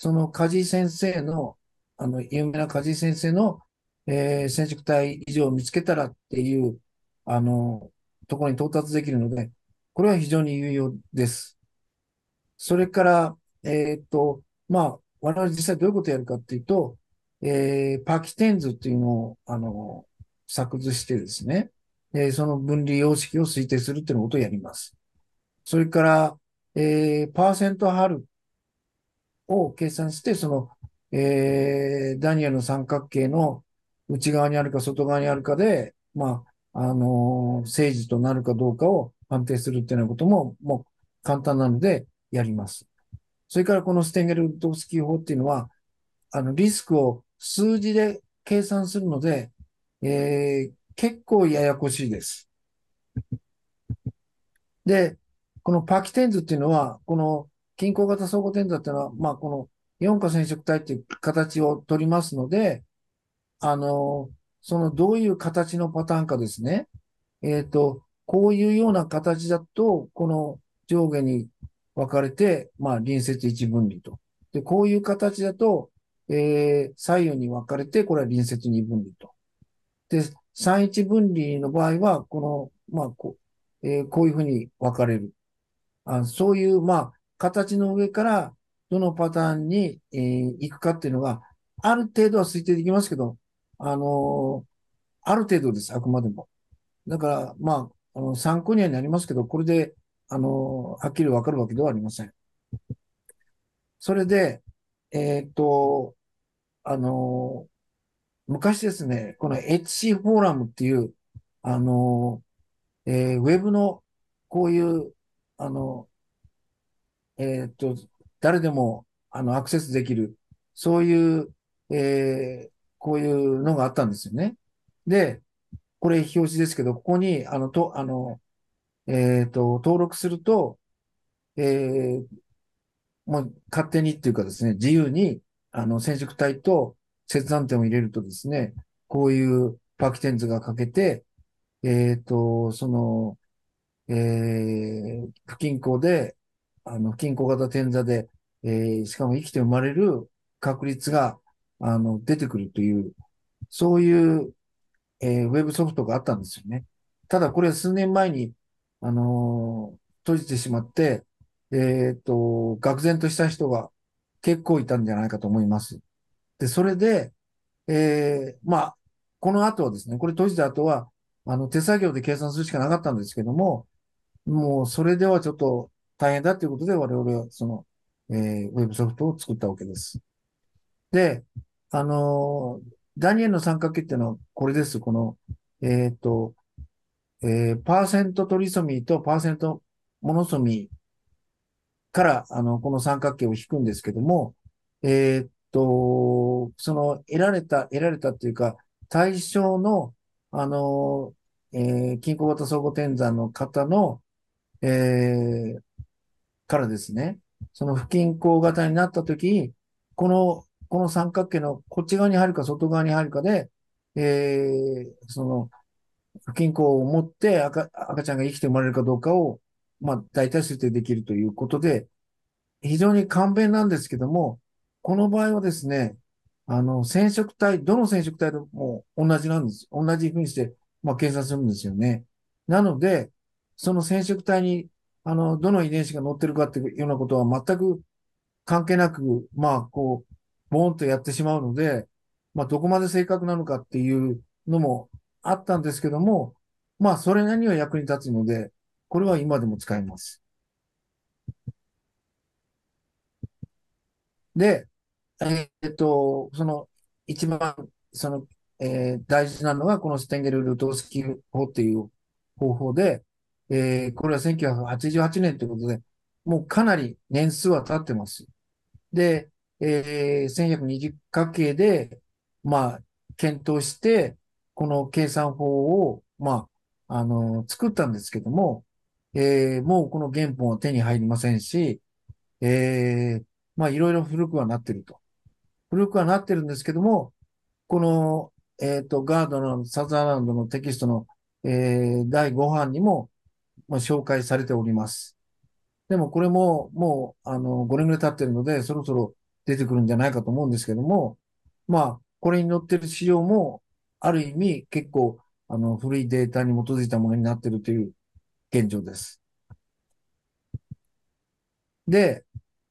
その梶井先生の、あの、有名な梶井先生の、えー染色体異常を見つけたらっていう、あの、ところに到達できるので、これは非常に有用です。それから、えーっと、まあ、我々実際どういうことをやるかっていうと、えーパキテン図っていうのを、あの、作図してですね、えーその分離様式を推定するっていうことをやります。それから、えーパーセントハルを計算して、その、えーダニエルの三角形の内側にあるか外側にあるかで、まあ、あのー正時となるかどうかを判定するっていうようなことも、もう簡単なのでやります。それからこのステンゲル・ルトフスキー法っていうのは、あの、リスクを数字で計算するので、えー結構ややこしいです。で、このパキテン図っていうのは、この均衡型相互転座っていうのは、まあ、この4価染色体っていう形を取りますので、あの、そのどういう形のパターンかですね。えっと、こういうような形だと、この上下に分かれて、まあ、隣接一分離と。で、こういう形だと、えー左右に分かれて、これは隣接二分離と。で、三一分離の場合は、この、まあ、こう、えーこういうふうに分かれる。あそういう、まあ、形の上から、どのパターンに、えー行くかっていうのが、ある程度は推定できますけど、あのーある程度です、あくまでも。だから、まあ、あの参考にはなりますけど、これで、あのーはっきりわかるわけではありません。それで、えっと、あの昔ですね、この HC フォーラムっていう、あのえーウェブのこういう、あの、えーっと、誰でも、あの、アクセスできる、そういう、えーこういうのがあったんですよね。で、これ表示ですけど、ここに、あの、と、あの、えーっと、登録すると、えーもう勝手にっていうかですね、自由に、あの、染色体と切断点を入れるとですね、こういうパキテン図が書けて、えっと、その、えー不均衡で、あの、不均衡型転座で、えーしかも生きて生まれる確率が、あの、出てくるという、そういう、えーウェブソフトがあったんですよね。ただ、これは数年前に、あのー閉じてしまって、えっと、愕然とした人が結構いたんじゃないかと思います。で、それで、えーまあ、この後はですね、これ閉じた後は、あの、手作業で計算するしかなかったんですけども、もう、それではちょっと大変だということで、我々は、その、えーウェブソフトを作ったわけです。で、あのーダニエルの三角形っていうのはこれです。この、えっと、えーパーセントトリソミーとパーセントモノソミーから、あの、この三角形を引くんですけども、えーっと、その得られた、得られたっていうか、対象の、あの、えー均衡型相互転算の方の、えーからですね、その不均衡型になったとき、この、この三角形のこっち側に入るか外側に入るかで、えーその、不均衡を持って赤、赤ちゃんが生きて生まれるかどうかを、まあ、大体推定できるということで、非常に簡便なんですけども、この場合はですね、あの、染色体、どの染色体でも同じなんです。同じふうにして、まあ、計算するんですよね。なので、その染色体に、あの、どの遺伝子が載ってるかっていうようなことは全く関係なく、まあ、こう、ボーンとやってしまうので、まあ、どこまで正確なのかっていうのもあったんですけども、まあ、それなりには役に立つので、これは今でも使えます。で、えーっと、その、一番、その、えー大事なのが、このステンゲル・ルトースキー法っていう方法で、えーこれは1988年ということで、もうかなり年数は経ってます。で、えー1120角形で、まあ、検討して、この計算法を、まあ、あの、作ったんですけども、えーもうこの原本は手に入りませんし、えーまあ、いろいろ古くはなってると。古くはなってるんですけども、この、えっ、と、ガードのサザーランドのテキストの、えー第5版にも、まあ、紹介されております。でもこれももう、あの、5年ぐらい経ってるので、そろそろ出てくるんじゃないかと思うんですけども、まあ、これに載ってる資料も、ある意味結構、あの、古いデータに基づいたものになってるという現状です。で、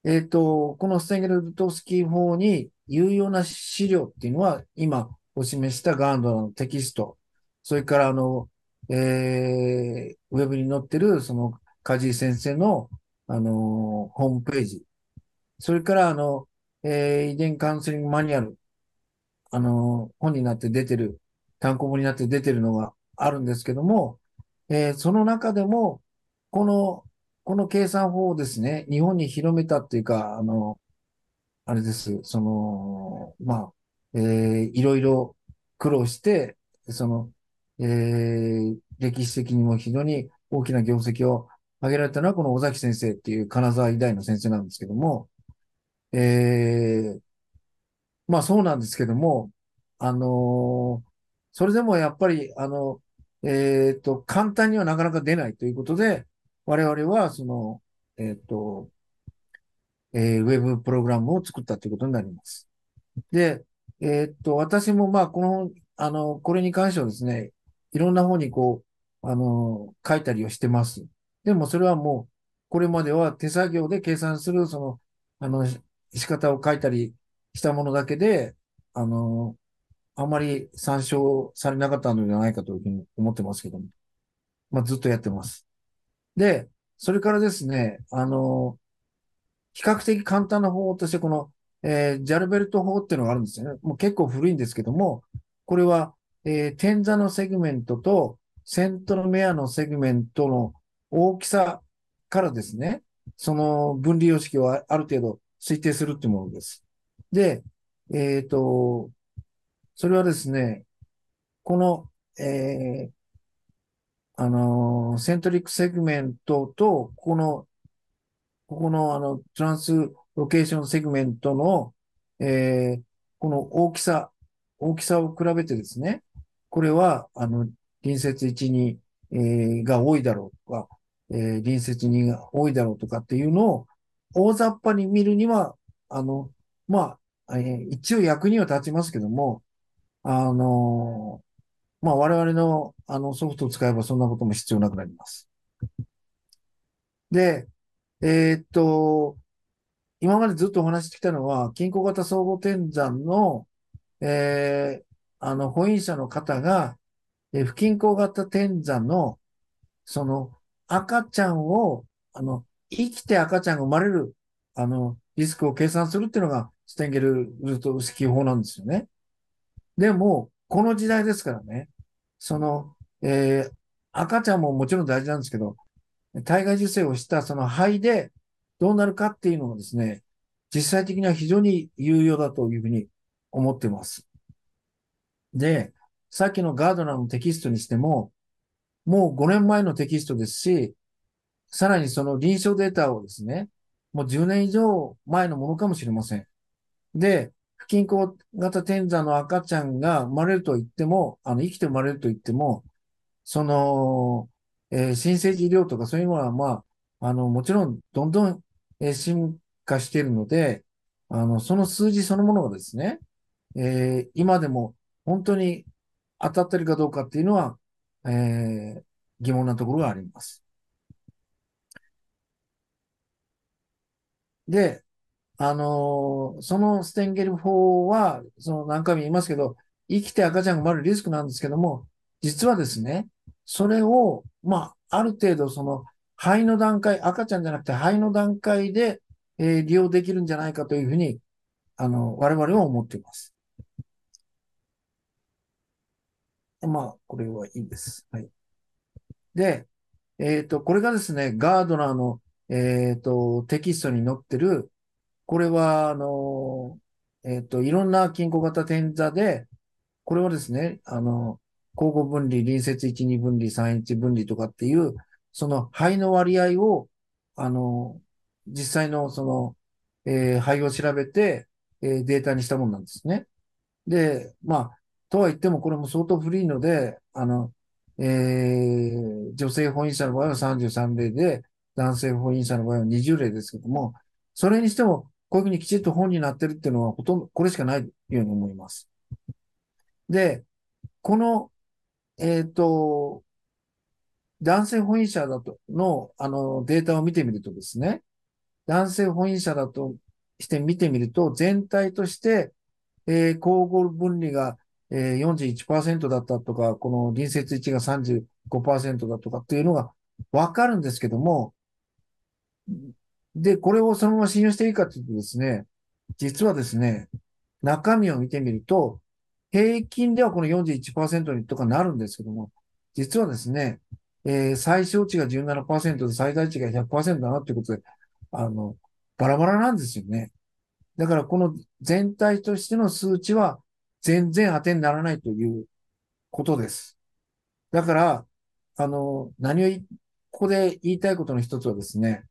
えっと、このステンゲル・ルトフスキー法に有用な資料っていうのは、今お示したガンドのテキスト、それからあの、えー、ウェブに載ってる、その、梶井先生の、あの、ホームページ、それからあの、えー、遺伝カウンセリングマニュアル、あの、本になって出てる、単行本になって出てるのがあるんですけども、えーその中でも、この、この計算法をですね、日本に広めたっていうか、あの、あれです、その、まあ、えーいろいろ苦労して、その、えー歴史的にも非常に大きな業績を挙げられたのは、この尾崎先生っていう金沢医大の先生なんですけども、えーまあそうなんですけども、あのーそれでもやっぱり、あの、えっと、簡単にはなかなか出ないということで、我々は、その、えっと、えーウェブプログラムを作ったということになります。で、えっと、私もまあ、この、あの、これに関してはですね、いろんな方にこう、あの、書いたりをしてます。でもそれはもう、これまでは手作業で計算する、その、あの、仕方を書いたりしたものだけで、あの、あまり参照されなかったのではないかというふうに思ってますけども。まあ、ずっとやってます。で、それからですね、あの、比較的簡単な方法として、この、えージャルベルト法っていうのがあるんですよね。もう結構古いんですけども、これは、えー点座のセグメントとセントロメアのセグメントの大きさからですね、その分離様式をある程度推定するってものです。で、えっと、それはですね、この、えーあのーセントリックセグメントと、ここの、ここの、あの、トランスロケーションセグメントの、えーこの大きさ、大きさを比べてですね、これは、あの、隣接1、2、えが多いだろうとか、えー隣接2が多いだろうとかっていうのを、大雑把に見るには、あの、まあ、えー一応役には立ちますけども、あのまあ、我々のあのソフトを使えばそんなことも必要なくなります。で、えーっと、今までずっとお話ししてきたのは、均衡型総合転算の、えーあの、保員者の方が、え不均衡型転算の、その、赤ちゃんを、あの、生きて赤ちゃんが生まれる、あの、リスクを計算するっていうのが、ステンゲル・ルトウスキー法なんですよね。でも、この時代ですからね、その、えー赤ちゃんももちろん大事なんですけど、体外受精をしたその肺でどうなるかっていうのがですね、実際的には非常に有用だというふうに思っています。で、さっきのガードナーのテキストにしても、もう5年前のテキストですし、さらにその臨床データをですね、もう10年以上前のものかもしれません。で、不均衡型転座の赤ちゃんが生まれると言っても、あの、生きて生まれると言っても、その、えー新生児医療とかそういうのは、まあ、あの、もちろん、どんどん、えー進化しているので、あの、その数字そのものがですね、えー今でも本当に当たってるかどうかっていうのは、えー疑問なところがあります。で、あのーそのステンゲル法は、その何回も言いますけど、生きて赤ちゃんが生まれるリスクなんですけども、実はですね、それを、まあ、ある程度その肺の段階、赤ちゃんじゃなくて肺の段階で、えー利用できるんじゃないかというふうに、あの、我々は思っています。まあ、これはいいんです。はい。で、えっと、これがですね、ガードナーの、えっと、テキストに載ってる、これは、あの、えっと、いろんな均衡型転座で、これはですね、あの、交互分離、隣接1、2分離、3、1分離とかっていう、その肺の割合を、あの、実際のその、えー肺を調べて、えーデータにしたものなんですね。で、まあ、とは言ってもこれも相当古いので、あの、えー女性婚姻者の場合は33例で、男性婚姻者の場合は20例ですけども、それにしても、こういうふうにきちっと本になってるっていうのはほとんどこれしかないように思います。で、この、えっと、男性婚姻者だとの、あの、データを見てみるとですね、男性婚姻者だとして見てみると、全体として、えー交互分離が、えー41%だったとか、この隣接位置が35%だとかっていうのがわかるんですけども、で、これをそのまま信用していいかというとですね、実はですね、中身を見てみると、平均ではこの41%にとかなるんですけども、実はですね、えー最小値が17%で最大値が100%だなということで、あの、バラバラなんですよね。だからこの全体としての数値は全然当てにならないということです。だから、あの、何を、ここで言いたいことの一つはですね、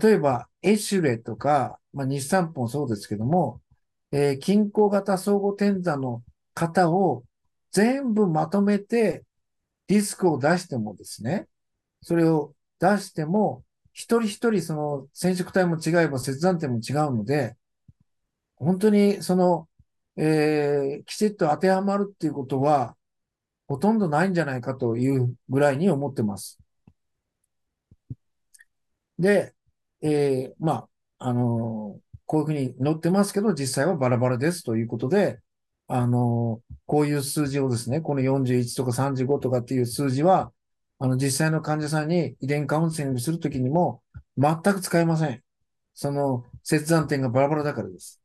例えば、エシュレとか、まあ、日産もそうですけども、えー均衡型相互転座の型を全部まとめてリスクを出してもですね、それを出しても、一人一人その染色体も違えば切断点も違うので、本当にその、えーきちっと当てはまるっていうことは、ほとんどないんじゃないかというぐらいに思ってます。で、えーまあ、あのーこういうふうに載ってますけど、実際はバラバラですということで、あのーこういう数字をですね、この41とか35とかっていう数字は、あの、実際の患者さんに遺伝カウンセリングするときにも全く使えません。その切断点がバラバラだからです。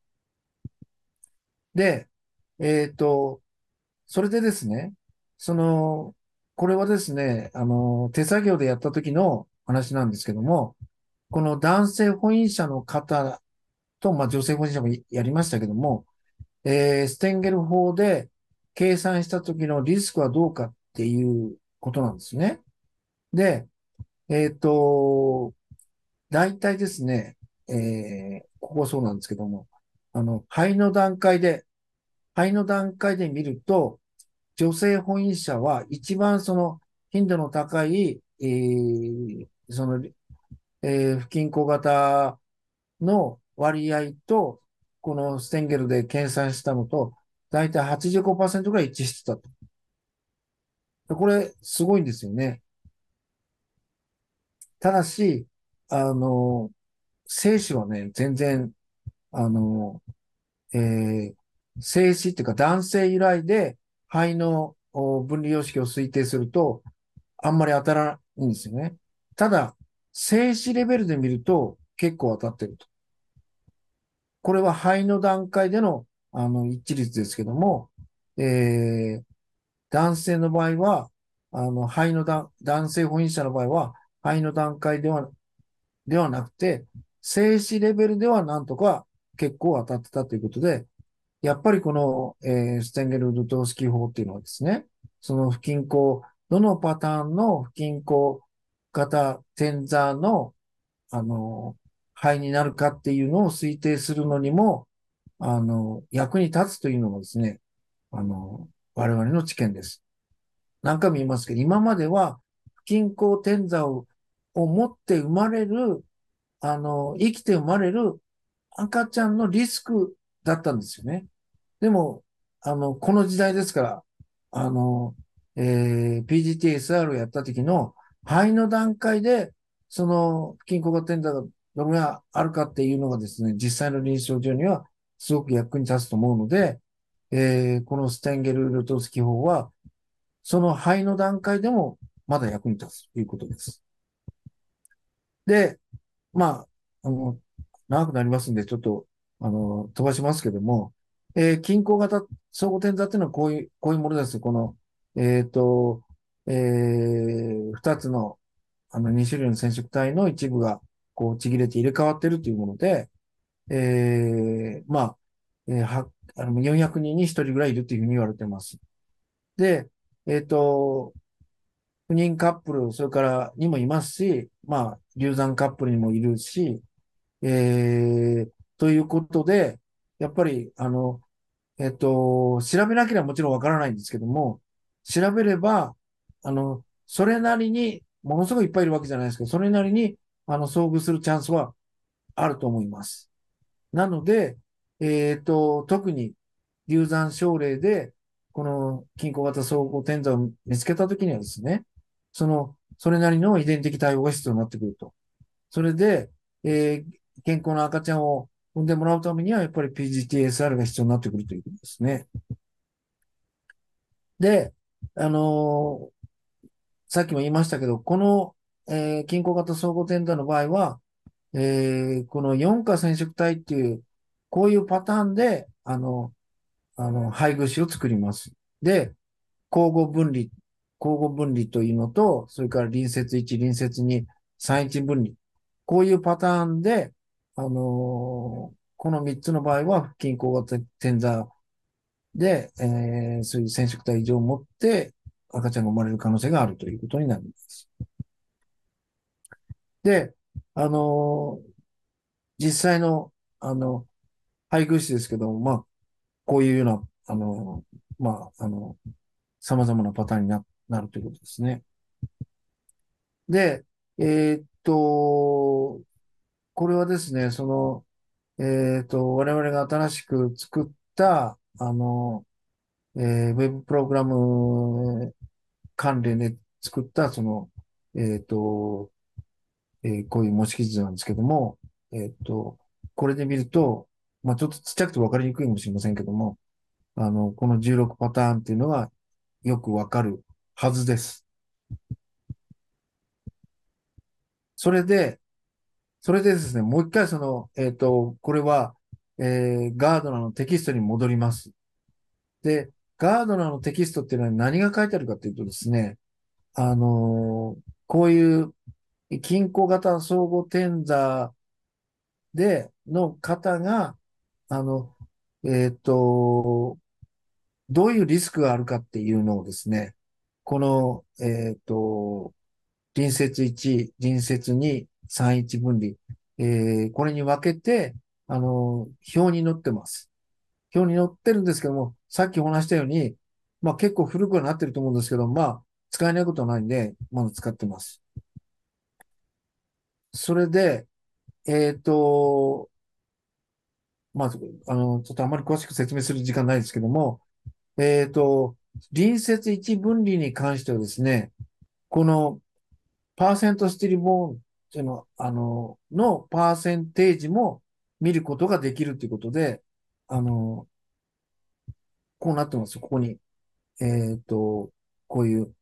で、えっと、それでですね、その、これはですね、あの、手作業でやった時の話なんですけども、この男性婚姻者の方と、まあ、女性婚姻者もやりましたけども、えーステンゲル法で計算した時のリスクはどうかっていうことなんですね。で、えっと、大体ですね、えーここそうなんですけども、あの、肺の段階で、肺の段階で見ると、女性婚姻者は一番その頻度の高い、えーその、えー不均衡型の割合と、このステンゲルで計算したのと、だいたい85%ぐらい一致してたと。これ、すごいんですよね。ただし、あの、精子はね、全然、あの、えー精子っていうか男性由来で肺の分離様式を推定すると、あんまり当たらないんですよね。ただ、精子レベルで見ると結構当たってると。これは肺の段階での、あの、一致率ですけども、えー男性の場合は、あの、肺の段、男性婚姻者の場合は、肺の段階では、ではなくて、精子レベルではなんとか結構当たってたということで、やっぱりこの、えーステンゲル・ルトースキー法っていうのはですね、その不均衡、どのパターンの不均衡型点座の、あの、肺になるかっていうのを推定するのにも、あの、役に立つというのがですね、あの、我々の知見です。何回も言いますけど、今までは不均衡点座を、を持って生まれる、あの、生きて生まれる赤ちゃんのリスクだったんですよね。でも、あの、この時代ですから、あの、えー PGT-SR をやった時の肺の段階で、その不均衡型点座がどれぐらいあるかっていうのがですね、実際の臨床上にはすごく役に立つと思うので、えーこのステンゲル・ルトスキ法は、その肺の段階でもまだ役に立つということです。で、まあ、あの、長くなりますんで、ちょっと、あの、飛ばしますけども、えー均衡型相互転座っていうのはこういう、こういうものです。この、えっと、えー二つの、あの、二種類の染色体の一部が、こう、ちぎれて入れ替わってるというもので、えーまあ、えーは、あの、400人に1人ぐらいいるというふうに言われてます。で、えっと、不妊カップル、それからにもいますし、まあ、流産カップルにもいるし、えーということで、やっぱり、あの、えっと、調べなければもちろんわからないんですけども、調べれば、あの、それなりに、ものすごいいっぱいいるわけじゃないですけど、それなりに、あの、遭遇するチャンスはあると思います。なので、えっと、特に流産症例で、この均衡型総合点座を見つけたときにはですね、その、それなりの遺伝的対応が必要になってくると。それで、えー健康な赤ちゃんを産んでもらうためには、やっぱり PGTSR が必要になってくるということですね。で、あのーさっきも言いましたけど、この、えー均衡型総合点座の場合は、えーこの4価染色体っていう、こういうパターンで、あの、あの、配偶子を作ります。で、交互分離、交互分離というのと、それから隣接1、隣接2、3、1分離。こういうパターンで、あのーこの3つの場合は、不均衡型点座で、えーそういう染色体異常を持って赤ちゃんが生まれる可能性があるということになります。で、あのー実際の、あの、配偶子ですけども、まあ、こういうような、あのーまあ、あの、様々なパターンにな、なるということですね。で、えーっと、これはですね、その、えっと、我々が新しく作った、あの、えーウェブプログラム関連で作った、その、えっと、えーこういう模式図なんですけども、えっと、これで見ると、まあ、ちょっとちっちゃくて分かりにくいかもしれませんけども、あの、この16パターンっていうのがよくわかるはずです。それで、それでですね、もう一回その、えっと、これは、えーガードナーのテキストに戻ります。で、ガードナーのテキストっていうのは何が書いてあるかというとですね、あのーこういう均衡型相互点座で、の方が、あの、えっと、どういうリスクがあるかっていうのをですね、この、えっと、隣接1、隣接2、31分離、えーこれに分けて、あの、表に載ってます。表に載ってるんですけども、さっきお話したように、まあ結構古くはなってると思うんですけど、まあ使えないことはないんで、まだ使ってます。それで、えっと、まず、あの、ちょっとあまり詳しく説明する時間ないですけども、えっと、隣接一分離に関してはですね、このパーセントスティリボーンっていうの、あの、のパーセンテージも見ることができるということで、あの、こうなってますよ。ここに。えっと、こういう、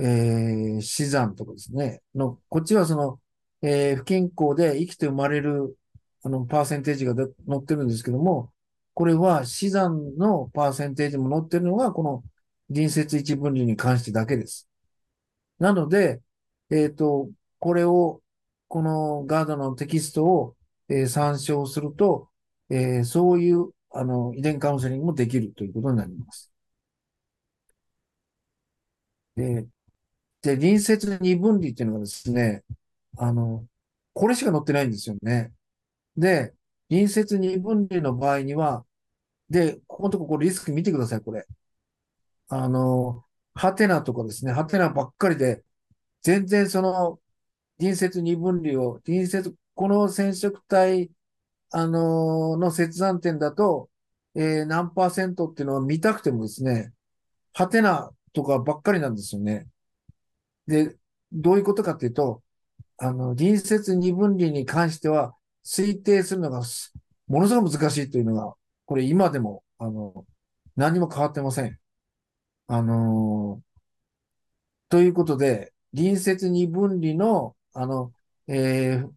えー死産とかですね。の、こっちはその、えー不健康で生きて生まれる、あの、パーセンテージがで載ってるんですけども、これは死産のパーセンテージも載ってるのが、この隣接一分離に関してだけです。なので、えっと、これを、このガードのテキストを、えー参照すると、えーそういう、あの、遺伝カウンセリングもできるということになります。で、で、隣接二分離っていうのがですね、あの、これしか載ってないんですよね。で、隣接二分離の場合には、で、ここのとこ、これリスク見てください、これ。あの、ハテナとかですね、ハテナばっかりで、全然その、隣接二分離を、隣接、この染色体、あのの切断点だと、えー何パーセントっていうのを見たくてもですね、ハテナとかばっかりなんですよね。で、どういうことかっていうと、あの、隣接二分離に関しては、推定するのがものすごく難しいというのが、これ今でも、あの、何も変わってません。あのということで、隣接二分離の、あの、えー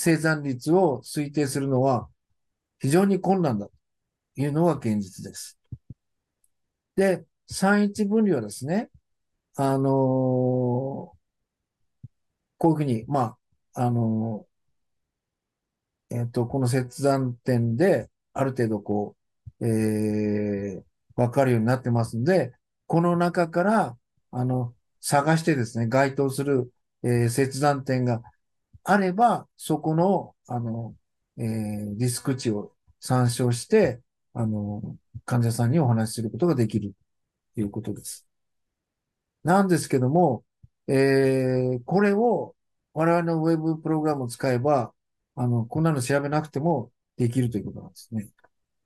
生産率を推定するのは非常に困難だというのが現実です。で、3-1分離はですね、あのーこういうふうに、まあ、あのーえっと、この切断点である程度こう、えー、わかるようになってますんで、この中から、あの、探してですね、該当する、えー切断点があれば、そこの、あの、えーリスク値を参照して、あの、患者さんにお話しすることができるということです。なんですけども、えー、これを我々のウェブプログラムを使えば、あの、こんなの調べなくてもできるということなんですね。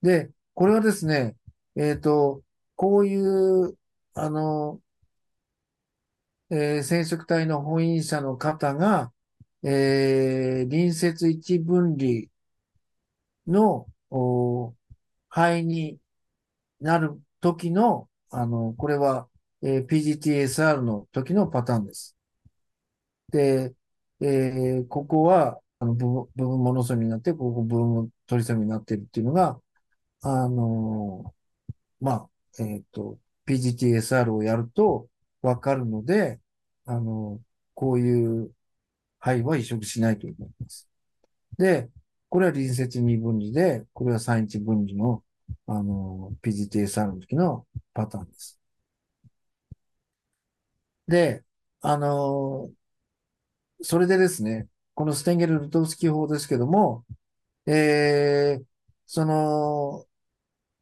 で、これはですね、えっと、こういう、あの、えー染色体の本因者の方が、えー隣接一分離の、お肺になる時の、あの、これは、えー PGTSR の時のパターンです。で、えーここは、あの部分、部分モノソミになって、ここ部分トリソミになっているっていうのが、あのまあ、えっと、PGTSR をやるとわかるので、あの、こういう肺は移植しないと思いうことです。で、これは隣接二分離で、これは三一分離の、あの、PGTSR の時のパターンです。で、あの、それでですね、このステンゲル・ルトフスキ法ですけども、えー、その、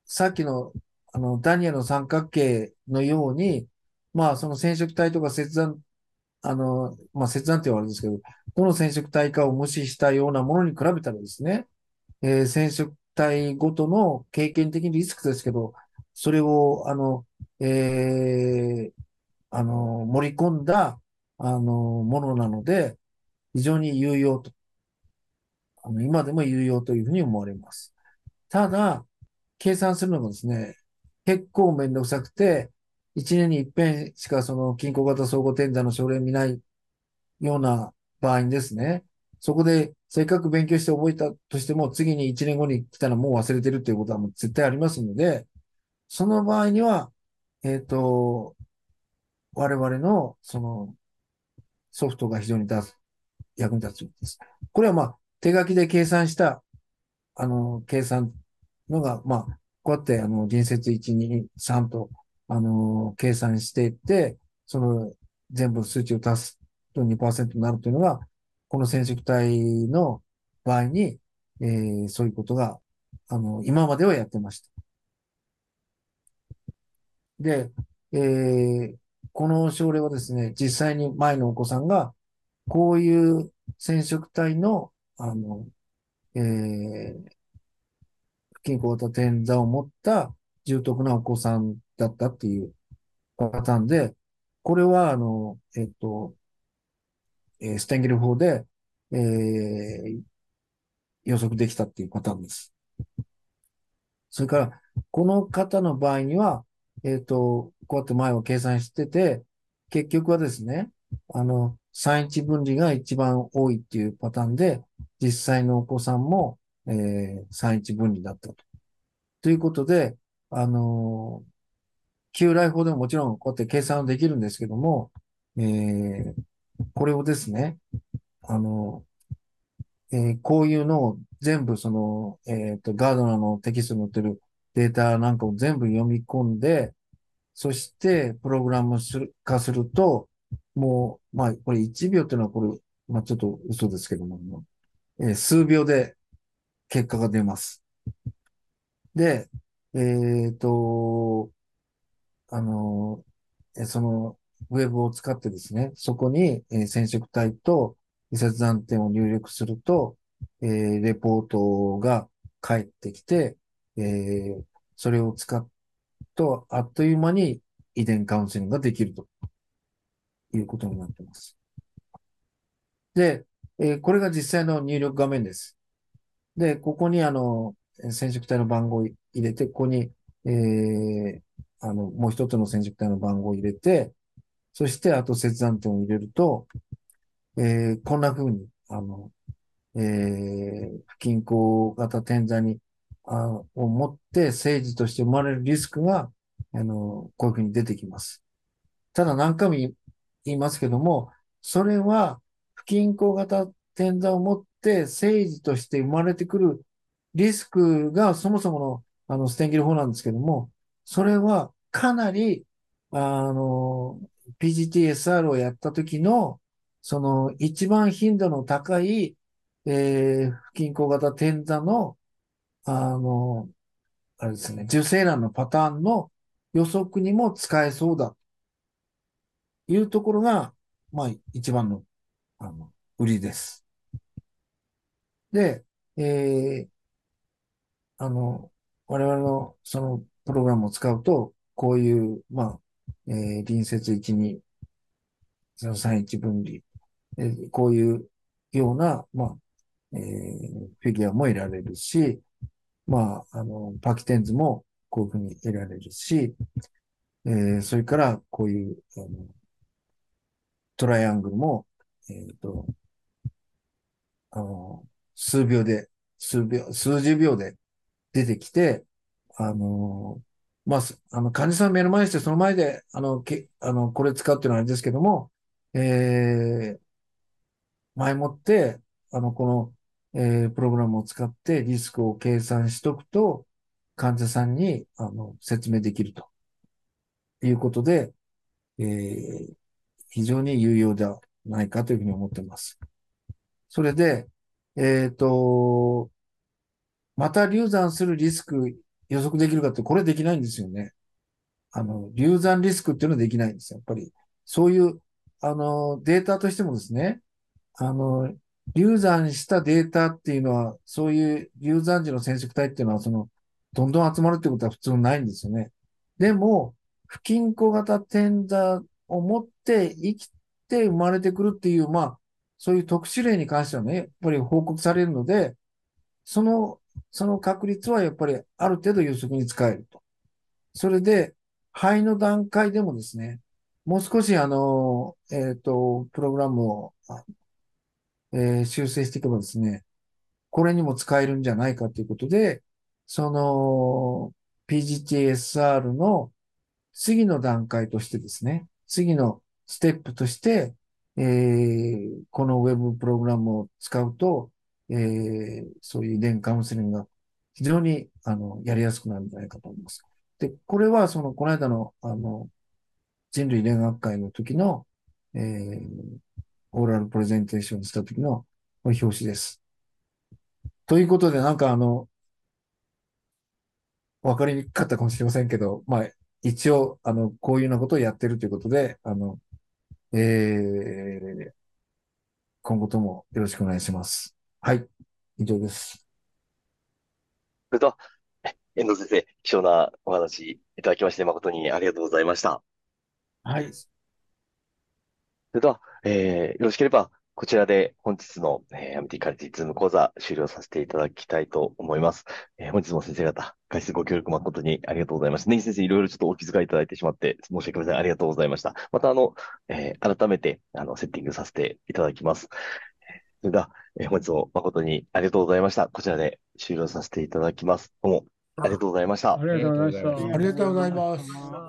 さっきの、あの、ダニエルの三角形のように、まあ、その染色体とか切断、あの、まあ、切断って言われるんですけど、どの染色体かを無視したようなものに比べたらですね、えー染色体ごとの経験的リスクですけど、それを、あの、えーあの、盛り込んだ、あの、ものなので、非常に有用と、あの、今でも有用というふうに思われます。ただ、計算するのがですね、結構めんどくさくて、一年に一遍しかその均衡型相互転座の症例見ないような場合にですね、そこでせっかく勉強して覚えたとしても、次に一年後に来たらもう忘れてるっていうことはもう絶対ありますので、その場合には、えっと、我々のそのソフトが非常に出す、役に立つんです。これはまあ、手書きで計算した、あの、計算のが、まあ、こうやって、あの、隣接1、2、3と、あの、計算していって、その、全部数値を足すと2%になるというのが、この染色体の場合に、えーそういうことが、あの、今まではやってました。で、えーこの症例はですね、実際に前のお子さんが、こういう染色体の、あの、えー、不均衡型転座を持った重篤なお子さんだったっていうパターンで、これは、あの、えっと、えーステンゲル法で、えー予測できたっていうパターンです。それから、この方の場合には、えっと、こうやって前を計算してて、結局はですね、あの、3一分離が一番多いっていうパターンで、実際のお子さんも、えー、3一分離だったと。ということで、あの旧来法でももちろんこうやって計算できるんですけども、えーこれをですね、あのえーこういうのを全部その、えっと、ガードナーのテキストに載ってるデータなんかを全部読み込んで、そしてプログラムする化すると、もう、まあ、これ1秒っていうのはこれ、まあちょっと嘘ですけども、えー数秒で結果が出ます。で、えっと、あの、えその、ウェブを使ってですね、そこに、え染色体と移設断点を入力すると、えーレポートが返ってきて、えーそれを使うと、あっという間に遺伝カウンセリングができるということになっています。で、えーこれが実際の入力画面です。で、ここにあの、え染色体の番号を入れて、ここに、えーあの、もう一つの染色体の番号を入れて、そしてあと切断点を入れると、えーこんな風に、あの、えー不均衡型転座に、あを持って生児として生まれるリスクが、あの、こういう風に出てきます。ただ何回も言いますけども、それは不均衡型転座を持って生児として生まれてくるリスクがそもそもの、あの、ステンギル法なんですけども、それはかなり、あの、PGTSR をやった時の、その一番頻度の高い、えー不均衡型転座の、あの、あれですね、受精卵のパターンの予測にも使えそうだ。いうところが、まあ、一番の、あの、売りです。で、えーあの、我々のそのプログラムを使うと、こういう、まあ、えー隣接1、2、3、1分離、えーこういうような、まあ、えーフィギュアも得られるし、まあ、あの、パキテンズもこういうふうに得られるし、えーそれからこういう、あのトライアングルも、えっと、あの、数秒で、数秒、数十秒で出てきて、あの、まあ、あの、患者さん目の前にして、その前で、あの、け、あの、これ使うっていうのはあれですけども、えー前もって、あの、この、えープログラムを使ってリスクを計算しとくと、患者さんに、あの、説明できるということで、えー非常に有用ではないかというふうに思っています。それで、えっと、また流産するリスク予測できるかって、これできないんですよね。あの、流産リスクっていうのはできないんですよ。やっぱり、そういう、あの、データとしてもですね、あの、流産したデータっていうのは、そういう流産時の染色体っていうのは、その、どんどん集まるってことは普通ないんですよね。でも、不均衡型転座を持って生きて生まれてくるっていう、まあ、そういう特殊例に関してはね、やっぱり報告されるので、その、その確率はやっぱりある程度予測に使えると。それで、肺の段階でもですね、もう少しあの、えっと、プログラムを、えー修正していけばですね、これにも使えるんじゃないかということで、その PGTSR の次の段階としてですね、次のステップとして、えーこのウェブプログラムを使うと、えーそういう遺伝カウンセリングが非常にあのやりやすくなるんじゃないかと思います。で、これはその、この間の、あの、人類遺伝学会の時の、えーオーラルプレゼンテーションした時の表紙です。ということで、なんかあの、わかりにくかったかもしれませんけど、まあ、一応、あの、こういうようなことをやってるということで、あの、えー、今後ともよろしくお願いします。はい、以上です。それでは、え遠藤先生、貴重なお話いただきまして誠にありがとうございました。はい。それでは、えーよろしければ、こちらで本日の、えー、MT カレッジズーム講座終了させていただきたいと思います。えー本日も先生方、解説ご協力誠にありがとうございました。ネギ先生、いろいろちょっとお気遣いいただいてしまって、申し訳ございません。ありがとうございました。また、あの、えー改めて、あの、セッティングさせていただきます。それでは、えー本日も誠にありがとうございました。こちらで終了させていただきます。どうもありがとうございました。ありがとうございました。ありがとうございます。